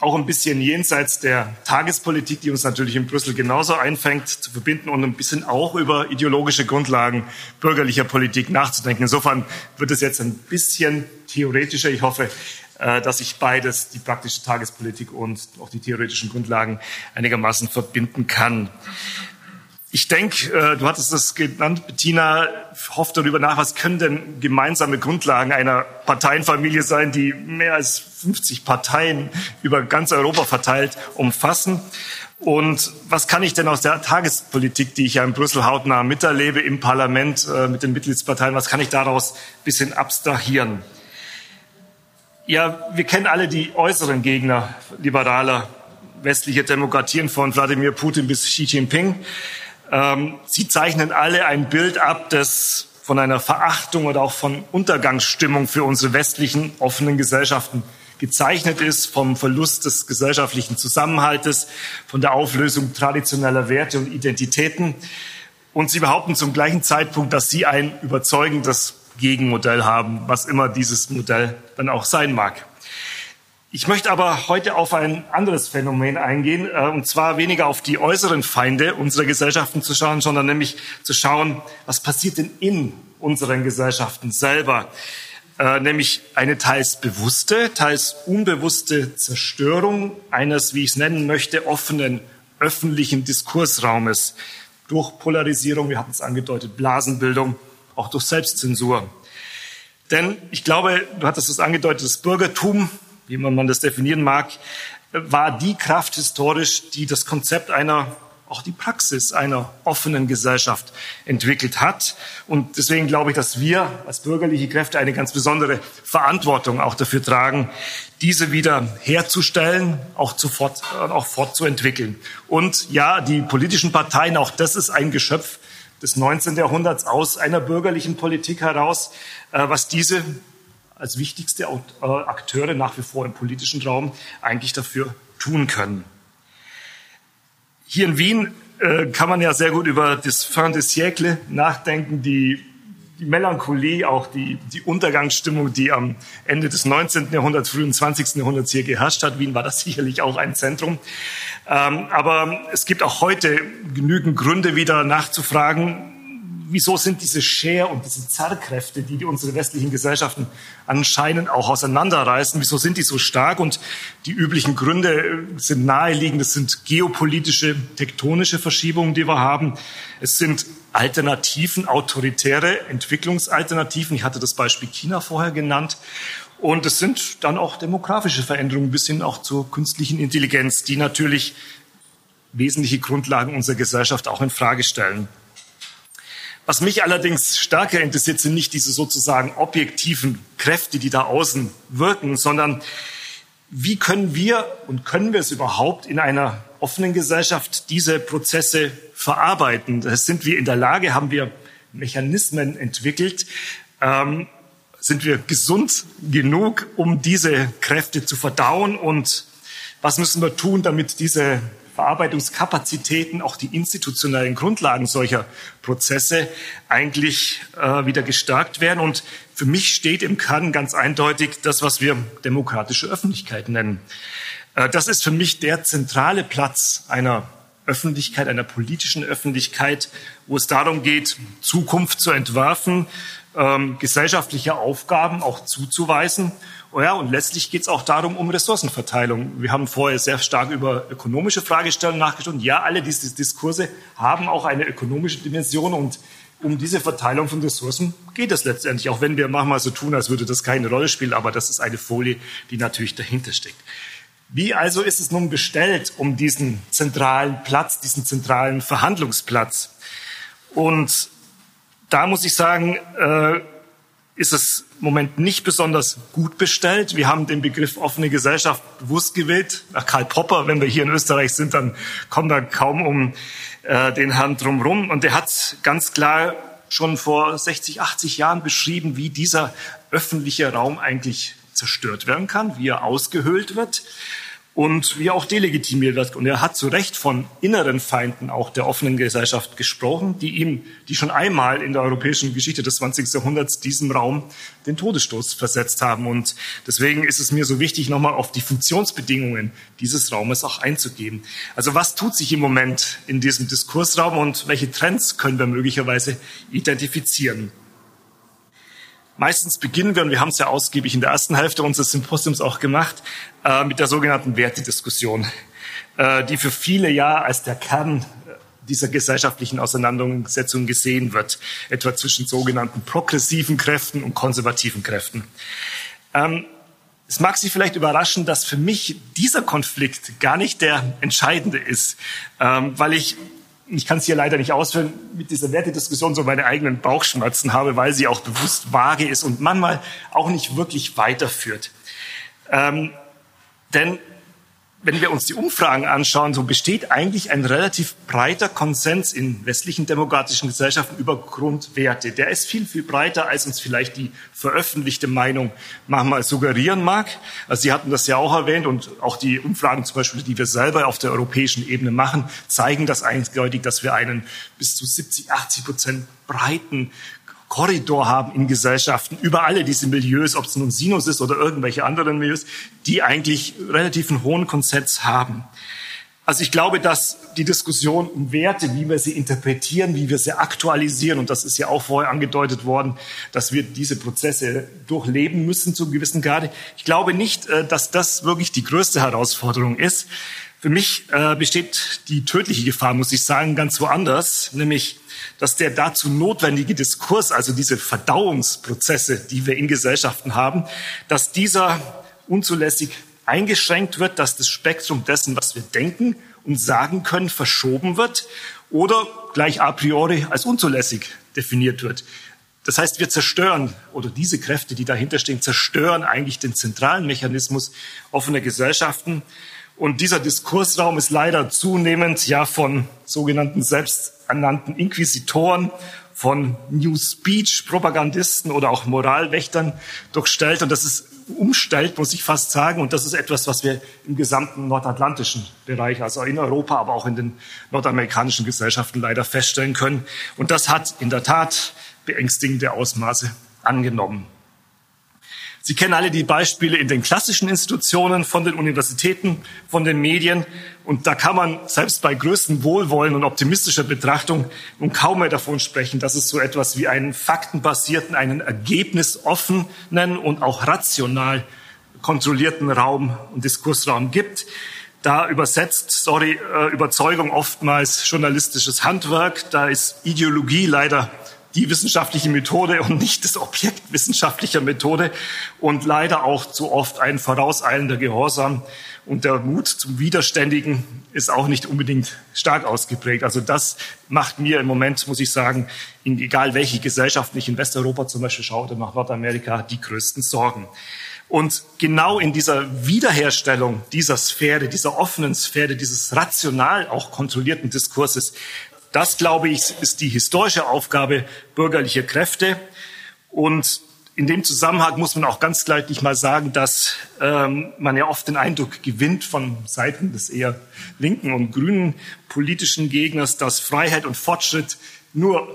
Auch ein bisschen jenseits der Tagespolitik, die uns natürlich in Brüssel genauso einfängt, zu verbinden und ein bisschen auch über ideologische Grundlagen bürgerlicher Politik nachzudenken. Insofern wird es jetzt ein bisschen theoretischer. Ich hoffe, äh, dass ich beides, die praktische Tagespolitik und auch die theoretischen Grundlagen einigermaßen verbinden kann. Ich denke, äh, du hattest das genannt, Bettina, hofft darüber nach, was können denn gemeinsame Grundlagen einer Parteienfamilie sein, die mehr als 50 Parteien über ganz Europa verteilt umfassen. Und was kann ich denn aus der Tagespolitik, die ich ja in Brüssel hautnah miterlebe, im Parlament äh, mit den Mitgliedsparteien, was kann ich daraus ein bisschen abstrahieren? Ja, wir kennen alle die äußeren Gegner liberaler westlicher Demokratien von Wladimir Putin bis Xi Jinping. Ähm, sie zeichnen alle ein Bild ab, das von einer Verachtung oder auch von Untergangsstimmung für unsere westlichen offenen Gesellschaften gezeichnet ist, vom Verlust des gesellschaftlichen Zusammenhaltes, von der Auflösung traditioneller Werte und Identitäten. Und sie behaupten zum gleichen Zeitpunkt, dass sie ein überzeugendes Gegenmodell haben, was immer dieses Modell dann auch sein mag. Ich möchte aber heute auf ein anderes Phänomen eingehen, äh, und zwar weniger auf die äußeren Feinde unserer Gesellschaften zu schauen, sondern nämlich zu schauen, was passiert denn in unseren Gesellschaften selber. Äh, nämlich eine teils bewusste, teils unbewusste Zerstörung eines, wie ich es nennen möchte, offenen öffentlichen Diskursraumes durch Polarisierung, wir hatten es angedeutet, Blasenbildung, auch durch Selbstzensur. Denn ich glaube, du hattest es angedeutet, das Bürgertum, wie man das definieren mag, war die Kraft historisch, die das Konzept einer auch die Praxis einer offenen Gesellschaft entwickelt hat. Und deswegen glaube ich, dass wir als bürgerliche Kräfte eine ganz besondere Verantwortung auch dafür tragen, diese wieder herzustellen, auch, zu fort, auch fortzuentwickeln. Und ja, die politischen Parteien, auch das ist ein Geschöpf des 19. Jahrhunderts aus einer bürgerlichen Politik heraus, äh, was diese als wichtigste äh, Akteure nach wie vor im politischen Raum eigentlich dafür tun können. Hier in Wien äh, kann man ja sehr gut über das Fin de siècle nachdenken, die, die Melancholie, auch die, die Untergangsstimmung, die am Ende des 19. Jahrhunderts, frühen 20. Jahrhunderts hier geherrscht hat. Wien war das sicherlich auch ein Zentrum. Ähm, aber es gibt auch heute genügend Gründe, wieder nachzufragen, wieso sind diese Share und diese Zerrkräfte, die unsere westlichen Gesellschaften anscheinend auch auseinanderreißen, wieso sind die so stark? Und die üblichen Gründe sind naheliegend. Es sind geopolitische, tektonische Verschiebungen, die wir haben. Es sind Alternativen, autoritäre Entwicklungsalternativen. Ich hatte das Beispiel China vorher genannt. Und es sind dann auch demografische Veränderungen bis hin auch zur künstlichen Intelligenz, die natürlich wesentliche Grundlagen unserer Gesellschaft auch in Frage stellen. Was mich allerdings stärker interessiert, sind nicht diese sozusagen objektiven Kräfte, die da außen wirken, sondern wie können wir und können wir es überhaupt in einer offenen Gesellschaft diese Prozesse verarbeiten? Das sind wir in der Lage, haben wir Mechanismen entwickelt, ähm, sind wir gesund genug, um diese Kräfte zu verdauen und was müssen wir tun, damit diese Verarbeitungskapazitäten, auch die institutionellen Grundlagen solcher Prozesse eigentlich äh, wieder gestärkt werden. Und für mich steht im Kern ganz eindeutig das, was wir demokratische Öffentlichkeit nennen. Äh, das ist für mich der zentrale Platz einer Öffentlichkeit, einer politischen Öffentlichkeit, wo es darum geht, Zukunft zu entwerfen, ähm, gesellschaftliche Aufgaben auch zuzuweisen Oh ja, und letztlich geht es auch darum, um Ressourcenverteilung. Wir haben vorher sehr stark über ökonomische Fragestellungen nachgedacht. Ja, alle diese Diskurse haben auch eine ökonomische Dimension und um diese Verteilung von Ressourcen geht es letztendlich, auch wenn wir manchmal so tun, als würde das keine Rolle spielen, aber das ist eine Folie, die natürlich dahinter steckt. Wie also ist es nun bestellt um diesen zentralen Platz, diesen zentralen Verhandlungsplatz? Und da muss ich sagen, äh, ist es Moment nicht besonders gut bestellt. Wir haben den Begriff offene Gesellschaft bewusst gewählt. Nach Karl Popper, wenn wir hier in Österreich sind, dann kommen wir kaum um äh, den Herrn drumherum. Und er hat ganz klar schon vor 60, 80 Jahren beschrieben, wie dieser öffentliche Raum eigentlich zerstört werden kann, wie er ausgehöhlt wird und wie auch delegitimiert wird. Und er hat zu Recht von inneren Feinden auch der offenen Gesellschaft gesprochen, die ihm, die schon einmal in der europäischen Geschichte des 20. Jahrhunderts diesem Raum den Todesstoß versetzt haben. Und deswegen ist es mir so wichtig, nochmal auf die Funktionsbedingungen dieses Raumes auch einzugehen. Also was tut sich im Moment in diesem Diskursraum und welche Trends können wir möglicherweise identifizieren? Meistens beginnen wir, und wir haben es ja ausgiebig in der ersten Hälfte unseres Symposiums auch gemacht, äh, mit der sogenannten Wertediskussion, äh, die für viele ja als der Kern dieser gesellschaftlichen Auseinandersetzung gesehen wird, etwa zwischen sogenannten progressiven Kräften und konservativen Kräften. Ähm, es mag Sie vielleicht überraschen, dass für mich dieser Konflikt gar nicht der entscheidende ist, ähm, weil ich ich kann es hier leider nicht ausführen, mit dieser Wertediskussion so meine eigenen Bauchschmerzen habe, weil sie auch bewusst vage ist und manchmal auch nicht wirklich weiterführt. Ähm, denn wenn wir uns die Umfragen anschauen, so besteht eigentlich ein relativ breiter Konsens in westlichen demokratischen Gesellschaften über Grundwerte. Der ist viel, viel breiter, als uns vielleicht die veröffentlichte Meinung manchmal suggerieren mag. Also Sie hatten das ja auch erwähnt und auch die Umfragen zum Beispiel, die wir selber auf der europäischen Ebene machen, zeigen das eindeutig, dass wir einen bis zu 70, 80 Prozent breiten Korridor haben in Gesellschaften über alle diese Milieus, ob es nun Sinus ist oder irgendwelche anderen Milieus, die eigentlich relativ einen hohen Konsens haben. Also ich glaube, dass die Diskussion um Werte, wie wir sie interpretieren, wie wir sie aktualisieren, und das ist ja auch vorher angedeutet worden, dass wir diese Prozesse durchleben müssen zu gewissen Grade. Ich glaube nicht, äh, dass das wirklich die größte Herausforderung ist. Für mich äh, besteht die tödliche Gefahr, muss ich sagen, ganz woanders, nämlich dass der dazu notwendige Diskurs, also diese Verdauungsprozesse, die wir in Gesellschaften haben, dass dieser unzulässig eingeschränkt wird, dass das Spektrum dessen, was wir denken und sagen können, verschoben wird oder gleich a priori als unzulässig definiert wird. Das heißt, wir zerstören oder diese Kräfte, die dahinter stehen, zerstören eigentlich den zentralen Mechanismus offener Gesellschaften. Und dieser Diskursraum ist leider zunehmend ja von sogenannten selbsternannten Inquisitoren, von New Speech Propagandisten oder auch Moralwächtern durchstellt. Und das ist umstellt, muss ich fast sagen. Und das ist etwas, was wir im gesamten nordatlantischen Bereich, also in Europa, aber auch in den nordamerikanischen Gesellschaften leider feststellen können. Und das hat in der Tat beängstigende Ausmaße angenommen. Sie kennen alle die Beispiele in den klassischen Institutionen von den Universitäten, von den Medien. Und da kann man selbst bei größtem Wohlwollen und optimistischer Betrachtung nun kaum mehr davon sprechen, dass es so etwas wie einen faktenbasierten, einen ergebnisoffenen und auch rational kontrollierten Raum und Diskursraum gibt. Da übersetzt, sorry, äh, Überzeugung oftmals journalistisches Handwerk. Da ist Ideologie leider die wissenschaftliche Methode und nicht das Objekt wissenschaftlicher Methode und leider auch zu oft ein vorauseilender Gehorsam. Und der Mut zum Widerständigen ist auch nicht unbedingt stark ausgeprägt. Also das macht mir im Moment, muss ich sagen, in egal welche Gesellschaft ich in Westeuropa zum Beispiel schaue oder nach Nordamerika, die größten Sorgen. Und genau in dieser Wiederherstellung dieser Sphäre, dieser offenen Sphäre, dieses rational auch kontrollierten Diskurses, das, glaube ich, ist die historische Aufgabe bürgerlicher Kräfte. Und in dem Zusammenhang muss man auch ganz deutlich mal sagen, dass ähm, man ja oft den Eindruck gewinnt von Seiten des eher linken und grünen politischen Gegners, dass Freiheit und Fortschritt nur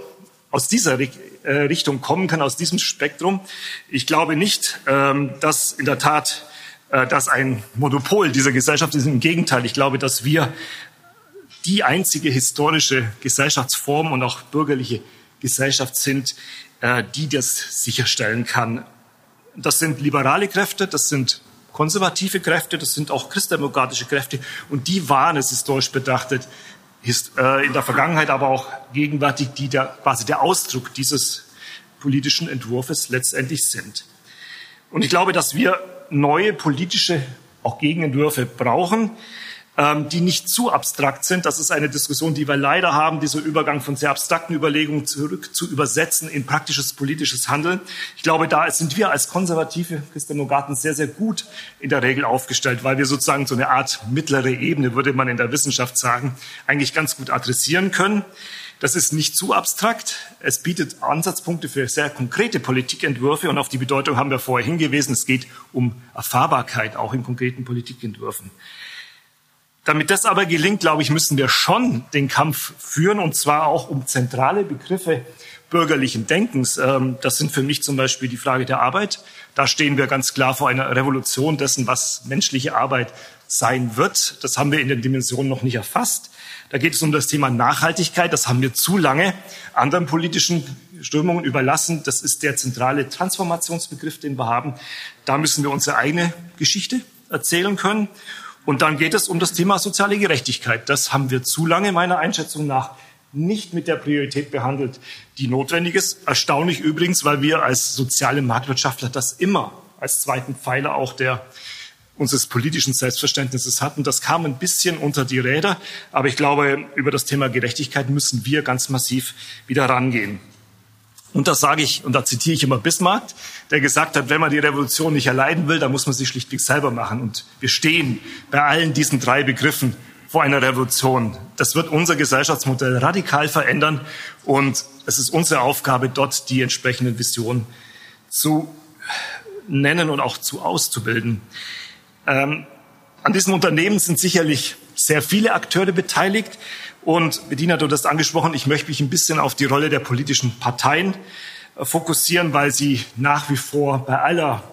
aus dieser äh, Richtung kommen kann, aus diesem Spektrum. Ich glaube nicht, ähm, dass in der Tat äh, das ein Monopol dieser Gesellschaft ist. Im Gegenteil, ich glaube, dass wir die einzige historische Gesellschaftsform und auch bürgerliche Gesellschaft sind, äh, die das sicherstellen kann. Das sind liberale Kräfte, das sind konservative Kräfte, das sind auch christdemokratische Kräfte und die waren es historisch betrachtet äh, in der Vergangenheit, aber auch gegenwärtig, die der, quasi der Ausdruck dieses politischen Entwurfs letztendlich sind. Und ich glaube, dass wir neue politische auch Gegenentwürfe brauchen, ähm, die nicht zu abstrakt sind. Das ist eine Diskussion, die wir leider haben, dieser Übergang von sehr abstrakten Überlegungen zurück zu übersetzen in praktisches politisches Handeln. Ich glaube, da sind wir als konservative Christdemokraten sehr, sehr gut in der Regel aufgestellt, weil wir sozusagen so eine Art mittlere Ebene, würde man in der Wissenschaft sagen, eigentlich ganz gut adressieren können. Das ist nicht zu abstrakt. Es bietet Ansatzpunkte für sehr konkrete Politikentwürfe und auf die Bedeutung haben wir vorher hingewiesen. Es geht um Erfahrbarkeit auch in konkreten Politikentwürfen. Damit das aber gelingt, glaube ich, müssen wir schon den Kampf führen und zwar auch um zentrale Begriffe bürgerlichen Denkens. Ähm, das sind für mich zum Beispiel die Frage der Arbeit. Da stehen wir ganz klar vor einer Revolution dessen, was menschliche Arbeit sein wird. Das haben wir in den Dimensionen noch nicht erfasst. Da geht es um das Thema Nachhaltigkeit. Das haben wir zu lange anderen politischen Strömungen überlassen. Das ist der zentrale Transformationsbegriff, den wir haben. Da müssen wir unsere eigene Geschichte erzählen können. Und dann geht es um das Thema soziale Gerechtigkeit. Das haben wir zu lange meiner Einschätzung nach nicht mit der Priorität behandelt, die notwendig ist. Erstaunlich übrigens, weil wir als soziale Marktwirtschaftler das immer als zweiten Pfeiler auch der unseres politischen Selbstverständnisses hatten. Das kam ein bisschen unter die Räder, aber ich glaube, über das Thema Gerechtigkeit müssen wir ganz massiv wieder rangehen. Und das sage ich, und da zitiere ich immer Bismarck, der gesagt hat, wenn man die Revolution nicht erleiden will, dann muss man sie schlichtweg selber machen. Und wir stehen bei allen diesen drei Begriffen vor einer Revolution. Das wird unser Gesellschaftsmodell radikal verändern. Und es ist unsere Aufgabe, dort die entsprechenden Visionen zu nennen und auch zu auszubilden. Ähm, an diesem Unternehmen sind sicherlich sehr viele Akteure beteiligt. Und Bediener, du hast angesprochen, ich möchte mich ein bisschen auf die Rolle der politischen Parteien fokussieren, weil sie nach wie vor bei aller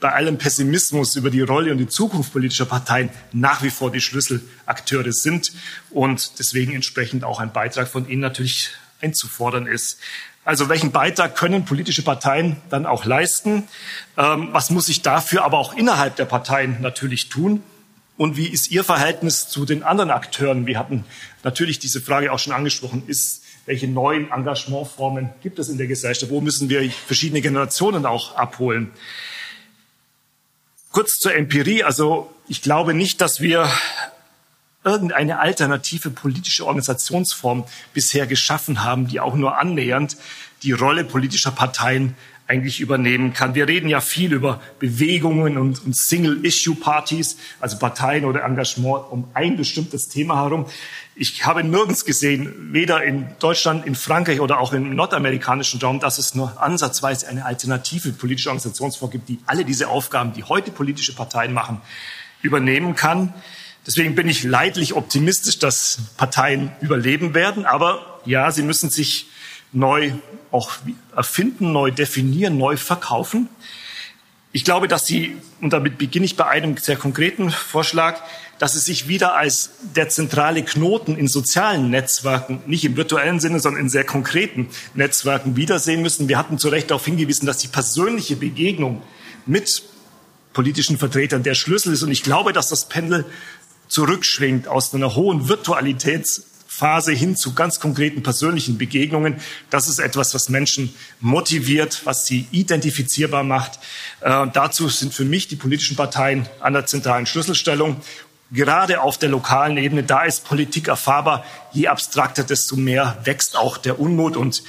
bei allem Pessimismus über die Rolle und die Zukunft politischer Parteien nach wie vor die Schlüsselakteure sind und deswegen entsprechend auch ein Beitrag von ihnen natürlich einzufordern ist. Also welchen Beitrag können politische Parteien dann auch leisten? Ähm, was muss ich dafür aber auch innerhalb der Parteien natürlich tun? Und wie ist Ihr Verhältnis zu den anderen Akteuren? Wir hatten natürlich diese Frage auch schon angesprochen. Ist, welche neuen Engagementformen gibt es in der Gesellschaft? Wo müssen wir verschiedene Generationen auch abholen? Kurz zur Empirie. Also ich glaube nicht, dass wir irgendeine alternative politische Organisationsform bisher geschaffen haben, die auch nur annähernd die Rolle politischer Parteien eigentlich übernehmen kann. Wir reden ja viel über Bewegungen und, und Single-Issue-Partys, also Parteien oder Engagement um ein bestimmtes Thema herum. Ich habe nirgends gesehen, weder in Deutschland, in Frankreich oder auch im nordamerikanischen Raum, dass es nur ansatzweise eine alternative politische Organisationsform gibt, die alle diese Aufgaben, die heute politische Parteien machen, übernehmen kann. Deswegen bin ich leidlich optimistisch, dass Parteien überleben werden. Aber ja, sie müssen sich neu auch erfinden, neu definieren, neu verkaufen. Ich glaube, dass sie, und damit beginne ich bei einem sehr konkreten Vorschlag, dass sie sich wieder als der zentrale Knoten in sozialen Netzwerken, nicht im virtuellen Sinne, sondern in sehr konkreten Netzwerken wiedersehen müssen. Wir hatten zu Recht darauf hingewiesen, dass die persönliche Begegnung mit politischen Vertretern der Schlüssel ist. Und ich glaube, dass das Pendel zurückschwingt aus einer hohen Virtualitätsphase hin zu ganz konkreten persönlichen Begegnungen. Das ist etwas, was Menschen motiviert, was sie identifizierbar macht. Äh, dazu sind für mich die politischen Parteien an der zentralen Schlüsselstellung. Gerade auf der lokalen Ebene, da ist Politik erfahrbar. Je abstrakter, desto mehr wächst auch der Unmut. Und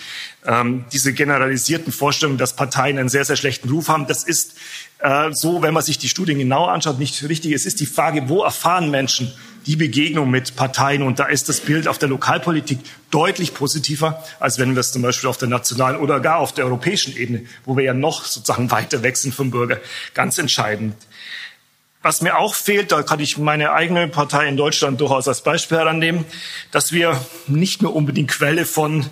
ähm, diese generalisierten Vorstellungen, dass Parteien einen sehr, sehr schlechten Ruf haben, das ist äh, so, wenn man sich die Studien genau anschaut, nicht richtig. Es ist die Frage, wo erfahren Menschen die Begegnung mit Parteien? Und da ist das Bild auf der Lokalpolitik deutlich positiver, als wenn wir es zum Beispiel auf der nationalen oder gar auf der europäischen Ebene, wo wir ja noch sozusagen weiter sind vom Bürger, ganz entscheidend. Was mir auch fehlt, da kann ich meine eigene Partei in Deutschland durchaus als Beispiel herannehmen, dass wir nicht nur unbedingt Quelle von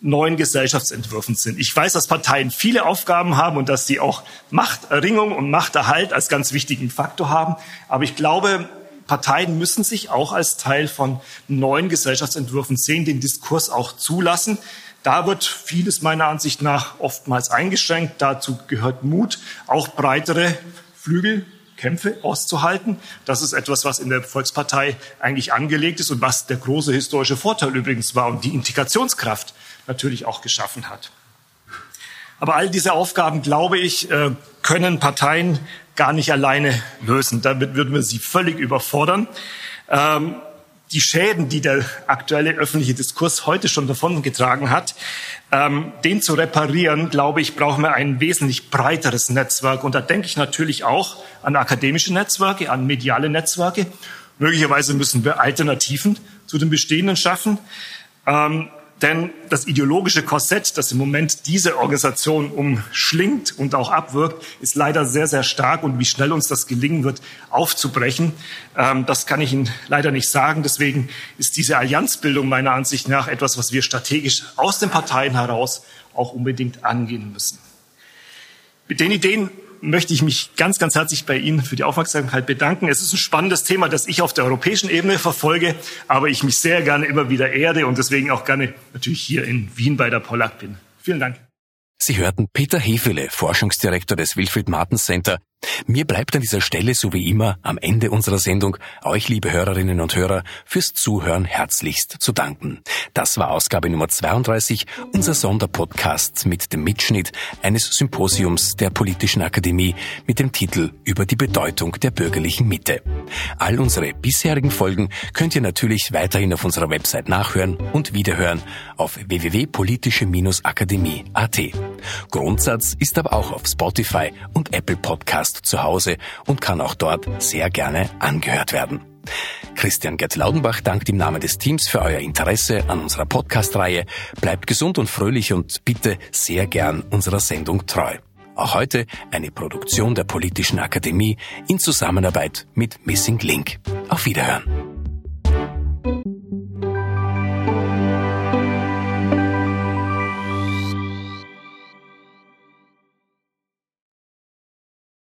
neuen Gesellschaftsentwürfen sind. Ich weiß, dass Parteien viele Aufgaben haben und dass sie auch Machterringung und Machterhalt als ganz wichtigen Faktor haben. Aber ich glaube, Parteien müssen sich auch als Teil von neuen Gesellschaftsentwürfen sehen, den Diskurs auch zulassen. Da wird vieles meiner Ansicht nach oftmals eingeschränkt. Dazu gehört Mut, auch breitere Flügel Kämpfe auszuhalten. Das ist etwas, was in der Volkspartei eigentlich angelegt ist und was der große historische Vorteil übrigens war und die Integrationskraft natürlich auch geschaffen hat. Aber all diese Aufgaben, glaube ich, äh, können Parteien gar nicht alleine lösen. Damit würden wir sie völlig überfordern. Ähm, die Schäden, die der aktuelle öffentliche Diskurs heute schon davongetragen hat, ähm, den zu reparieren, glaube ich, brauchen wir ein wesentlich breiteres Netzwerk. Und da denke ich natürlich auch an akademische Netzwerke, an mediale Netzwerke. Möglicherweise müssen wir Alternativen zu den bestehenden schaffen. Ähm, denn das ideologische Korsett, das im Moment diese Organisation umschlingt und auch abwirkt, ist leider sehr, sehr stark. Und wie schnell uns das gelingen wird, aufzubrechen, ähm, das kann ich Ihnen leider nicht sagen. Deswegen ist diese Allianzbildung meiner Ansicht nach etwas, was wir strategisch aus den Parteien heraus auch unbedingt angehen müssen. Mit den Ideen möchte ich mich ganz, ganz herzlich bei Ihnen für die Aufmerksamkeit bedanken. Es ist ein spannendes Thema, das ich auf der europäischen Ebene verfolge, aber ich mich sehr gerne immer wieder ehre und deswegen auch gerne natürlich hier in Wien bei der Pollack bin. Vielen Dank. Sie hörten Peter Hefele, Forschungsdirektor des Wilfried Martens Center mir bleibt an dieser Stelle so wie immer am Ende unserer Sendung euch, liebe Hörerinnen und Hörer, fürs Zuhören herzlichst zu danken. Das war Ausgabe Nummer 32, unser Sonderpodcast mit dem Mitschnitt eines Symposiums der Politischen Akademie mit dem Titel Über die Bedeutung der bürgerlichen Mitte. All unsere bisherigen Folgen könnt ihr natürlich weiterhin auf unserer Website nachhören und wiederhören auf www.politische-akademie.at. Grundsatz ist aber auch auf Spotify und Apple Podcasts Podcast zu Hause und kann auch dort sehr gerne angehört werden. Christian Gerd-Laudenbach dankt im Namen des Teams für euer Interesse an unserer Podcast-Reihe. Bleibt gesund und fröhlich und bitte sehr gern unserer Sendung treu. Auch heute eine Produktion der Politischen Akademie in Zusammenarbeit mit Missing Link. Auf Wiederhören.